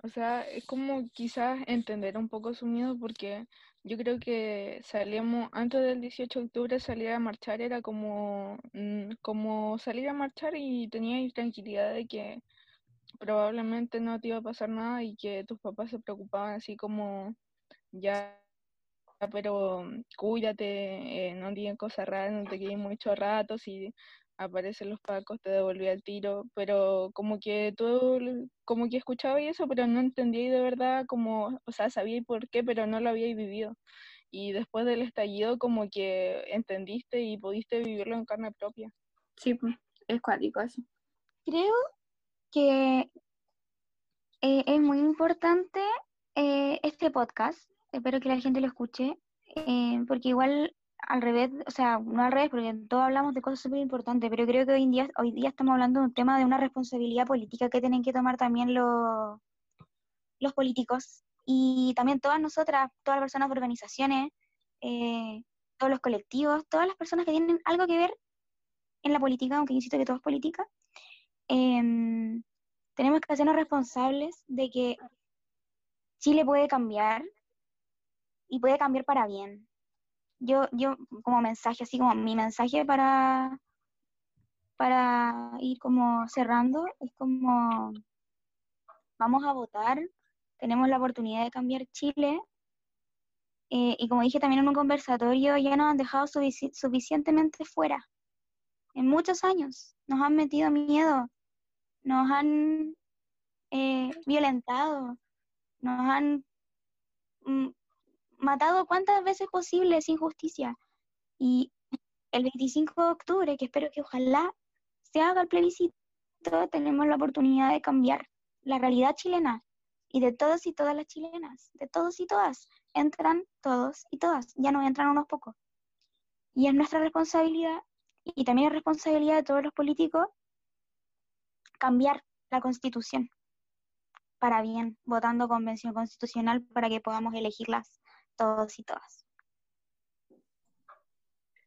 O sea, es como quizás entender un poco su miedo porque yo creo que salíamos, antes del 18 de octubre salir a marchar era como, mm, como salir a marchar y tenías tranquilidad de que probablemente no te iba a pasar nada y que tus papás se preocupaban así como ya, pero cuídate, eh, no digan cosas raras, no te quedes mucho rato, si aparecen los pacos te devolví el tiro, pero como que tú, como que escuchaba y eso, pero no entendía de verdad como, o sea, sabía por qué, pero no lo había vivido. Y después del estallido como que entendiste y pudiste vivirlo en carne propia. sí, pues, es cuático eso. Creo que eh, es muy importante eh, este podcast. Espero que la gente lo escuche, eh, porque igual al revés, o sea, no al revés, porque todos hablamos de cosas súper importantes, pero creo que hoy en día, hoy día estamos hablando de un tema de una responsabilidad política que tienen que tomar también los, los políticos y también todas nosotras, todas las personas de organizaciones, eh, todos los colectivos, todas las personas que tienen algo que ver en la política, aunque insisto que todo es política, em, tenemos que hacernos responsables de que Chile puede cambiar y puede cambiar para bien. Yo, yo como mensaje, así como mi mensaje para, para ir como cerrando, es como vamos a votar, tenemos la oportunidad de cambiar Chile. eh, y como dije también en un conversatorio, ya nos han dejado sufici- suficientemente fuera. En muchos años nos han metido miedo, nos han eh, violentado, nos han mm, matado cuantas veces posible sin justicia. Y el 25 de octubre, que espero que ojalá se haga el plebiscito, tenemos la oportunidad de cambiar la realidad chilena y de todos y todas las chilenas, de todos y todas. Entran todos y todas, ya no entran unos pocos. Y es nuestra responsabilidad y también es responsabilidad de todos los políticos cambiar la constitución para bien, votando convención constitucional para que podamos elegirlas todos y todas.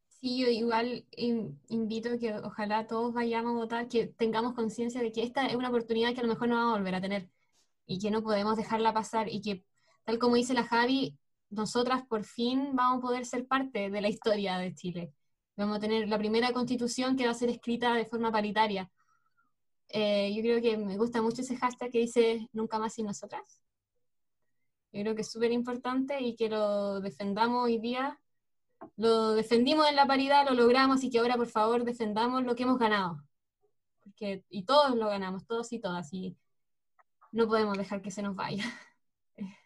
Sí, yo igual in- invito que ojalá todos vayamos a votar, que tengamos conciencia de que esta es una oportunidad que a lo mejor no vamos a volver a tener y que no podemos dejarla pasar y que, tal como dice la Javi, nosotras por fin vamos a poder ser parte de la historia de Chile. Vamos a tener la primera constitución que va a ser escrita de forma paritaria. Eh, yo creo que me gusta mucho ese hashtag que dice nunca más sin nosotras. Yo creo que es súper importante y que lo defendamos hoy día lo defendimos en la paridad, lo logramos y que ahora por favor defendamos lo que hemos ganado. Porque, y todos lo ganamos, todos y todas, y no podemos dejar que se nos vaya.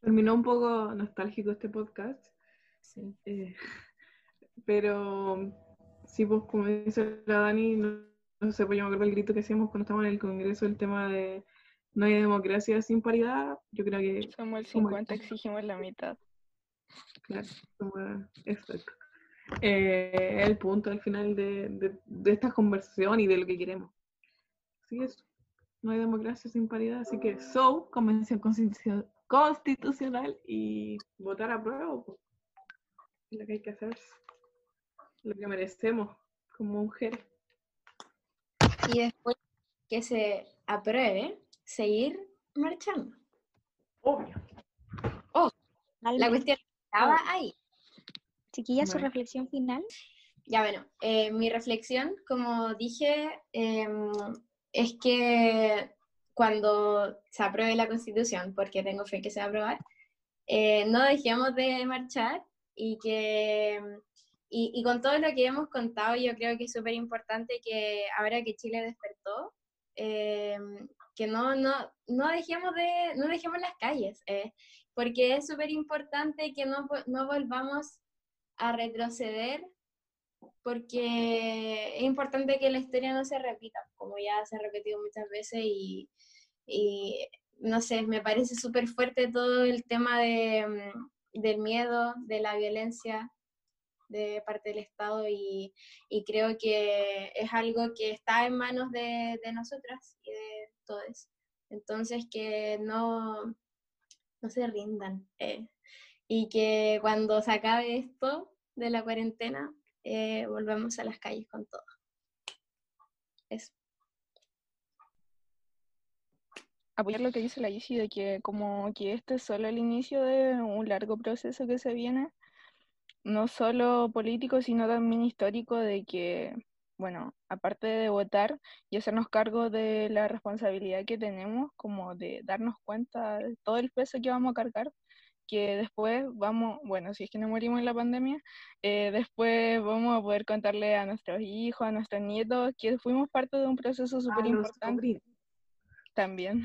Terminó un poco nostálgico este podcast, Sí. eh, pero sí, pues como dice la Dani, no, no sé, pues yo me acuerdo el grito que hacíamos cuando estábamos en el Congreso, el tema de no hay democracia sin paridad, yo creo que Somos el Como 50, el- exigimos la mitad. Claro, exacto. Eh, el punto al final de, de, de esta conversación y de lo que queremos. Así es, no hay democracia sin paridad, así que so, convención constitu- constitucional y votar a prueba, pues, es lo que hay que hacer, lo que merecemos como mujeres. Y después que se apruebe, seguir marchando. Obvio. La cuestión estaba ahí. Chiquilla, su Bueno. reflexión final. Ya bueno, eh, mi reflexión, como dije, em, es que cuando se apruebe la constitución, porque tengo fe que se va a aprobar, eh, no dejemos de marchar y que y, y con todo lo que hemos contado, yo creo que es súper importante que ahora que Chile despertó, em, que no, no, no dejemos de, no dejemos las calles, eh, porque es súper importante que no, no volvamos a retroceder porque es importante que la historia no se repita, como ya se ha repetido muchas veces y, y, no sé, me parece súper fuerte todo el tema de, mm, del miedo, de la violencia de parte del Estado y, y creo que es algo que está en manos de, de nosotras y de todos. Entonces que no, no se rindan eh, y que cuando se acabe esto de la cuarentena, eh, volvemos a las calles con todo. Eso. apoyar lo que dice la Isi de que como que este es solo el inicio de un largo proceso que se viene, no solo político, sino también histórico, de que, bueno, aparte de votar y hacernos cargo de la responsabilidad que tenemos, como de darnos cuenta de todo el peso que vamos a cargar, que después vamos, bueno, si es que no morimos en la pandemia, eh, después vamos a poder contarle a nuestros hijos, a nuestros nietos, que fuimos parte de un proceso súper importante también.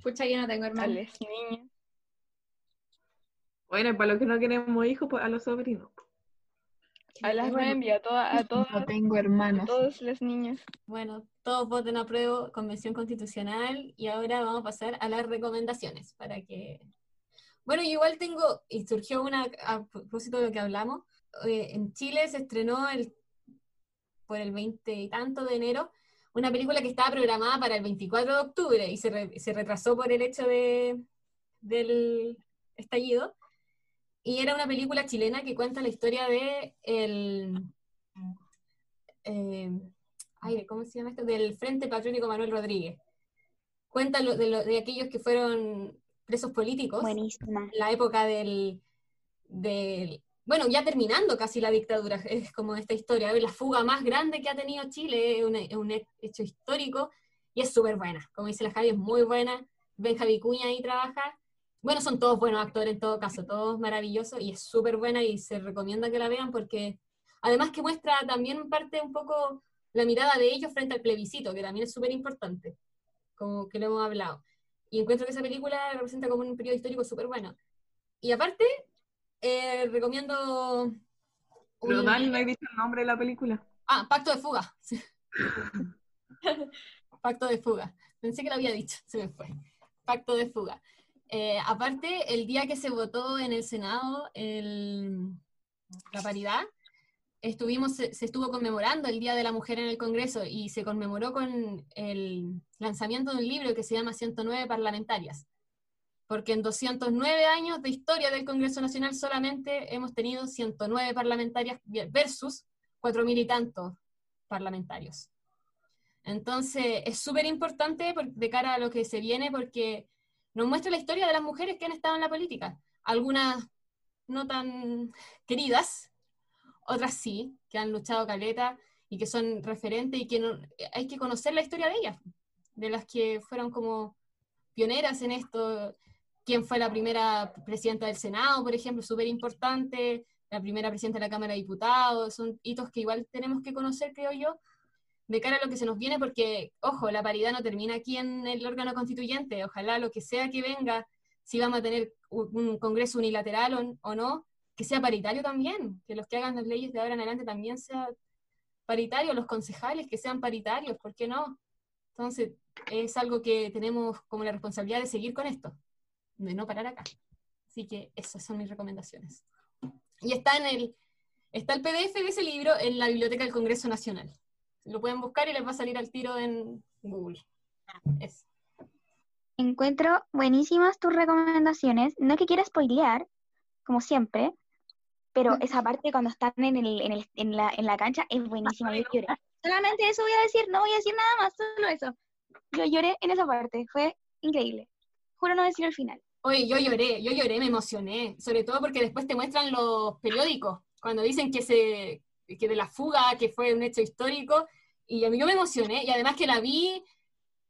Pucha, yo no tengo a hermanos. las niñas. Bueno, y para los que no queremos hijos, pues a los sobrinos. A las Rembi, a, toda, a, todas, No tengo hermanos. a todos los niños. Bueno, todos voten a prueba Convención Constitucional y ahora vamos a pasar a las recomendaciones para que... Bueno, yo igual tengo, y surgió una a propósito de lo que hablamos, eh, en Chile se estrenó el, por el 20 y tanto de enero una película que estaba programada para el 24 de octubre y se, re- se retrasó por el hecho de, del estallido. Y era una película chilena que cuenta la historia de el, eh, ay, ¿cómo se llama esto? Del Frente Patriótico Manuel Rodríguez. Cuenta lo- de, lo- de aquellos que fueron presos políticos Buenísima. la época del, del- bueno, ya terminando casi la dictadura, es como esta historia, la fuga más grande que ha tenido Chile, es un, es un hecho histórico, y es súper buena, como dice la Javi, es muy buena, Benja Vicuña ahí trabaja, bueno, son todos buenos actores en todo caso, todos maravillosos, y es súper buena y se recomienda que la vean porque además que muestra también parte un poco la mirada de ellos frente al plebiscito, que también es súper importante, como que lo hemos hablado. Y encuentro que esa película representa como un periodo histórico súper bueno. Y aparte, eh, recomiendo... Pero un- Dani, no he dicho el nombre de la película. Ah, Pacto de Fuga. Pacto de Fuga. Pensé que lo había dicho, se me fue. Pacto de Fuga. Eh, aparte, el día que se votó en el Senado la paridad, estuvimos, se, estuvo conmemorando el Día de la Mujer en el Congreso y se conmemoró con el lanzamiento de un libro que se llama 109 parlamentarias. Porque en 209 años de historia del Congreso Nacional solamente hemos tenido 109 parlamentarias versus 4.000 y tantos parlamentarios. Entonces, es súper importante por- de cara a lo que se viene porque nos muestra la historia de las mujeres que han estado en la política. Algunas no tan queridas, otras sí, que han luchado caleta y que son referentes y que hay que conocer la historia de ellas, de las que fueron como pioneras en esto. Quién fue la primera presidenta del Senado, por ejemplo, súper importante, la primera presidenta de la Cámara de Diputados, son hitos que igual tenemos que conocer, creo yo, de cara a lo que se nos viene, porque, ojo, la paridad no termina aquí en el órgano constituyente, ojalá lo que sea que venga, si vamos a tener un, congreso unilateral o, no, que sea paritario también, que los que hagan las leyes de ahora en adelante también sea paritario, los concejales que sean paritarios, ¿por qué no? Entonces, es algo que tenemos como la responsabilidad de seguir con esto, de no parar acá. Así que esas son mis recomendaciones. Y está en el, está el PDF de ese libro en la Biblioteca del Congreso Nacional. Lo pueden buscar y les va a salir al tiro en Google. Es. Encuentro buenísimas tus recomendaciones. No que quiera spoilear, como siempre, pero esa parte cuando están en, el, en, el- en la, en la cancha es buenísima. Yo lloré. Solamente eso voy a decir, no voy a decir nada más, solo eso. Yo lloré en esa parte, fue increíble. Juro no decir el final. Oye, yo lloré, yo lloré, me emocioné, sobre todo porque después te muestran los periódicos, cuando dicen que se que de la fuga, que fue un hecho histórico, y a mí yo me emocioné, y además que la vi,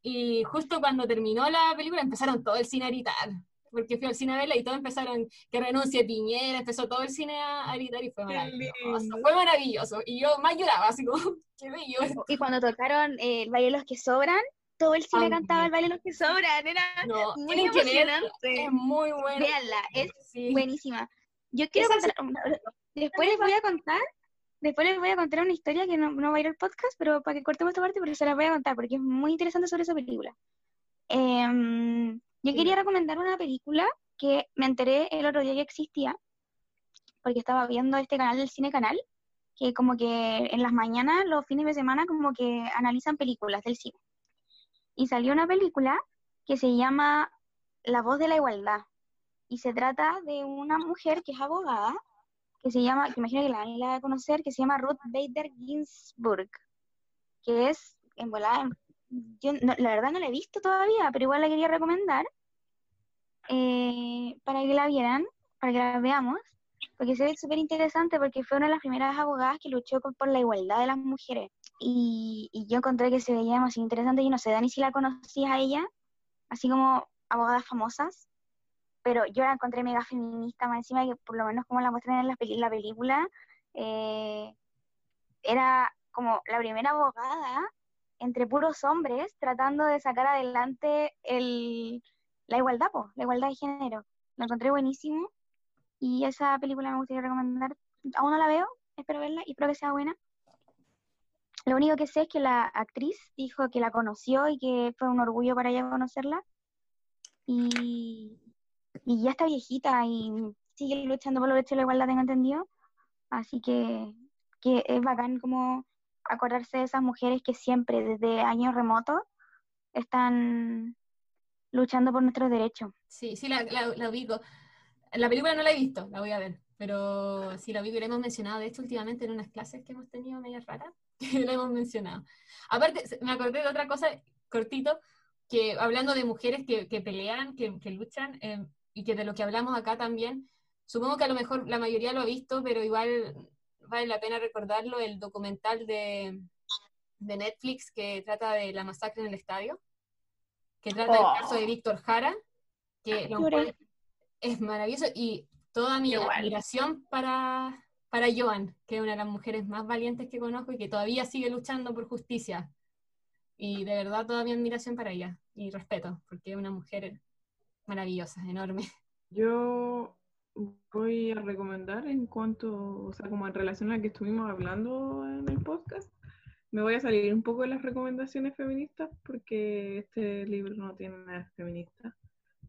y justo cuando terminó la película empezaron todo el cine a gritar, porque fui al cine a verla y todos empezaron que renuncie Piñera, empezó todo el cine a, a gritar y fue maravilloso, fue maravilloso, y yo más lloraba, así como, qué bello. Y cuando tocaron eh, el baile de los que sobran, todo el cine También. cantaba el baile de los que sobran. Era No, muy que ver, emocionante. es muy bueno. Véanla, es Sí. buenísima. Yo quiero Esa contar, después les voy a contar, después les voy a contar una historia que no, no va a ir al podcast, pero para que cortemos esta parte, pero se la voy a contar porque es muy interesante sobre esa película. Em, yo quería recomendar una película que me enteré el otro día que existía, porque estaba viendo este canal del Cine Canal, que como que en las mañanas, los fines de semana, como que analizan películas del cine. Y salió una película que se llama La voz de la igualdad. Y se trata de una mujer que es abogada, que se llama, que imagino que la van a conocer, que se llama Ruth Bader Ginsburg, que es en volada, yo no- la verdad no la he visto todavía, pero igual la quería recomendar eh, para que la vieran, para que la veamos, porque se ve súper interesante porque fue una de las primeras abogadas que luchó por la igualdad de las mujeres. Y, y yo encontré que se veía demasiado interesante. Yo no sé, Dani, si la conocías a ella, así como abogadas famosas, pero yo la encontré mega feminista, más encima que por lo menos como la muestran en la, peli- la película, eh, era como la primera abogada entre puros hombres tratando de sacar adelante el, la igualdad, po, la igualdad de género. Lo encontré buenísimo y esa película me gustaría recomendar. Aún no la veo, espero verla y espero que sea buena. Lo único que sé es que la actriz dijo que la conoció y que fue un orgullo para ella conocerla. Y, y ya está viejita y sigue luchando por los derechos de la igualdad, tengo entendido. Así que, que es bacán como acordarse de esas mujeres que siempre, desde años remotos, están luchando por nuestros derechos. Sí, sí, la, la, la ubico. La película no la he visto, la voy a ver, pero sí la ubico y la hemos mencionado, de hecho, últimamente en unas clases que hemos tenido media raras, que la hemos mencionado. Aparte, me acordé de otra cosa, cortito, que hablando de mujeres que, que pelean, que, que luchan, eh, y que de lo que hablamos acá también, supongo que a lo mejor la mayoría lo ha visto, pero igual vale la pena recordarlo, el documental de, de Netflix que trata de la masacre en el estadio, que trata Oh. del caso de Víctor Jara, que lo Lloré. encuentro- es maravilloso y toda mi Igual. admiración para, para Joan, que es una de las mujeres más valientes que conozco y que todavía sigue luchando por justicia. Y de verdad toda mi admiración para ella y respeto, porque es una mujer maravillosa, enorme. Yo voy a recomendar en cuanto, o sea, como en relación a lo que estuvimos hablando en el podcast, me voy a salir un poco de las recomendaciones feministas porque este libro no tiene nada feminista,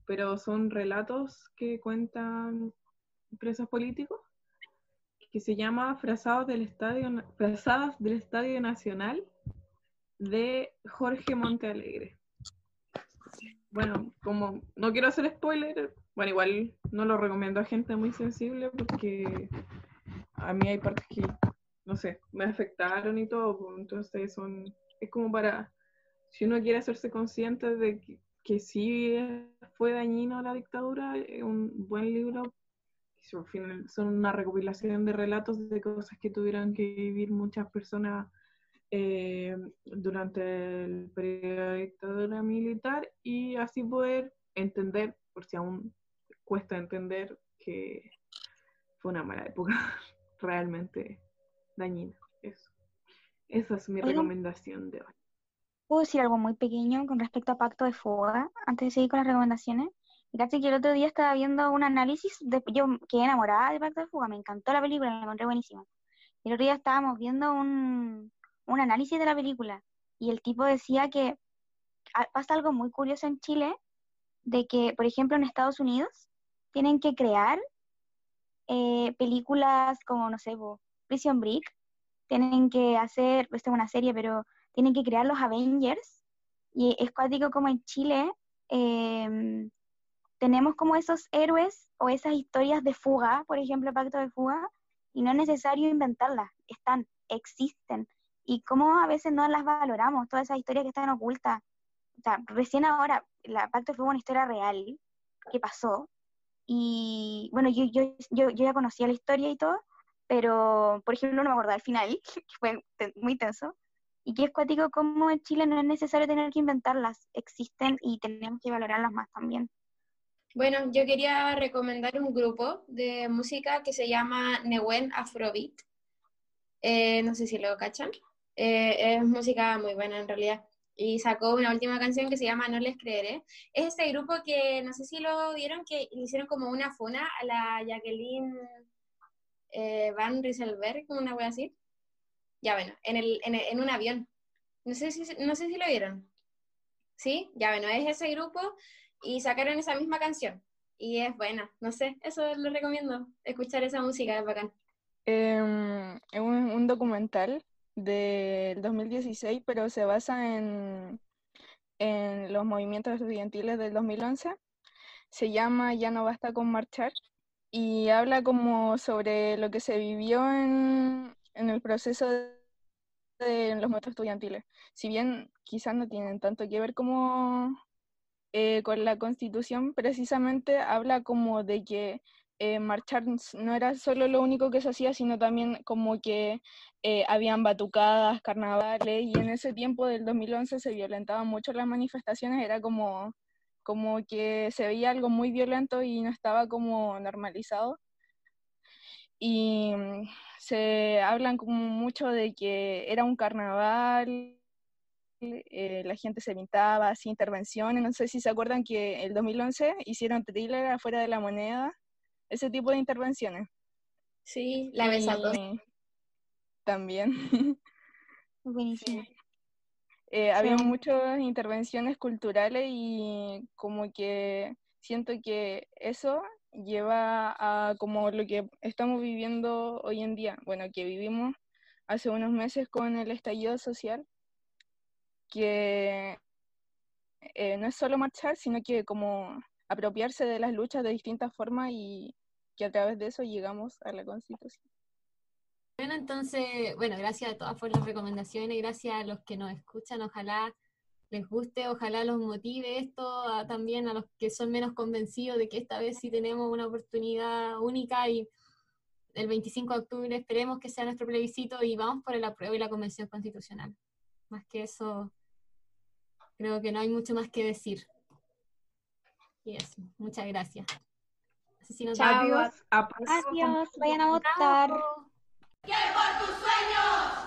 pero son relatos que cuentan presos políticos que se llama Frazados del Estadio, Frazadas del Estadio Nacional de Jorge Montealegre. Bueno, como no quiero hacer spoiler, bueno, igual no lo recomiendo a gente muy sensible porque a mí hay partes que, no sé, me afectaron y todo, pues, entonces son, es como para, si uno quiere hacerse consciente de que, sí fue dañino la dictadura, es un buen libro, son una recopilación de relatos de cosas que tuvieron que vivir muchas personas eh, durante el periodo de dictadura militar y así poder entender, por si aún cuesta entender, que fue una mala época realmente dañina. Eso. Esa es mi recomendación de hoy. ¿Puedo decir algo muy pequeño con respecto a Pacto de Fuga antes de seguir con las recomendaciones? Caché que el otro día estaba viendo un análisis, de, yo quedé enamorada de Pacto de Fuga, me encantó la película, la encontré buenísima. El otro día estábamos viendo un, un análisis de la película y el tipo decía que pasa algo muy curioso en Chile, de que, por ejemplo, en Estados Unidos tienen que crear eh, películas como, no sé, po, Prison Break, tienen que hacer, esta es una serie, pero tienen que crear los Avengers, y es cuático como en Chile em, tenemos como esos héroes o esas historias de fuga, por ejemplo, Pacto de Fuga, y no es necesario inventarlas, están, existen, y cómo a veces no las valoramos, todas esas historias que están ocultas. O sea, recién ahora, la Pacto es una historia real que pasó, y bueno, yo, yo, yo, yo ya conocía la historia y todo, pero por ejemplo no me acordaba al final, que fue muy tenso, y que es cuático como en Chile no es necesario tener que inventarlas, existen y tenemos que valorarlas más también. Bueno, yo quería recomendar un grupo de música que se llama Newen Afrobeat. Eh, no sé si lo cachan. Eh, es música muy buena en realidad. Y sacó una última canción que se llama No les creeré. Es este grupo que no sé si lo vieron, que hicieron como una funa a la Jacqueline eh, Van Rieselberg, como una wea así. Ya bueno, en, el, en, en un avión. No sé, si, no sé si lo vieron. ¿Sí? Ya bueno, es ese grupo y sacaron esa misma canción. Y es buena, no sé, eso lo recomiendo, escuchar esa música, es bacán. Em, es un documental del 2016, pero se basa en, en los movimientos estudiantiles del 2011. Se llama Ya no basta con marchar y habla como sobre lo que se vivió en, en el proceso de, los movimientos estudiantiles. Si bien quizás no tienen tanto que ver como eh, con la constitución, precisamente habla como de que eh, marchar no era solo lo único que se hacía, sino también como que eh, habían batucadas, carnavales, y en ese tiempo del 2011 se violentaban mucho las manifestaciones, era como, como que se veía algo muy violento y no estaba como normalizado. Y mm, se hablan como mucho de que era un carnaval, eh, la gente se pintaba, hacía intervenciones, no sé si se acuerdan que el 2011 hicieron thriller afuera de la moneda, ese tipo de intervenciones. Sí, la besatos. Y- también. Buenísimo. Eh, había muchas intervenciones culturales y como que siento que eso lleva a como lo que estamos viviendo hoy en día, bueno, que vivimos hace unos meses con el estallido social, que eh, no es solo marchar, sino que como apropiarse de las luchas de distintas formas y que a través de eso llegamos a la constitución. Bueno, entonces, bueno, gracias a todas por las recomendaciones, gracias a los que nos escuchan, ojalá les guste, ojalá los motive esto, a- también a los que son menos convencidos de que esta vez sí tenemos una oportunidad única y el 25 de octubre esperemos que sea nuestro plebiscito y vamos por el apruebo y la convención constitucional. Más que eso, creo que no hay mucho más que decir. Y eso, muchas gracias. Así sí nos Chao. Adiós. Adiós, vayan a votar. ¡Que por tus sueños